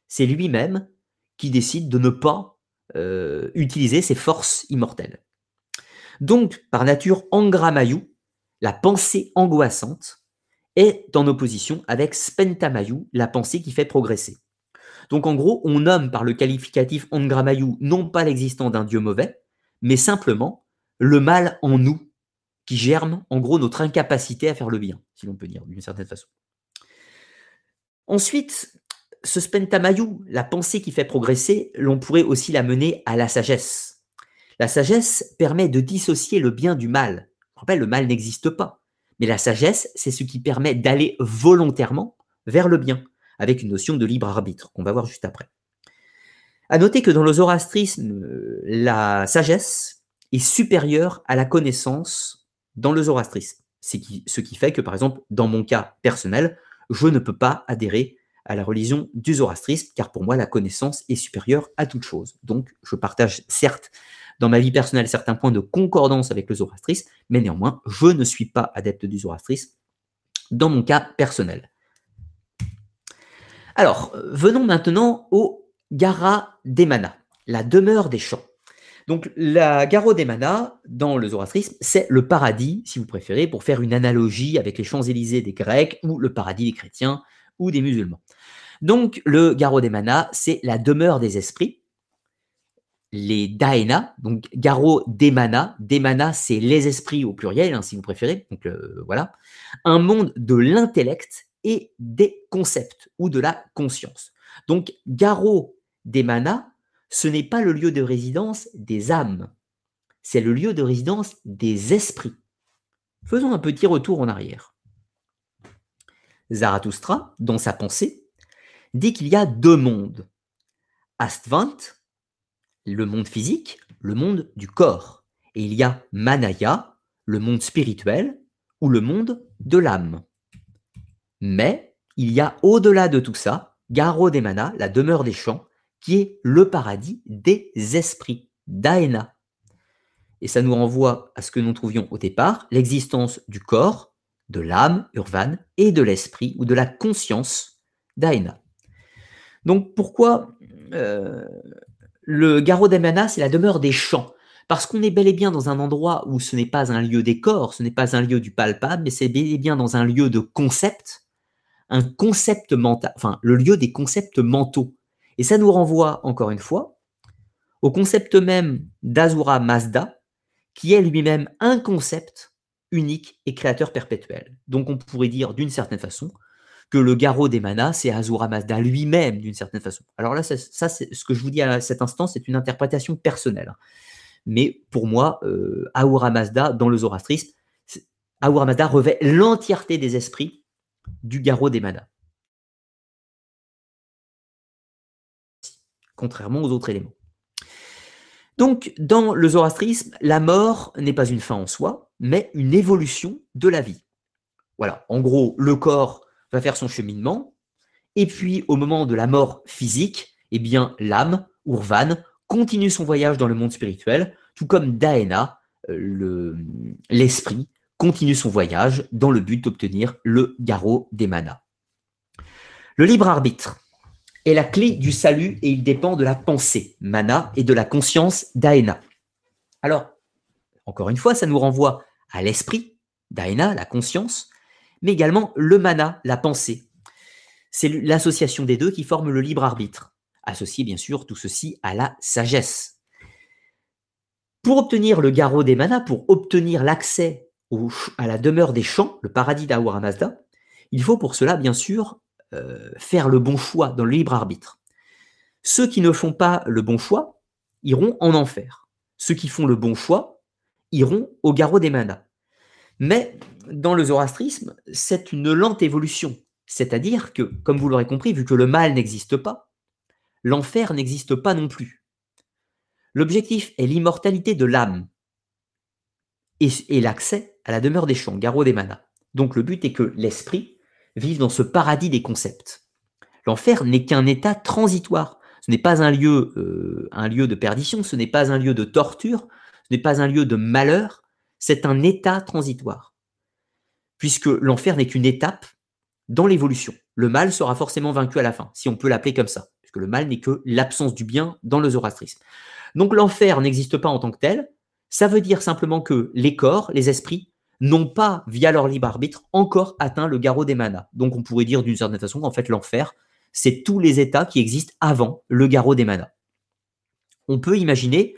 C'est lui-même qui décide de ne pas euh, utiliser ses forces immortelles. Donc, par nature, Angramayu, la pensée angoissante, est en opposition avec Spentamayu, la pensée qui fait progresser. Donc en gros, on nomme par le qualificatif Angramayu non pas l'existence d'un dieu mauvais, mais simplement le mal en nous, qui germe en gros notre incapacité à faire le bien, si l'on peut dire d'une certaine façon. Ensuite, ce Spentamayu, la pensée qui fait progresser, l'on pourrait aussi la mener à la sagesse. La sagesse permet de dissocier le bien du mal. Le mal n'existe pas. Mais la sagesse, c'est ce qui permet d'aller volontairement vers le bien, avec une notion de libre arbitre, qu'on va voir juste après. À noter que dans le zoroastrisme, euh, la sagesse est supérieure à la connaissance dans le zoroastrisme. Ce qui fait que, par exemple, dans mon cas personnel, je ne peux pas adhérer à la religion du zoroastrisme, car pour moi, la connaissance est supérieure à toute chose. Donc, je partage certes dans ma vie personnelle certains points de concordance avec le zoroastrisme, mais néanmoins, je ne suis pas adepte du zoroastrisme dans mon cas personnel. Alors, venons maintenant au Gara Demana, la demeure des champs. Donc, la Garo Demana, dans le zoroastrisme, c'est le paradis, si vous préférez, pour faire une analogie avec les Champs-Élysées des Grecs ou le paradis des chrétiens ou des musulmans. Donc, le Garo Demana, c'est la demeure des esprits. Les Daena, donc Garo Demana, Demana, c'est les esprits au pluriel, hein, si vous préférez. Donc, euh, voilà. Un monde de l'intellect et des concepts ou de la conscience. Donc, Garo Demana, ce n'est pas le lieu de résidence des âmes, c'est le lieu de résidence des esprits. Faisons un petit retour en arrière. Zarathustra, dans sa pensée, dit qu'il y a deux mondes. Astvant, le monde physique, le monde du corps. Et il y a Manaya, le monde spirituel, ou le monde de l'âme. Mais il y a au-delà de tout ça, Garo Demana, la demeure des champs, qui est le paradis des esprits, Daena. Et ça nous renvoie à ce que nous trouvions au départ, l'existence du corps, de l'âme, Urvan, et de l'esprit ou de la conscience, Daena. Donc pourquoi euh, le Garo Demana, c'est la demeure des champs? Parce qu'on est bel et bien dans un endroit où ce n'est pas un lieu des corps, ce n'est pas un lieu du palpable, mais c'est bel et bien dans un lieu de concept, un concept mental, enfin le lieu des concepts mentaux. Et ça nous renvoie, encore une fois, au concept même d'Azura Mazda, qui est lui-même un concept unique et créateur perpétuel. Donc on pourrait dire d'une certaine façon que le garrot des manas, c'est Azura Mazda lui-même d'une certaine façon. Alors là, ce que je vous dis à cet instant, c'est une interprétation personnelle. Mais pour moi, euh, dans le zoroastrisme, revêt l'entièreté des esprits du garrot des manas. contrairement aux autres éléments. Donc, dans le zoroastrisme, la mort n'est pas une fin en soi, mais une évolution de la vie. Voilà, en gros, le corps va faire son cheminement, et puis au moment de la mort physique, eh bien, l'âme, Urvan, continue son voyage dans le monde spirituel, tout comme Daena, euh, l'esprit, continue son voyage dans le but d'obtenir le garrot des manas. Le libre arbitre est la clé du salut et il dépend de la pensée, mana, et de la conscience, daena. Alors, encore une fois, ça nous renvoie à l'esprit, daena, la conscience, mais également le mana, la pensée. C'est l'association des deux qui forme le libre arbitre. Associé bien sûr tout ceci à la sagesse. Pour obtenir le garrot des manas, pour obtenir l'accès à la demeure des champs, le paradis d'Ahura Mazda, il faut pour cela bien sûr euh, faire le bon choix dans le libre arbitre. Ceux qui ne font pas le bon choix iront en enfer. Ceux qui font le bon choix iront au garrot des manas. Mais dans le zoroastrisme, c'est une lente évolution. C'est-à-dire que, comme vous l'aurez compris, vu que le mal n'existe pas, l'enfer n'existe pas non plus. L'objectif est l'immortalité de l'âme et, l'accès à la demeure des champs, garrot des manas. Donc le but est que l'esprit vivent dans ce paradis des concepts. L'enfer n'est qu'un état transitoire. Ce n'est pas un lieu, euh, un lieu de perdition, ce n'est pas un lieu de torture, ce n'est pas un lieu de malheur, c'est un état transitoire. Puisque l'enfer n'est qu'une étape dans l'évolution. Le mal sera forcément vaincu à la fin, si on peut l'appeler comme ça, puisque le mal n'est que l'absence du bien dans le zoroastrisme. Donc l'enfer n'existe pas en tant que tel, ça veut dire simplement que les corps, les esprits, n'ont pas, via leur libre arbitre, encore atteint le garrot des manas. Donc on pourrait dire d'une certaine façon qu'en fait l'enfer, c'est tous les états qui existent avant le garrot des manas. On peut imaginer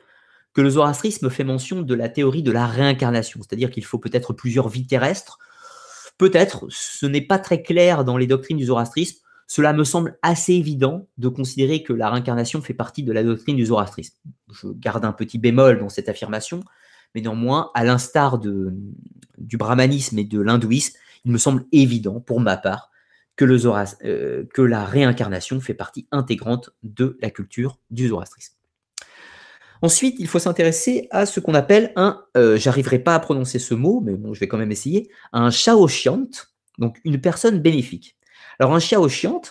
que le zoroastrisme fait mention de la théorie de la réincarnation, c'est-à-dire qu'il faut peut-être plusieurs vies terrestres. Peut-être, ce n'est pas très clair dans les doctrines du zoroastrisme. Cela me semble assez évident de considérer que la réincarnation fait partie de la doctrine du zoroastrisme. Je garde un petit bémol dans cette affirmation, mais néanmoins, à l'instar du brahmanisme et de l'hindouisme, il me semble évident, pour ma part, que, euh, que la réincarnation fait partie intégrante de la culture du zoroastrisme. Ensuite, il faut s'intéresser à ce qu'on appelle un, euh, j'arriverai pas à prononcer ce mot, mais bon, je vais quand même essayer, un shaoshiant, donc une personne bénéfique. Alors un shaoshiant,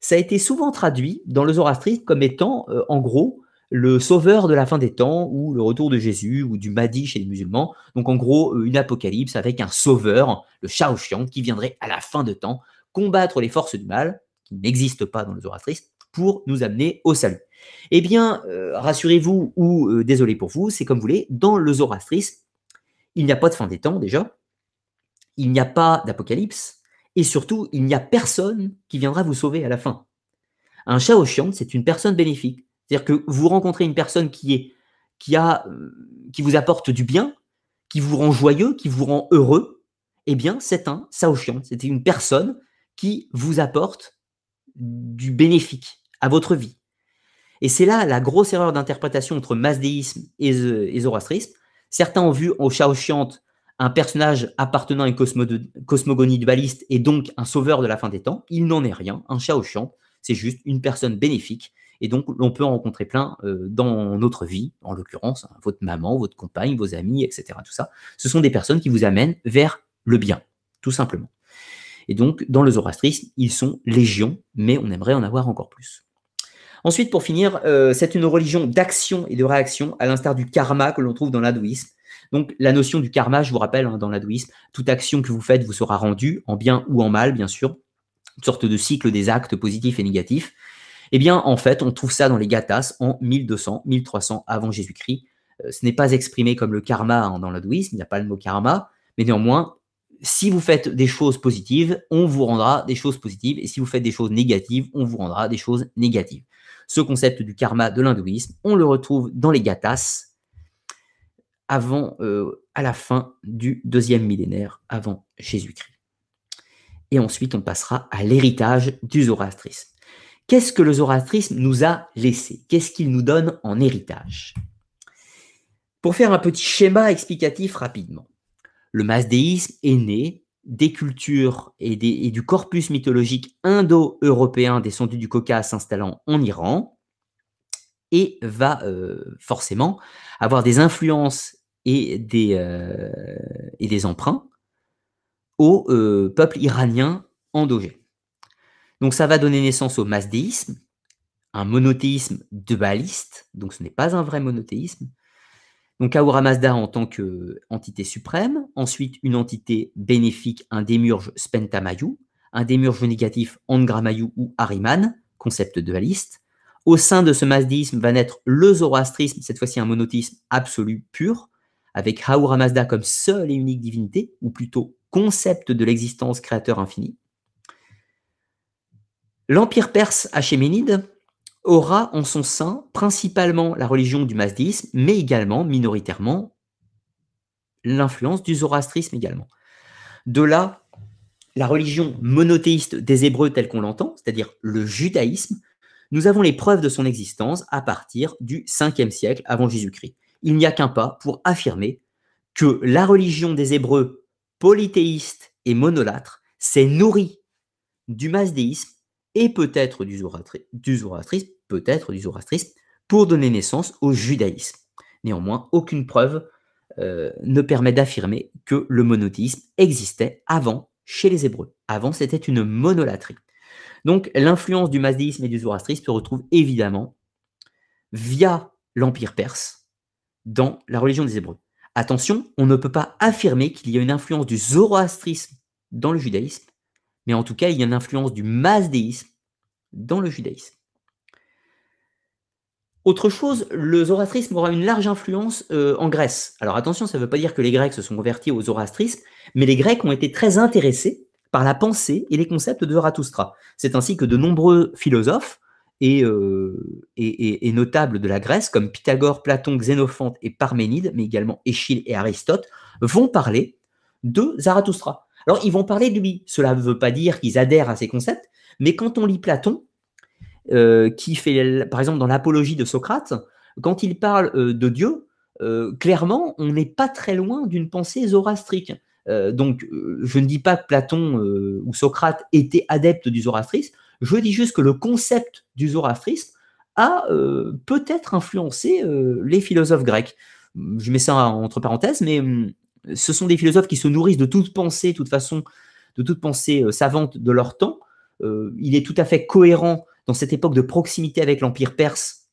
ça a été souvent traduit dans le zoroastrisme comme étant, euh, en gros, le sauveur de la fin des temps ou le retour de Jésus ou du Mahdi chez les musulmans. Donc en gros, une apocalypse avec un sauveur, le Shaoshian, qui viendrait à la fin de temps combattre les forces du mal, qui n'existent pas dans le zoroastrisme, pour nous amener au salut. Eh bien, euh, rassurez-vous ou euh, désolé pour vous, c'est comme vous voulez, dans le zoroastrisme, il n'y a pas de fin des temps déjà, il n'y a pas d'apocalypse, et surtout, il n'y a personne qui viendra vous sauver à la fin. Un Shaoshian, c'est une personne bénéfique. C'est-à-dire que vous rencontrez une personne qui, est, qui, a, euh, qui vous apporte du bien, qui vous rend joyeux, qui vous rend heureux, eh bien, c'est un Shaoshian. C'est une personne qui vous apporte du bénéfique à votre vie. Et c'est là la grosse erreur d'interprétation entre masdéisme et, zoroastrisme. Certains ont vu au Shaoshian un personnage appartenant à une cosmogonie dualiste et donc un sauveur de la fin des temps. Il n'en est rien. Un Shaoshian, c'est juste une personne bénéfique. Et donc, on peut en rencontrer plein euh, dans notre vie, en l'occurrence, hein, votre maman, votre compagne, vos amis, etc. Tout ça. Ce sont des personnes qui vous amènent vers le bien, tout simplement. Et donc, dans le zoroastrisme, ils sont légions, mais on aimerait en avoir encore plus. Ensuite, pour finir, euh, c'est une religion d'action et de réaction, à l'instar du karma que l'on trouve dans l'hindouisme. Donc, la notion du karma, je vous rappelle, hein, dans l'hindouisme, toute action que vous faites vous sera rendue, en bien ou en mal, bien sûr, une sorte de cycle des actes positifs et négatifs. Eh bien, en fait, on trouve ça dans les Gathas en 1200, 1300 avant Jésus-Christ. Euh, ce n'est pas exprimé comme le karma hein, dans l'hindouisme, il n'y a pas le mot karma, mais néanmoins, si vous faites des choses positives, on vous rendra des choses positives, et si vous faites des choses négatives, on vous rendra des choses négatives. Ce concept du karma de l'hindouisme, on le retrouve dans les Gathas, avant, euh, à la fin du deuxième millénaire avant Jésus-Christ. Et ensuite, on passera à l'héritage du zoroastrisme. Qu'est-ce que le zoroastrisme nous a laissé? Qu'est-ce qu'il nous donne en héritage? Pour faire un petit schéma explicatif rapidement le masdéisme est né des cultures et, du corpus mythologique indo-européen descendu du Caucase s'installant en Iran et va euh, forcément avoir des influences et des, euh, emprunts au euh, peuple iranien endogène. Donc ça va donner naissance au masdéisme, un monothéisme dualiste, donc ce n'est pas un vrai monothéisme, donc Ahura Mazda en tant qu'entité suprême, ensuite une entité bénéfique, un démurge Spentamayu, un démurge négatif Angramayu ou Ariman, concept dualiste. Au sein de ce mazdisme va naître le zoroastrisme, cette fois-ci un monothéisme absolu pur, avec Ahura Mazda comme seule et unique divinité, ou plutôt concept de l'existence créateur infini. L'empire perse achéménide aura en son sein principalement la religion du mazdisme, mais également, minoritairement, l'influence du zoroastrisme également. De là, la religion monothéiste des Hébreux telle qu'on l'entend, c'est-à-dire le judaïsme, nous avons les preuves de son existence à partir du 5e siècle avant Jésus-Christ. Il n'y a qu'un pas pour affirmer que la religion des Hébreux polythéiste et monolâtre s'est nourrie du mazdéisme et peut-être du, zoroastrisme, peut-être du zoroastrisme, pour donner naissance au judaïsme. Néanmoins, aucune preuve euh, ne permet d'affirmer que le monothéisme existait avant chez les Hébreux. Avant, c'était une monolatrie. Donc, l'influence du mazdéisme et du zoroastrisme se retrouve évidemment via l'Empire perse dans la religion des Hébreux. Attention, on ne peut pas affirmer qu'il y a une influence du zoroastrisme dans le judaïsme, mais en tout cas, il y a une influence du mazdéisme dans le judaïsme. Autre chose, le zoroastrisme aura une large influence euh, en Grèce. Alors attention, ça ne veut pas dire que les Grecs se sont convertis au zoroastrisme, mais les Grecs ont été très intéressés par la pensée et les concepts de Zarathustra. C'est ainsi que de nombreux philosophes euh, et, et, notables de la Grèce, comme Pythagore, Platon, Xénophante et Parménide, mais également Échille et Aristote, vont parler de Zarathustra. Alors, ils vont parler de lui. Cela ne veut pas dire qu'ils adhèrent à ces concepts, mais quand on lit Platon, euh, qui fait, par exemple, dans l'apologie de Socrate, quand il parle euh, de Dieu, euh, clairement, on n'est pas très loin d'une pensée zoroastrique. donc, je ne dis pas que Platon ou Socrate étaient adeptes du zoroastrisme, je dis juste que le concept du zoroastrisme a peut-être influencé les philosophes grecs. Je mets ça entre parenthèses, mais hum, ce sont des philosophes qui se nourrissent de toute pensée, toute façon, de toute pensée euh, savante de leur temps. Euh, il est tout à fait cohérent dans cette époque de proximité avec l'Empire perse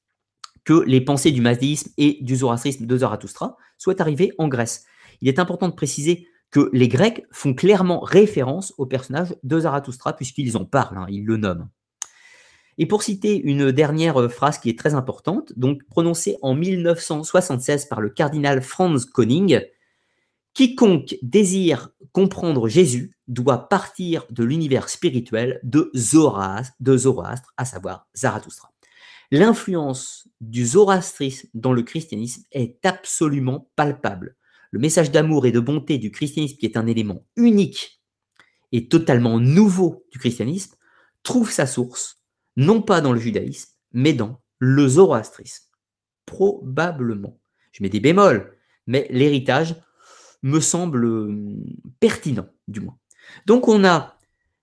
que les pensées du mazdéisme et du zoroastrisme de Zarathustra soient arrivées en Grèce. Il est important de préciser que les Grecs font clairement référence au personnage de Zarathustra puisqu'ils en parlent, hein, ils le nomment. Et pour citer une dernière euh, phrase qui est très importante, donc prononcée en 1976 par le cardinal Franz Koning, quiconque désire comprendre Jésus doit partir de l'univers spirituel de Zoroastre, à savoir Zarathustra. L'influence du zoroastrisme dans le christianisme est absolument palpable. Le message d'amour et de bonté du christianisme, qui est un élément unique et totalement nouveau du christianisme, trouve sa source non pas dans le judaïsme, mais dans le zoroastrisme. Probablement. Je mets des bémols, mais l'héritage me semble hum, pertinent, du moins. Donc on a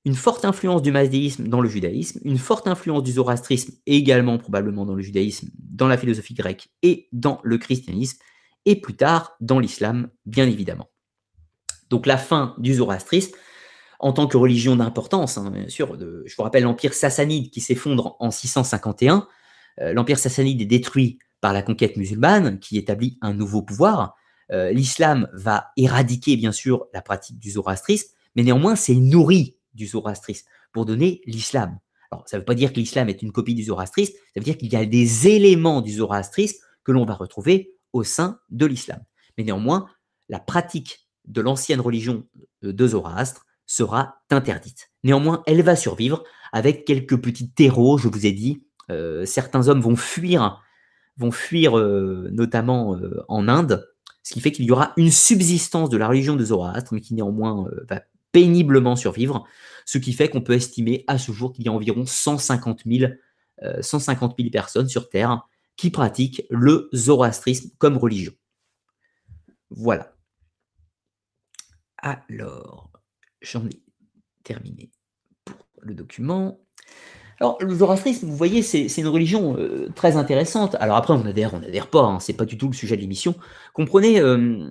une forte influence du mazdéisme dans le judaïsme, une forte influence du zoroastrisme également probablement dans le judaïsme, dans la philosophie grecque et dans le christianisme, et plus tard dans l'islam, bien évidemment. Donc la fin du zoroastrisme, en tant que religion d'importance, hein, bien sûr, je vous rappelle l'empire sassanide qui s'effondre en 651, euh, l'empire sassanide est détruit par la conquête musulmane qui établit un nouveau pouvoir, euh, l'islam va éradiquer bien sûr la pratique du zoroastrisme, mais néanmoins c'est nourri du zoroastrisme, pour donner l'islam. Alors, ça ne veut pas dire que l'islam est une copie du zoroastrisme, ça veut dire qu'il y a des éléments du zoroastrisme que l'on va retrouver au sein de l'islam. Mais néanmoins, la pratique de l'ancienne religion de Zoroastre sera interdite. Néanmoins, elle va survivre avec quelques petits terreaux, je vous ai dit. Euh, certains hommes vont fuir, vont fuir euh, notamment en Inde, ce qui fait qu'il y aura une subsistance de la religion de Zoroastre, mais qui néanmoins va péniblement survivre, ce qui fait qu'on peut estimer à ce jour qu'il y a environ 150 000, 150 000 personnes sur Terre qui pratiquent le zoroastrisme comme religion. Voilà. Alors, j'en ai terminé pour le document. Alors, le zoroastrisme, vous voyez, c'est une religion euh, très intéressante. Alors après, on adhère, on n'adhère pas, hein, c'est pas du tout le sujet de l'émission. Comprenez euh,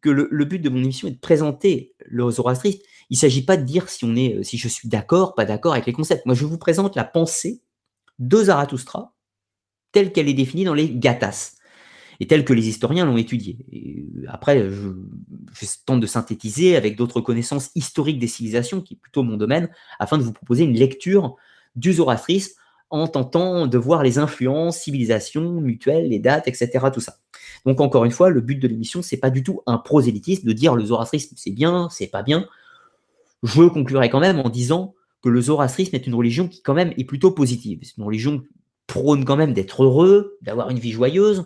que le, but de mon émission est de présenter le zoroastrisme. Il ne s'agit pas de dire si, on est, euh, si je suis d'accord, pas d'accord avec les concepts. Moi, je vous présente la pensée de Zarathustra telle qu'elle est définie dans les Gathas et telle que les historiens l'ont étudiée. Euh, après, je, tente de synthétiser avec d'autres connaissances historiques des civilisations, qui est plutôt mon domaine, afin de vous proposer une lecture du zoroastrisme en tentant de voir les influences, civilisations, mutuelles, les dates, etc. Tout ça. Donc encore une fois, le but de l'émission, c'est pas du tout un prosélytisme de dire le zoroastrisme c'est bien, c'est pas bien. Je conclurai quand même en disant que le zoroastrisme est une religion qui quand même est plutôt positive. C'est une religion qui prône quand même d'être heureux, d'avoir une vie joyeuse,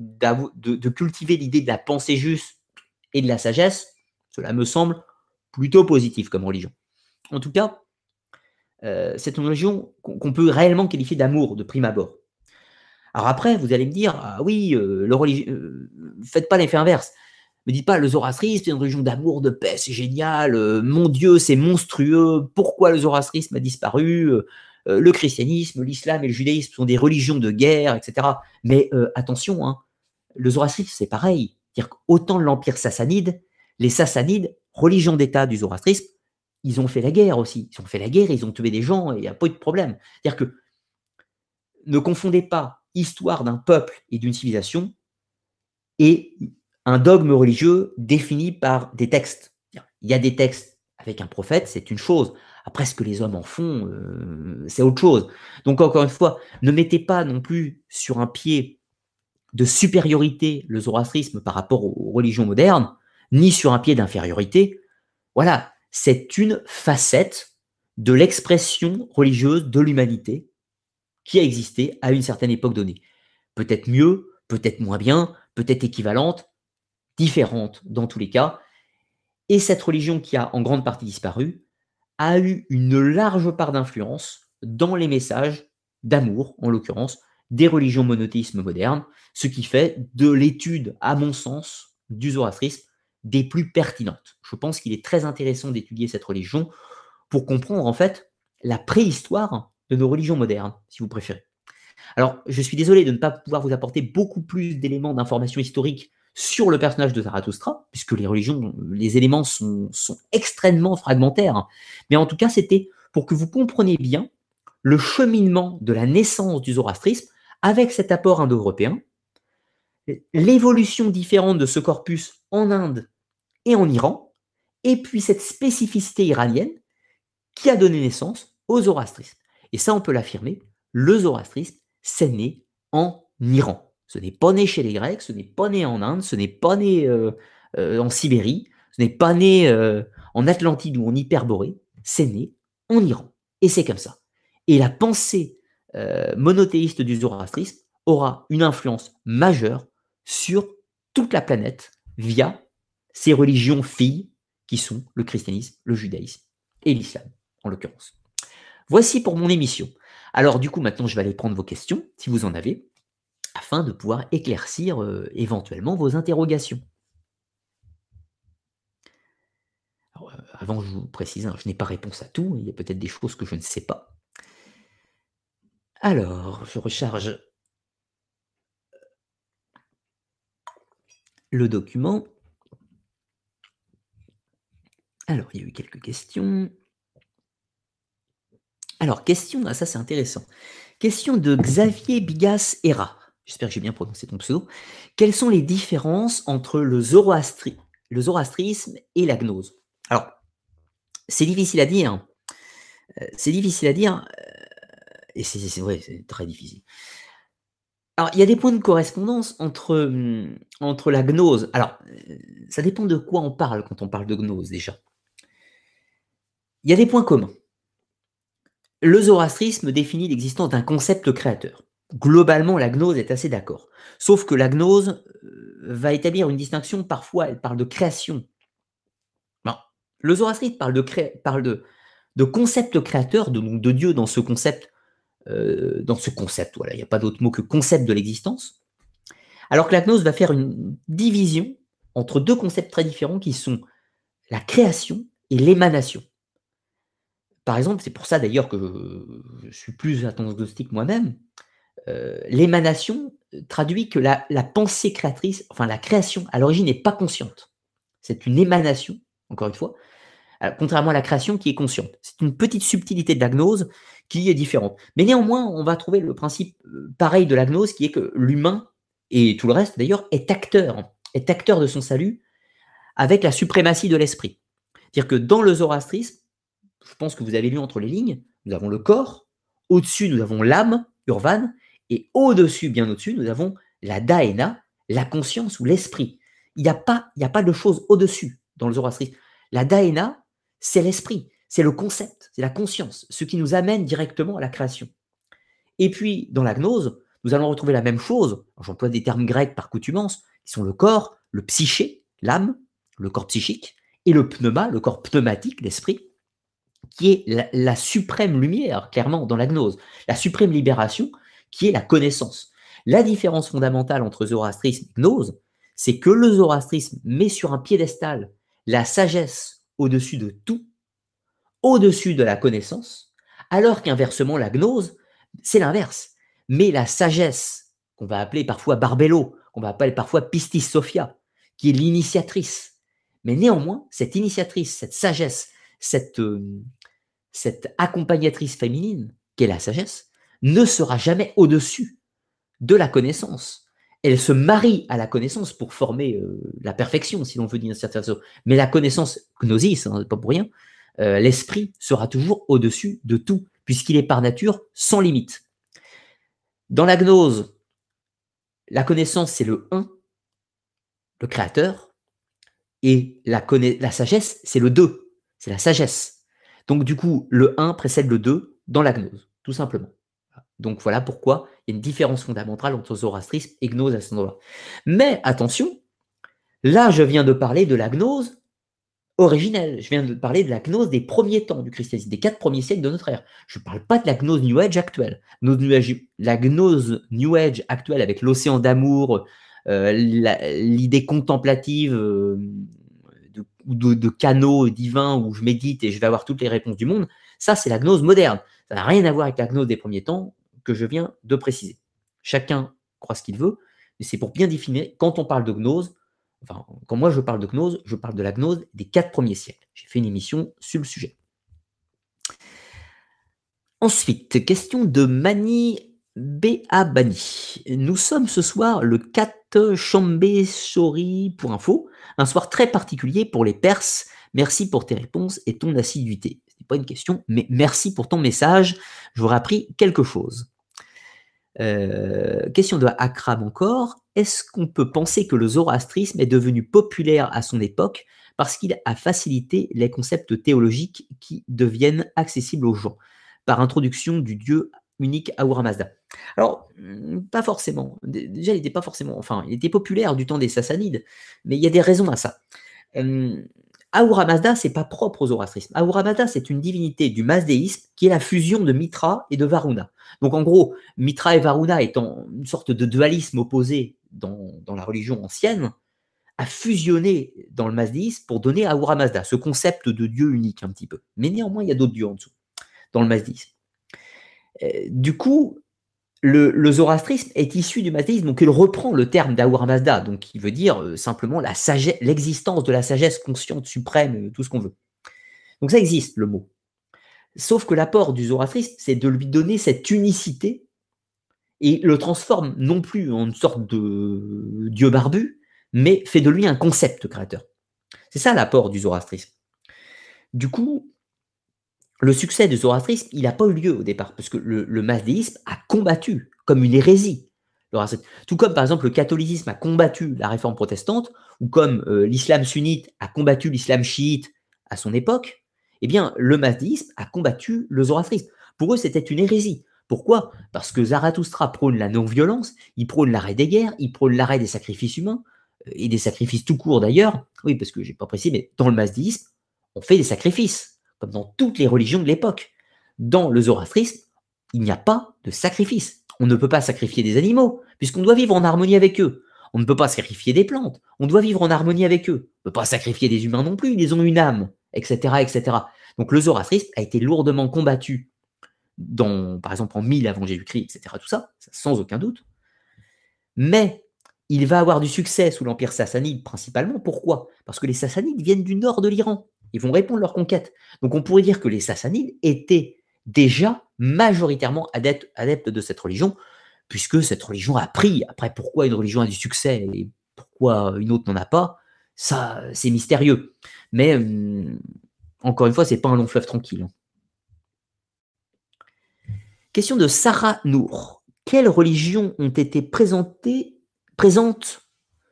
de, cultiver l'idée de la pensée juste et de la sagesse. Cela me semble plutôt positif comme religion. En tout cas, euh, c'est une religion qu'on peut réellement qualifier d'amour de prime abord. Alors après, vous allez me dire, ah oui, euh, le euh, faites pas l'effet inverse. Me dites pas, le zoroastrisme, c'est une religion d'amour, de paix, c'est génial, mon Dieu, c'est monstrueux, pourquoi le zoroastrisme a disparu Le christianisme, l'islam et le judaïsme sont des religions de guerre, etc. Mais attention, hein, le zoroastrisme, c'est pareil. dire qu'autant l'empire sassanide, les sassanides, religion d'État du zoroastrisme, ils ont fait la guerre aussi. Ils ont fait la guerre, ils ont tué des gens, et il n'y a pas eu de problème. C'est-à-dire que ne confondez pas histoire d'un peuple et d'une civilisation et un dogme religieux défini par des textes. Il y a des textes avec un prophète, c'est une chose. Après, ce que les hommes en font, euh, c'est autre chose. Donc, encore une fois, ne mettez pas non plus sur un pied de supériorité le zoroastrisme par rapport aux religions modernes, ni sur un pied d'infériorité. Voilà, c'est une facette de l'expression religieuse de l'humanité qui a existé à une certaine époque donnée. Peut-être mieux, peut-être moins bien, peut-être équivalente, différente dans tous les cas. Et cette religion qui a en grande partie disparu a eu une large part d'influence dans les messages d'amour, en l'occurrence, des religions monothéismes modernes, ce qui fait de l'étude, à mon sens, du zoroastrisme des plus pertinentes. Je pense qu'il est très intéressant d'étudier cette religion pour comprendre en fait la préhistoire de nos religions modernes, si vous préférez. Alors, je suis désolé de ne pas pouvoir vous apporter beaucoup plus d'éléments d'information historique sur le personnage de Zarathustra, puisque les religions, les éléments sont, sont extrêmement fragmentaires. Mais en tout cas, c'était pour que vous compreniez bien le cheminement de la naissance du zoroastrisme avec cet apport indo-européen, l'évolution différente de ce corpus en Inde et en Iran, et puis cette spécificité iranienne qui a donné naissance au zoroastrisme. Et ça, on peut l'affirmer, le zoroastrisme, c'est né en Iran. Ce n'est pas né chez les Grecs, ce n'est pas né en Inde, ce n'est pas né euh, euh, en Sibérie, ce n'est pas né euh, en Atlantide ou en Hyperborée, c'est né en Iran. Et c'est comme ça. Et la pensée monothéiste du zoroastrisme aura une influence majeure sur toute la planète via ces religions filles qui sont le christianisme, le judaïsme et l'islam, en l'occurrence. Voici pour mon émission. Alors du coup, maintenant, je vais aller prendre vos questions, si vous en avez, afin de pouvoir éclaircir euh, éventuellement vos interrogations. Euh, avant, je vous précise, hein, je n'ai pas réponse à tout, il y a peut-être des choses que je ne sais pas. Alors, je recharge le document. Alors, il y a eu quelques questions. Alors, question, ah, ça c'est intéressant. Question de Xavier Bigas Hera. J'espère que j'ai bien prononcé ton pseudo. Quelles sont les différences entre le, zoroastrisme et la gnose? Alors, c'est difficile à dire. Euh, c'est difficile à dire. Et c'est très difficile. Alors, il y a des points de correspondance entre, hum, entre la gnose. Alors, euh, ça dépend de quoi on parle quand on parle de gnose déjà. Il y a des points communs. Le zoroastrisme définit l'existence d'un concept créateur. Globalement, la gnose est assez d'accord. Sauf que la gnose euh, va établir une distinction, parfois elle parle de création. Le zoroastrisme parle de, concept créateur, de, de Dieu dans ce concept euh, dans ce concept. Voilà, il n'y a pas d'autre mot que concept de l'existence. Alors que la gnose va faire une division entre deux concepts très différents qui sont la création et l'émanation. Par exemple, c'est pour ça d'ailleurs que je suis plus agnostique moi-même. Euh, l'émanation traduit que la, la, pensée créatrice, enfin la création à l'origine n'est pas consciente. C'est une émanation, encore une fois, contrairement à la création qui est consciente. C'est une petite subtilité de la gnose qui est différente. Mais néanmoins, on va trouver le principe euh, pareil de la gnose qui est que l'humain, et tout le reste d'ailleurs, est acteur, est acteur de son salut avec la suprématie de l'esprit. C'est-à-dire que dans le zoroastrisme, je pense que vous avez lu entre les lignes, nous avons le corps, au-dessus nous avons l'âme, Urvan, et au-dessus, bien au-dessus, nous avons la daena, la conscience ou l'esprit. Il n'y a, pas, a pas de chose au-dessus dans le zoroastrisme. La daena, c'est l'esprit, c'est le concept, c'est la conscience, ce qui nous amène directement à la création. Et puis, dans la gnose, nous allons retrouver la même chose, j'emploie des termes grecs par coutumance, qui sont le corps, le psyché, l'âme, le corps psychique, et le pneuma, le corps pneumatique, l'esprit, qui est la, suprême lumière, clairement, dans la gnose, la suprême libération, qui est la connaissance. La différence fondamentale entre zoroastrisme et gnose, c'est que le zoroastrisme met sur un piédestal la sagesse au-dessus de tout, au-dessus de la connaissance, alors qu'inversement, la gnose, c'est l'inverse. Mais la sagesse, qu'on va appeler parfois Barbello, qu'on va appeler parfois Pistis Sophia, qui est l'initiatrice. Mais néanmoins, cette initiatrice, cette sagesse, cette, euh, accompagnatrice féminine, qui est la sagesse, ne sera jamais au-dessus de la connaissance elle se marie à la connaissance pour former euh, la perfection, si l'on veut dire certaine façon. Mais la connaissance, gnosis, hein, pas pour rien, euh, l'esprit sera toujours au-dessus de tout, puisqu'il est par nature sans limite. Dans la gnose, la connaissance, c'est le 1, le créateur, et la, la sagesse, c'est le 2, c'est la sagesse. Donc du coup, le 1 précède le 2 dans la gnose, tout simplement. Donc voilà pourquoi il y a une différence fondamentale entre zoroastrisme et gnose à ce moment-là. Mais attention, là je viens de parler de la gnose originelle. Je viens de parler de la gnose des premiers temps du christianisme, des quatre premiers siècles de notre ère. Je ne parle pas de la gnose New Age actuelle. La gnose New Age actuelle avec l'océan d'amour, euh, l'idée contemplative euh, de, de, canaux divins où je médite et je vais avoir toutes les réponses du monde, ça c'est la gnose moderne. Ça n'a rien à voir avec la gnose des premiers temps que je viens de préciser. Chacun croit ce qu'il veut, mais c'est pour bien définir, quand on parle de gnose, quand moi je parle de gnose, je parle de la gnose des quatre premiers siècles. J'ai fait une émission sur le sujet. Ensuite, question de Mani B.A. Bani. Nous sommes ce soir le 4 Chambé Sori pour info, un soir très particulier pour les Perses. Merci pour tes réponses et ton assiduité. Ce n'est pas une question, mais merci pour ton message. J'aurais appris quelque chose. Euh, question de Akram encore. Est-ce qu'on peut penser que le zoroastrisme est devenu populaire à son époque parce qu'il a facilité les concepts théologiques qui deviennent accessibles aux gens? Par introduction du dieu unique Ahura Mazda. Alors, hmm, pas forcément. Déjà, il n'était pas forcément. Enfin, il était populaire du temps des Sassanides, mais il y a des raisons à ça. Ahura Mazda, c'est pas propre au zoroastrisme. Ahura Mazda, c'est une divinité du mazdéisme qui est la fusion de Mitra et de Varuna. Donc, en gros, Mitra et Varuna étant une sorte de dualisme opposé dans, dans la religion ancienne, a fusionné dans le mazdéisme pour donner Ahura Mazda, ce concept de Dieu unique un petit peu. Mais néanmoins, il y a d'autres dieux en dessous, dans le mazdéisme. Euh, du coup, le, zoroastrisme est issu du mazdéisme, donc il reprend le terme d'Ahura Mazda, donc qui veut dire euh, simplement l'existence de la sagesse consciente suprême, euh, tout ce qu'on veut. Donc ça existe, le mot. Sauf que l'apport du zoroastrisme, c'est de lui donner cette unicité et le transforme non plus en une sorte de dieu barbu, mais fait de lui un concept créateur. C'est ça l'apport du zoroastrisme. Du coup, le succès du zoroastrisme, il n'a pas eu lieu au départ, parce que le, le a combattu comme une hérésie. Tout comme par exemple le catholicisme a combattu la réforme protestante, ou comme euh, l'islam sunnite a combattu l'islam chiite à son époque, eh bien le mazdéisme a combattu le zoroastrisme. Pour eux, c'était une hérésie. Pourquoi? Parce que Zarathustra prône la non-violence, il prône l'arrêt des guerres, il prône l'arrêt des sacrifices humains, euh, et des sacrifices tout court d'ailleurs. Oui, parce que j'ai pas précisé, mais dans le mazdéisme, on fait des sacrifices comme dans toutes les religions de l'époque. Dans le zoroastrisme, il n'y a pas de sacrifice. On ne peut pas sacrifier des animaux, puisqu'on doit vivre en harmonie avec eux. On ne peut pas sacrifier des plantes, on doit vivre en harmonie avec eux. On ne peut pas sacrifier des humains non plus, ils ont une âme, etc. etc. Donc le zoroastrisme a été lourdement combattu, par exemple en 1000 avant Jésus-Christ, etc. Tout ça, sans aucun doute. Mais il va avoir du succès sous l'Empire sassanide principalement. Pourquoi? Parce que les sassanides viennent du nord de l'Iran. Ils vont répondre à leur conquête. Donc on pourrait dire que les Sassanides étaient déjà majoritairement adeptes, de cette religion, puisque cette religion a pris. Après, pourquoi une religion a du succès et pourquoi une autre n'en a pas, ça, c'est mystérieux. Mais hum, encore une fois, c'est pas un long fleuve tranquille. Hein. Question de Sarah Nour. Quelles religions ont été présentées, présentes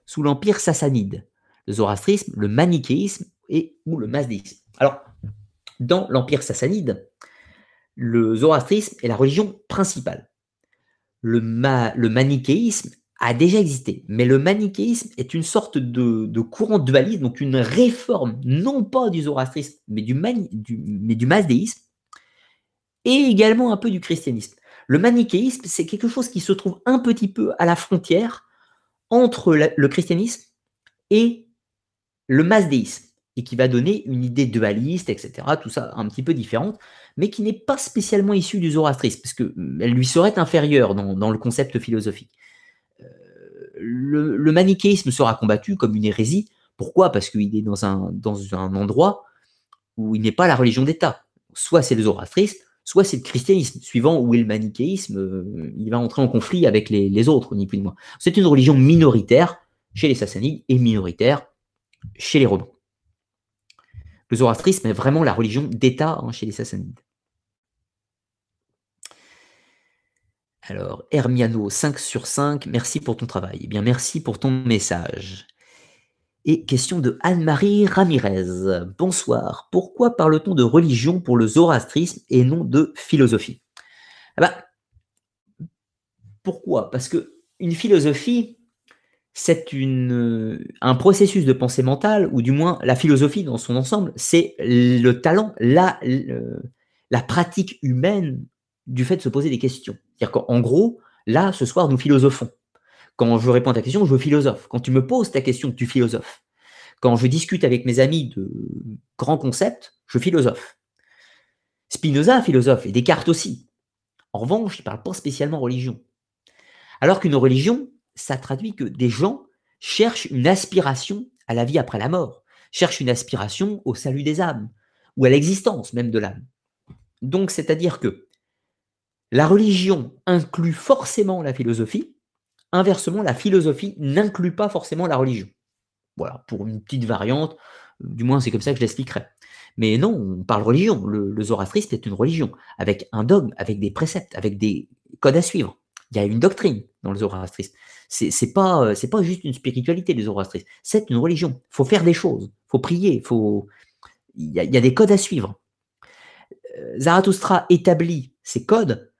sous l'empire sassanide? Le zoroastrisme, le manichéisme et ou le mazdéisme. Alors, dans l'Empire sassanide, le zoroastrisme est la religion principale. Le, manichéisme a déjà existé, mais le manichéisme est une sorte de, courant dualiste, donc une réforme, non pas du zoroastrisme, mais du, du, mais du mazdéisme, et également un peu du christianisme. Le manichéisme, c'est quelque chose qui se trouve un petit peu à la frontière entre le christianisme et le mazdéisme et qui va donner une idée dualiste, etc., tout ça un petit peu différente, mais qui n'est pas spécialement issue du zoroastrisme, parce qu'elle mm, lui serait inférieure dans, le concept philosophique. Euh, le, manichéisme sera combattu comme une hérésie. Pourquoi? Parce qu'il est dans un, endroit où il n'est pas la religion d'État. Soit c'est le zoroastrisme, soit c'est le christianisme. Suivant où est le manichéisme, euh, il va entrer en conflit avec les, les autres, ni plus ni moins. C'est une religion minoritaire chez les Sassanides et minoritaire chez les Romains. Le zoroastrisme est vraiment la religion d'État hein, chez les Sassanides. Alors, Hermiano, 5 sur 5, merci pour ton travail. Eh bien, merci pour ton message. Et question de Anne-Marie Ramirez. Bonsoir. Pourquoi parle-t-on de religion pour le zoroastrisme et non de philosophie? Ah bah, Pourquoi? Parce que une philosophie, c'est un processus de pensée mentale, ou du moins la philosophie dans son ensemble, c'est le talent, la, la pratique humaine du fait de se poser des questions. C'est-à-dire qu'en gros, là, ce soir, nous philosophons. Quand je réponds à ta question, je philosophe. Quand tu me poses ta question, tu philosophes. Quand je discute avec mes amis de grands concepts, je philosophe. Spinoza, philosophe, et Descartes aussi. En revanche, il ne parle pas spécialement religion. Alors qu'une religion, ça traduit que des gens cherchent une aspiration à la vie après la mort, cherchent une aspiration au salut des âmes, ou à l'existence même de l'âme. Donc, c'est-à-dire que la religion inclut forcément la philosophie. Inversement, la philosophie n'inclut pas forcément la religion. Voilà, pour une petite variante, du moins c'est comme ça que je l'expliquerai. Mais non, on parle religion. Le, le est une religion, avec un dogme, avec des préceptes, avec des codes à suivre. Il y a une doctrine dans le zoroastrisme. C'est, c'est pas, c'est pas juste une spiritualité, le zoroastrisme. C'est une religion. Faut faire des choses, faut prier, faut... il, y a, y a des codes à suivre. Euh, Zarathustra établit ces codes,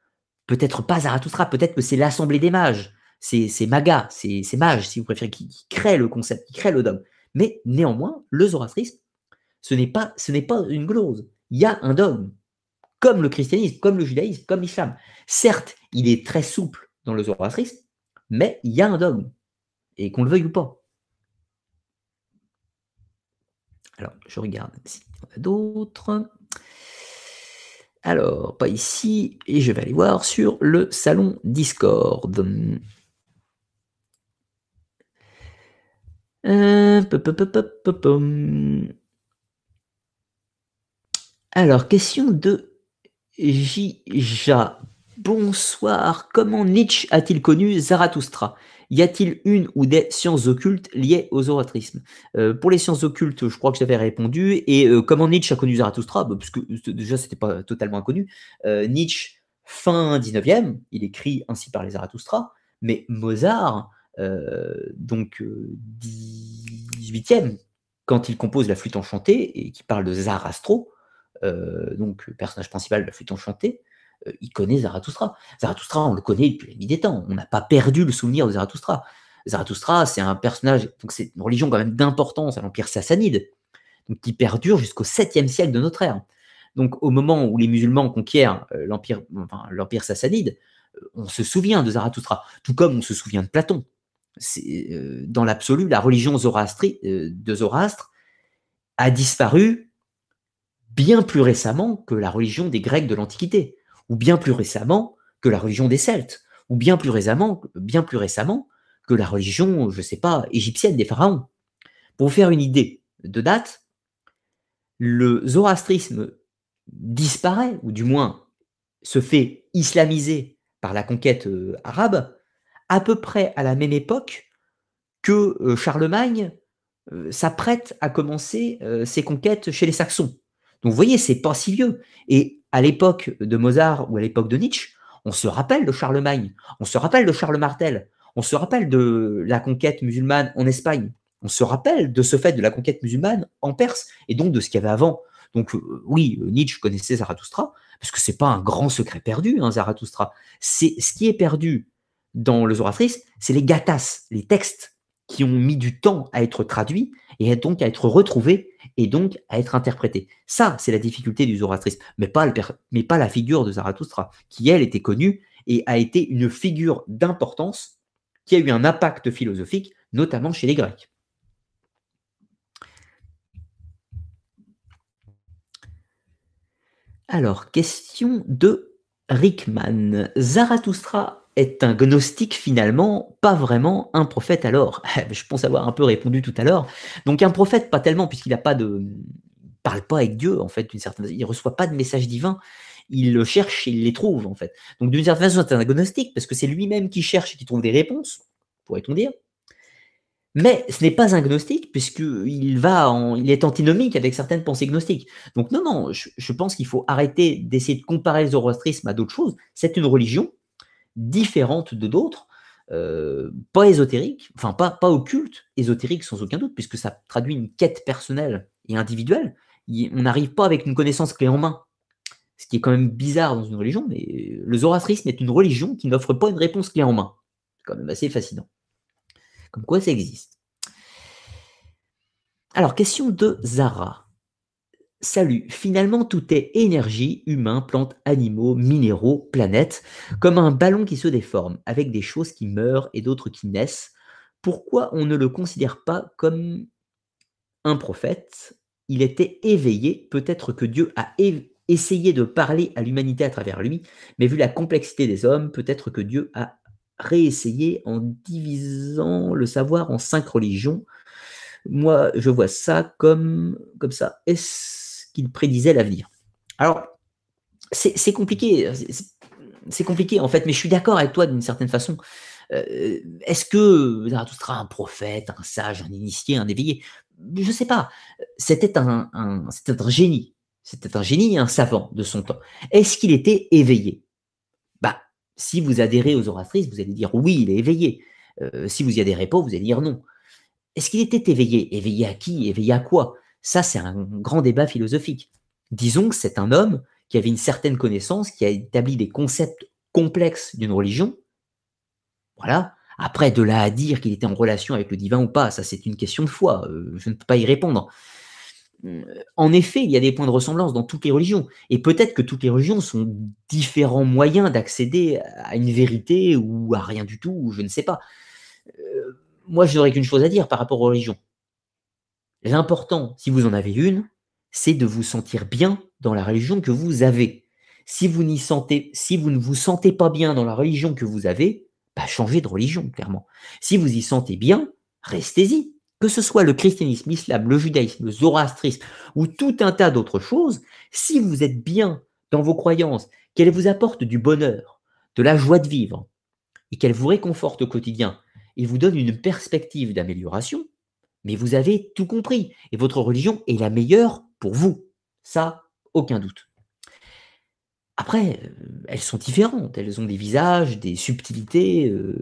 peut-être pas Zarathustra, peut-être que c'est l'assemblée des mages, c'est, c'est Maga, c'est, c'est mages, si vous préférez, qui, qui crée le concept, qui crée le dogme. Mais néanmoins, le zoroastrisme, ce n'est pas, ce n'est pas une glose. Il y a un dogme, comme le christianisme, comme le judaïsme, comme l'islam. Certes, il est très souple dans le zoroastrisme, mais il y a un dogme, et qu'on le veuille ou pas. Alors, je regarde si on a d'autres. Alors, pas ici, et je vais aller voir sur le salon Discord. Euh, Alors, question de Jija. Bonsoir. Comment Nietzsche a-t-il connu Zarathustra? Y a-t-il une ou des sciences occultes liées au zoroastrisme? Euh, Pour les sciences occultes, je crois que j'avais répondu. Et euh, comment Nietzsche a connu Zarathustra? Bah, Parce que déjà, c'était pas totalement inconnu. Euh, Nietzsche, fin 19e, il écrit ainsi par les Zarathustra. Mais Mozart, donc 18e, quand il compose la flûte enchantée et qui parle de Zarastro, euh, donc personnage principal de la flûte enchantée, euh, il connaît Zarathustra. Zarathustra, on le connaît depuis la nuit des temps. On n'a pas perdu le souvenir de Zarathustra. Zarathustra, c'est un personnage, c'est une religion quand même d'importance à l'Empire sassanide, donc qui perdure jusqu'au 7e siècle de notre ère. Donc au moment où les musulmans conquièrent euh, l'Empire enfin, sassanide, on se souvient de Zarathustra, tout comme on se souvient de Platon. Euh, dans l'absolu, la religion euh, de Zoroastre a disparu bien plus récemment que la religion des Grecs de l'Antiquité, ou bien plus récemment que la religion des Celtes, ou bien plus récemment, que la religion, je ne sais pas, égyptienne des pharaons. Pour vous faire une idée de date, le zoroastrisme disparaît, ou du moins se fait islamiser par la conquête euh, arabe, à peu près à la même époque que euh, Charlemagne euh, s'apprête à commencer ses conquêtes chez les Saxons. Donc vous voyez, c'est pas si vieux. Et à l'époque de Mozart ou à l'époque de Nietzsche, on se rappelle de Charlemagne, on se rappelle de Charles Martel, on se rappelle de la conquête musulmane en Espagne, on se rappelle de ce fait de la conquête musulmane en Perse et donc de ce qu'il y avait avant. Donc euh, oui, Nietzsche connaissait Zarathustra, parce que c'est pas un grand secret perdu, hein, Zarathustra. C'est ce qui est perdu dans le zoroastrisme, c'est les gathas, les textes qui ont mis du temps à être traduits et donc à être retrouvés et donc à être interprétés. Ça, c'est la difficulté du zoroastrisme, mais pas, mais pas la figure de Zarathustra, qui elle était connue et a été une figure d'importance qui a eu un impact philosophique, notamment chez les Grecs. Alors, question de Rickman. Zarathustra est un gnostique finalement, pas vraiment un prophète alors Je pense avoir un peu répondu tout à l'heure. Donc un prophète, pas tellement, puisqu'il n'a pas de... parle pas avec Dieu, en fait, d'une certaine façon. Il reçoit pas de message divin. Il le cherche et il les trouve, en fait. Donc d'une certaine façon, c'est un agnostique, parce que c'est lui-même qui cherche et qui trouve des réponses, pourrait-on dire. Mais ce n'est pas un gnostique, puisqu'il va il est antinomique avec certaines pensées gnostiques. Donc non, non, je, je pense qu'il faut arrêter d'essayer de comparer le zoroastrisme à d'autres choses. C'est une religion, différente de d'autres, euh, pas ésotérique, enfin pas, pas occulte, ésotérique sans aucun doute, puisque ça traduit une quête personnelle et individuelle. on n'arrive pas avec une connaissance clé en main, ce qui est quand même bizarre dans une religion, mais le zoroastrisme est une religion qui n'offre pas une réponse clé en main. C'est quand même assez fascinant. Comme quoi ça existe. Alors, question de Zara. Salut, finalement tout est énergie, humain, plantes, animaux, minéraux, planètes, comme un ballon qui se déforme, avec des choses qui meurent et d'autres qui naissent. Pourquoi on ne le considère pas comme un prophète? Il était éveillé, peut-être que Dieu a essayé de parler à l'humanité à travers lui, mais vu la complexité des hommes, peut-être que Dieu a réessayé en divisant le savoir en cinq religions. Moi, je vois ça comme, ça. Prédisait l'avenir. Alors, c'est compliqué. c'est compliqué en fait, mais je suis d'accord avec toi d'une certaine façon. Heu, est-ce que Zarathustra, un prophète, un sage, un initié, un éveillé? Je sais pas. C'était un un génie. C'était un génie un savant de son temps. Est-ce qu'il était éveillé? Bah, si vous adhérez aux zoroastristes, vous allez dire: «Oui, il est éveillé». Heu, si vous y adhérez pas, vous allez dire: «Non». Est-ce qu'il était éveillé? Éveillé à qui? Éveillé à quoi? Ça, c'est un grand débat philosophique. Disons que c'est un homme qui avait une certaine connaissance, qui a établi des concepts complexes d'une religion. Voilà. Après, de là à dire qu'il était en relation avec le divin ou pas, ça c'est une question de foi. Euh, je ne peux pas y répondre. Euh, en effet, il y a des points de ressemblance dans toutes les religions. Et peut-être que toutes les religions sont différents moyens d'accéder à une vérité ou à rien du tout, ou je ne sais pas. Euh, moi, je n'aurais qu'une chose à dire par rapport aux religions. L'important, si vous en avez une, c'est de vous sentir bien dans la religion que vous avez. Si vous, sentez, si vous ne vous sentez pas bien dans la religion que vous avez, bah changez de religion, clairement. Si vous y sentez bien, restez-y. Que ce soit le christianisme, l'islam, le judaïsme, le zoroastrisme ou tout un tas d'autres choses, si vous êtes bien dans vos croyances, qu'elles vous apportent du bonheur, de la joie de vivre, et qu'elles vous réconfortent au quotidien, et vous donnent une perspective d'amélioration, mais vous avez tout compris. Et votre religion est la meilleure pour vous. Ça, aucun doute. Après, euh, elles sont différentes. Elles ont des visages, des subtilités, euh,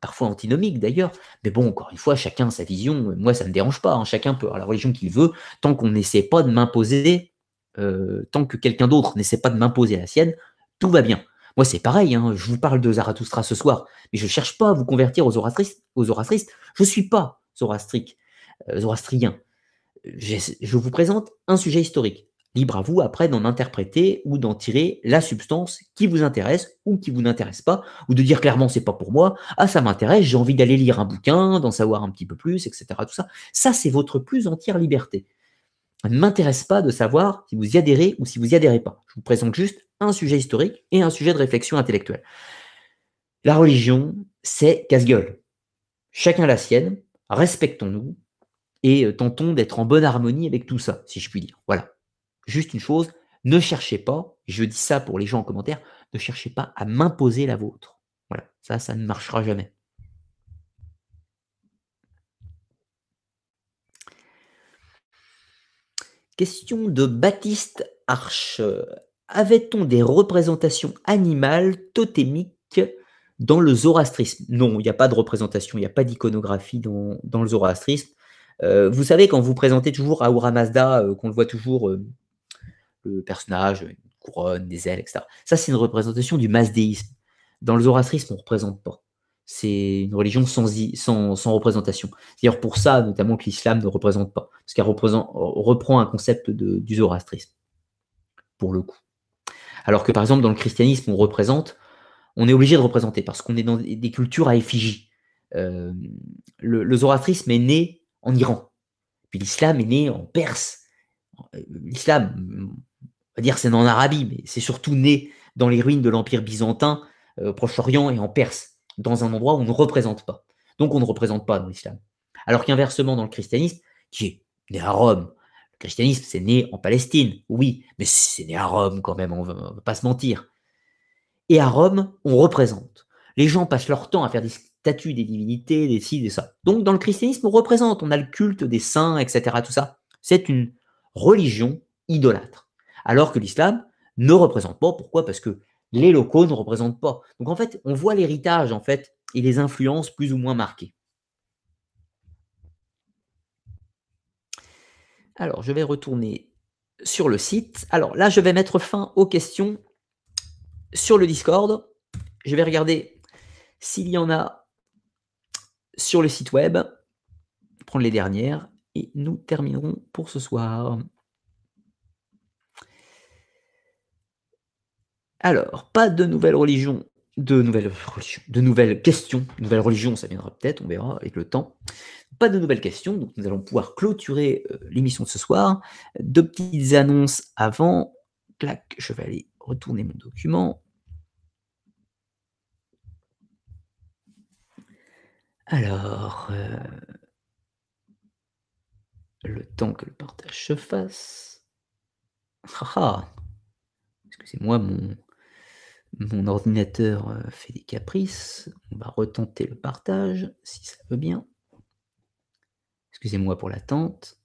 parfois antinomiques d'ailleurs. Mais bon, encore une fois, chacun sa vision. Moi, ça ne me dérange pas. Hein. Chacun peut avoir la religion qu'il veut, tant qu'on n'essaie pas de m'imposer, euh, tant que quelqu'un d'autre n'essaie pas de m'imposer la sienne, tout va bien. Moi, c'est pareil. Hein. Je vous parle de Zarathustra ce soir, mais je ne cherche pas à vous convertir aux. Aux. Je ne suis pas zoroastrique, zoroastrien je vous présente un sujet historique. Libre à vous après d'en interpréter ou d'en tirer la substance qui vous intéresse ou qui vous n'intéresse pas, ou de dire clairement c'est pas pour moi, ah ça m'intéresse, j'ai envie d'aller lire un bouquin, d'en savoir un petit peu plus, etc. Tout ça, ça c'est votre plus entière liberté. Ça ne m'intéresse pas de savoir si vous y adhérez ou si vous y adhérez pas. Je vous présente juste un sujet historique et un sujet de réflexion intellectuelle. La religion, c'est casse-gueule. Chacun la sienne, respectons-nous, et euh, tentons d'être en bonne harmonie avec tout ça, si je puis dire. Voilà. Juste une chose, ne cherchez pas, je dis ça pour les gens en commentaire, ne cherchez pas à m'imposer la vôtre. Voilà, ça, ça ne marchera jamais. Question de Baptiste Arche. Avait-on des représentations animales totémiques dans le zoroastrisme Non, il n'y a pas de représentation, il n'y a pas d'iconographie dans, dans, le zoroastrisme. Euh, vous savez, quand vous présentez toujours Ahura Mazda, euh, qu'on le voit toujours, euh, le personnage, une couronne, des ailes, etc. Ça, c'est une représentation du mazdéisme. Dans le zoroastrisme, on ne représente pas. C'est une religion sans, sans, représentation. C'est d'ailleurs pour ça, notamment, que l'islam ne représente pas. Parce qu'elle reprend un concept du zoroastrisme, pour le coup. Alors que, par exemple, dans le christianisme, on représente, on est obligé de représenter, parce qu'on est dans des cultures à effigie. le, le zoroastrisme est né en Iran. Puis l'islam est né en Perse. Euh, l'islam, on va dire c'est né en Arabie, mais c'est surtout né dans les ruines de l'Empire byzantin, euh, Proche-Orient et en Perse, dans un endroit où on ne représente pas. Donc on ne représente pas dans l'islam. Alors qu'inversement, dans le christianisme, qui est né à Rome, le christianisme, c'est né en Palestine, oui, mais c'est né à Rome quand même, on ne va pas se mentir. Et à Rome, on représente. Les gens passent leur temps à faire des statues des divinités, des ci, des ça. Donc dans le christianisme, on représente, on a le culte des saints, etc. Tout ça. C'est une religion idolâtre. Alors que l'islam ne représente pas. Pourquoi? Parce que les locaux ne représentent pas. Donc en fait, on voit l'héritage en fait et les influences plus ou moins marquées. Alors, je vais retourner sur le site. Alors là, je vais mettre fin aux questions sur le Discord. Je vais regarder s'il y en a sur le site web, prendre les dernières, et nous terminerons pour ce soir. Alors, pas de nouvelles religions, de nouvelles de nouvelles questions, religions, ça viendra peut-être, on verra avec le temps. Pas de nouvelles questions, nous allons pouvoir clôturer euh, l'émission de ce soir. Deux petites annonces avant. Clac, je vais aller retourner mon document. Alors, euh, le temps que le partage se fasse. Ah, ah. Excusez-moi mon, Mon ordinateur euh, fait des caprices. On va retenter le partage, si ça veut bien. Excusez-moi pour l'attente.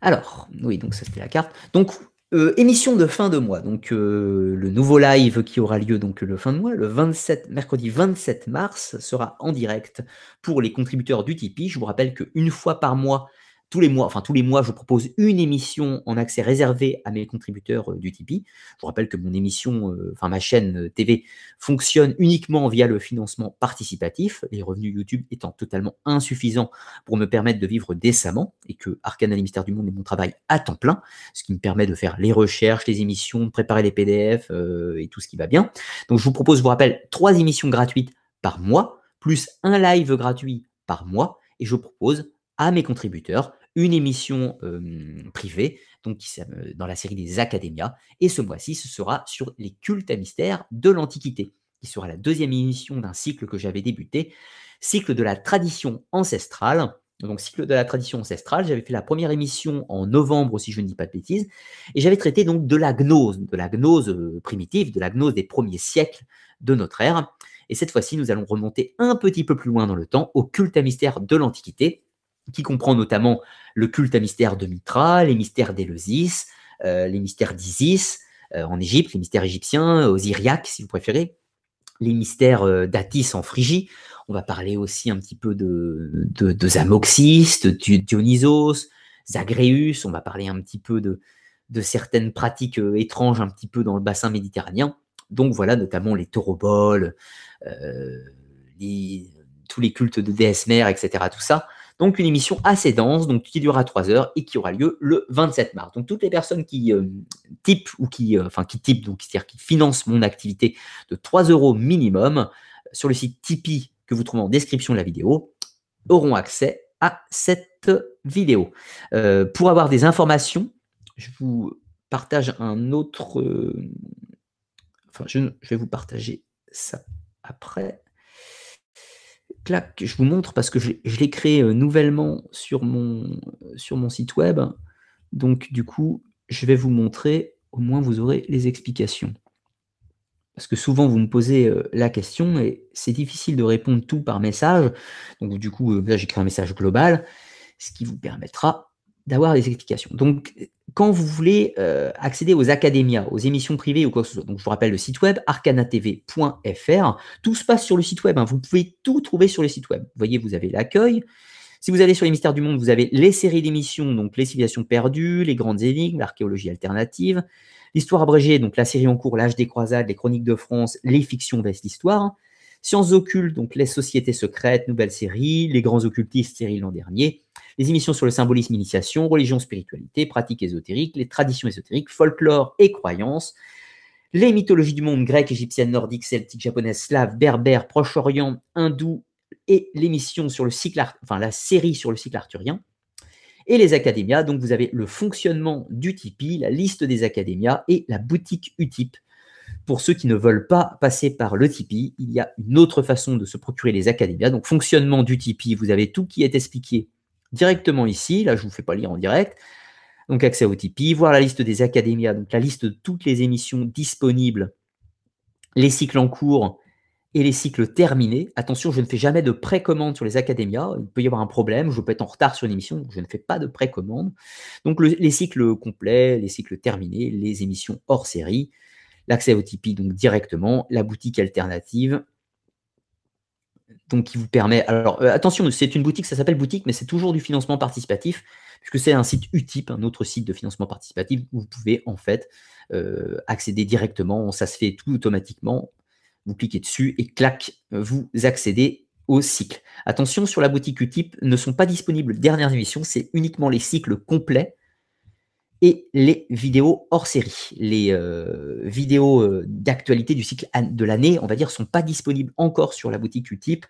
Alors, oui, donc ça c'était la carte. Donc, euh, émission de fin de mois. Donc, euh, le nouveau live qui aura lieu donc le fin de mois, le 27, mercredi 27 mars, sera en direct pour les contributeurs du Tipeee. Je vous rappelle qu'une fois par mois, tous les mois, enfin tous les mois, je propose une émission en accès réservé à mes contributeurs euh, du Tipeee. Je vous rappelle que mon émission, euh, enfin ma chaîne euh, TV fonctionne uniquement via le financement participatif, les revenus YouTube étant totalement insuffisants pour me permettre de vivre décemment et que Arcana les mystères du monde est mon travail à temps plein, ce qui me permet de faire les recherches, les émissions, de préparer les PDF et tout ce qui va bien. Donc je vous propose, je vous rappelle, trois émissions gratuites par mois, plus un live gratuit par mois, et je propose à mes contributeurs une émission privée, donc dans la série des Académias. Et ce mois-ci, ce sera sur les cultes à mystère de l'Antiquité, qui sera la deuxième émission d'un cycle que j'avais débuté, cycle de la tradition ancestrale. Donc, cycle de la tradition ancestrale, j'avais fait la première émission en novembre, si je ne dis pas de bêtises, et j'avais traité donc de la gnose, de la gnose primitive, de la gnose des premiers siècles de notre ère. Et cette fois-ci, nous allons remonter un petit peu plus loin dans le temps, au culte à mystère de l'Antiquité, qui comprend notamment le culte à mystère de Mitra, les mystères d'Éleusis, euh, les mystères d'Isis euh, en Égypte, les mystères égyptiens, Osiriaques si vous préférez, les mystères euh, d'Atis en Phrygie. On va parler aussi un petit peu de, de, Zamoxis, de Dionysos, Zagreus, on va parler un petit peu de, certaines pratiques étranges un petit peu dans le bassin méditerranéen. Donc voilà, notamment les tauroboles, les, tous les cultes de déesses mères, etc. Tout ça. Donc une émission assez dense, donc qui durera 3 heures et qui aura lieu le 27 mars. Donc toutes les personnes qui euh, typent ou qui, euh, qui typent, donc c'est-à-dire qui financent mon activité de 3 euros minimum euh, sur le site Tipeee que vous trouvez en description de la vidéo auront accès à cette vidéo. pour avoir des informations, je vous partage un autre. enfin, je vais vous partager ça après je vous montre parce que je, l'ai créé euh, nouvellement sur mon, sur mon site web. Donc, du coup, je vais vous montrer, au moins vous aurez les explications. Parce que souvent, vous me posez euh, la question et c'est difficile de répondre tout par message. Donc, du coup, euh, là, j'écris un message global, ce qui vous permettra d'avoir des explications. Donc, quand vous voulez euh, accéder aux académias, aux émissions privées ou quoi que ce soit, donc je vous rappelle le site web arcanatv.fr, tout se passe sur le site web, hein. vous pouvez tout trouver sur le site web. Vous voyez, vous avez l'accueil. Si vous allez sur les mystères du monde, vous avez les séries d'émissions, donc les civilisations perdues, les grandes énigmes, l'archéologie alternative, l'histoire abrégée, donc la série en cours, l'âge des croisades, les chroniques de France, les fictions veste l'histoire, sciences occultes, donc les sociétés secrètes, nouvelle série, les grands occultistes, série l'an dernier, les émissions sur le symbolisme, initiation, religion, spiritualité, pratiques ésotériques, les traditions ésotériques, folklore et croyances, les mythologies du monde grec, égyptienne, nordique, celtique, japonaise, slave, berbère, proche-orient, hindou et l'émission sur le cycle, enfin la série sur le cycle arthurien. Et les académias, donc vous avez le fonctionnement du Tipeee, la liste des académias et la boutique Utip. Pour ceux qui ne veulent pas passer par le Tipeee, il y a une autre façon de se procurer les académias. Donc fonctionnement du Tipeee, vous avez tout qui est expliqué directement ici. Là, je ne vous fais pas lire en direct. Donc, accès au Tipeee, voir la liste des académias, donc la liste de toutes les émissions disponibles, les cycles en cours et les cycles terminés. Attention, je ne fais jamais de précommande sur les académias. Il peut y avoir un problème, je peux être en retard sur une émission, donc je ne fais pas de précommande. Donc, les cycles complets, les cycles terminés, les émissions hors série, l'accès au Tipeee, donc directement, la boutique alternative, donc qui vous permet. Alors euh, attention, c'est une boutique, ça s'appelle boutique, mais c'est toujours du financement participatif, puisque c'est un site Utip, un autre site de financement participatif, où vous pouvez en fait euh, accéder directement, ça se fait tout automatiquement. Vous cliquez dessus et clac, vous accédez au cycle. Attention, sur la boutique Utip, ne sont pas disponibles dernières émissions, c'est uniquement les cycles complets et les vidéos hors série. Les euh, vidéos euh, d'actualité du cycle de l'année, on va dire, sont pas disponibles encore sur la boutique Utip.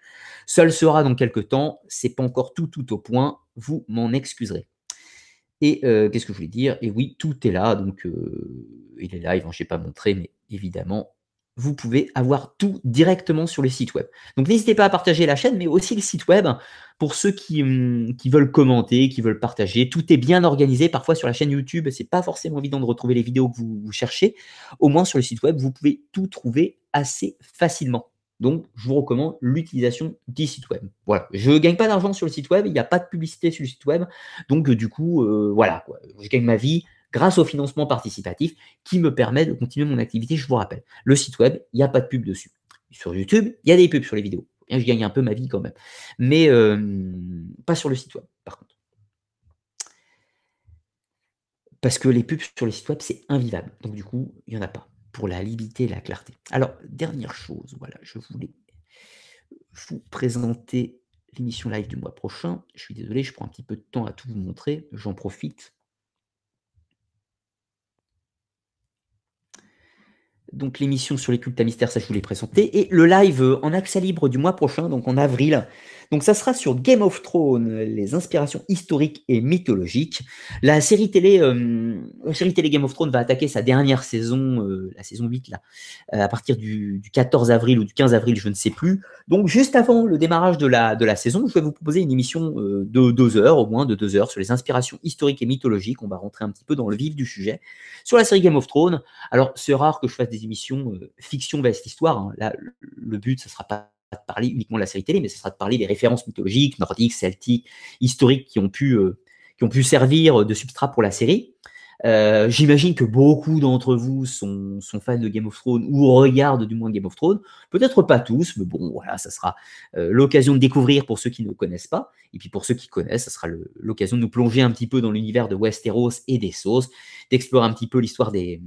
Seul sera dans quelques temps. C'est pas encore tout tout au point. Vous m'en excuserez. Et euh, qu'est-ce que je voulais dire? Et oui, tout est là. Donc, il est live. Hein, je n'ai pas montré, mais évidemment, vous pouvez avoir tout directement sur le site web. Donc n'hésitez pas à partager la chaîne, mais aussi le site web pour ceux qui, hum, qui, veulent commenter, qui veulent partager. Tout est bien organisé. Parfois sur la chaîne YouTube, c'est pas forcément évident de retrouver les vidéos que vous, cherchez. Au moins sur le site web, vous pouvez tout trouver assez facilement. Donc, je vous recommande l'utilisation du site web. Voilà, je ne gagne pas d'argent sur le site web, il n'y a pas de publicité sur le site web. Donc, du coup, euh, voilà, quoi. je gagne ma vie grâce au financement participatif qui me permet de continuer mon activité, je vous rappelle. Le site web, il n'y a pas de pub dessus. Sur YouTube, il y a des pubs sur les vidéos. je gagne un peu ma vie quand même. Mais euh, pas sur le site web, par contre. Parce que les pubs sur le site web, c'est invivable. Donc, du coup, il n'y en a pas pour la limiter et la clarté. Alors, dernière chose, voilà, je voulais vous présenter l'émission live du mois prochain. Je suis désolé, je prends un petit peu de temps à tout vous montrer, j'en profite. Donc l'émission sur les cultes à mystère, ça je vous l'ai présenté. Et le live en accès libre du mois prochain, donc en avril, donc ça sera sur Game of Thrones, les inspirations historiques et mythologiques. La série télé, euh, la série télé Game of Thrones va attaquer sa dernière saison, euh, la saison 8 là, euh, à partir du, 14 avril ou du 15 avril, je ne sais plus. Donc juste avant le démarrage de la, de la saison, je vais vous proposer une émission de deux heures, au moins de deux heures, sur les inspirations historiques et mythologiques. On va rentrer un petit peu dans le vif du sujet. Sur la série Game of Thrones, alors c'est rare que je fasse des émissions fiction vs histoire. Hein. Là, le but, ce sera pas de parler uniquement de la série télé, mais ce sera de parler des références mythologiques, nordiques, celtiques, historiques qui ont pu, euh, qui ont pu servir de substrat pour la série. Euh, j'imagine que beaucoup d'entre vous sont, sont, fans de Game of Thrones ou regardent du moins Game of Thrones. Peut-être pas tous, mais bon, voilà, ça sera euh, l'occasion de découvrir pour ceux qui ne connaissent pas. Et puis pour ceux qui connaissent, ça sera l'occasion de nous plonger un petit peu dans l'univers de Westeros et des sauces, d'explorer un petit peu l'histoire des,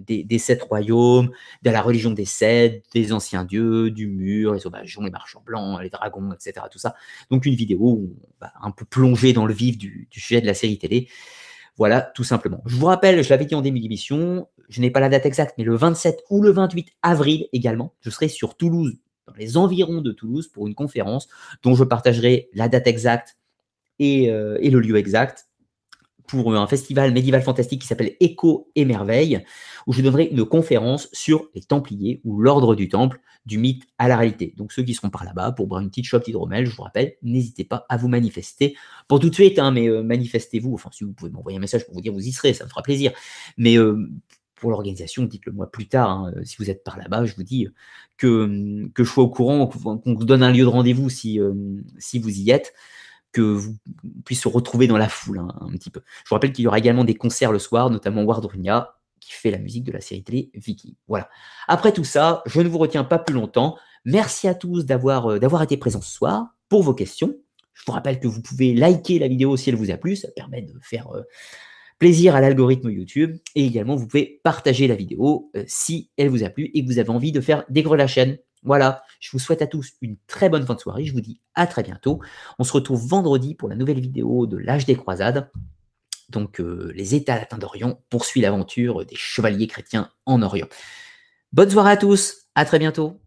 des, sept royaumes, de la religion des sept, des anciens dieux, du mur, les sauvageons, les marchands blancs, les dragons, etc. Tout ça. Donc une vidéo où un peu plonger dans le vif du, sujet de la série télé. Voilà, tout simplement. Je vous rappelle, je l'avais dit en début d'émission, je n'ai pas la date exacte, mais le 27 ou le 28 avril également, je serai sur Toulouse, dans les environs de Toulouse, pour une conférence dont je partagerai la date exacte et, euh, et le lieu exact pour un festival médiéval fantastique qui s'appelle Écho et Merveille, où je donnerai une conférence sur les Templiers ou l'ordre du Temple, du mythe à la réalité. Donc ceux qui seront par là-bas pour boire une petite chope d'hydromel, je vous rappelle, n'hésitez pas à vous manifester. Pour tout de suite, hein, mais euh, manifestez-vous. Enfin, si vous pouvez m'envoyer un message pour vous dire vous y serez, ça me fera plaisir. Mais euh, pour l'organisation, dites-le moi plus tard. Hein, si vous êtes par là-bas, je vous dis que, je sois au courant, qu'on vous donne un lieu de rendez-vous si, euh, si vous y êtes que vous puissiez se retrouver dans la foule hein, un petit peu. Je vous rappelle qu'il y aura également des concerts le soir, notamment Wardrunia, qui fait la musique de la série télé Vicky. Voilà. Après tout ça, je ne vous retiens pas plus longtemps. Merci à tous d'avoir euh, été présents ce soir pour vos questions. Je vous rappelle que vous pouvez liker la vidéo si elle vous a plu, ça permet de faire euh, plaisir à l'algorithme YouTube. Et également, vous pouvez partager la vidéo euh, si elle vous a plu et que vous avez envie de faire découvrir la chaîne. Voilà, je vous souhaite à tous une très bonne fin de soirée. Je vous dis à très bientôt. On se retrouve vendredi pour la nouvelle vidéo de l'âge des croisades. Donc, euh, les États latins d'Orient poursuivent l'aventure des chevaliers chrétiens en Orient. Bonne soirée à tous, à très bientôt.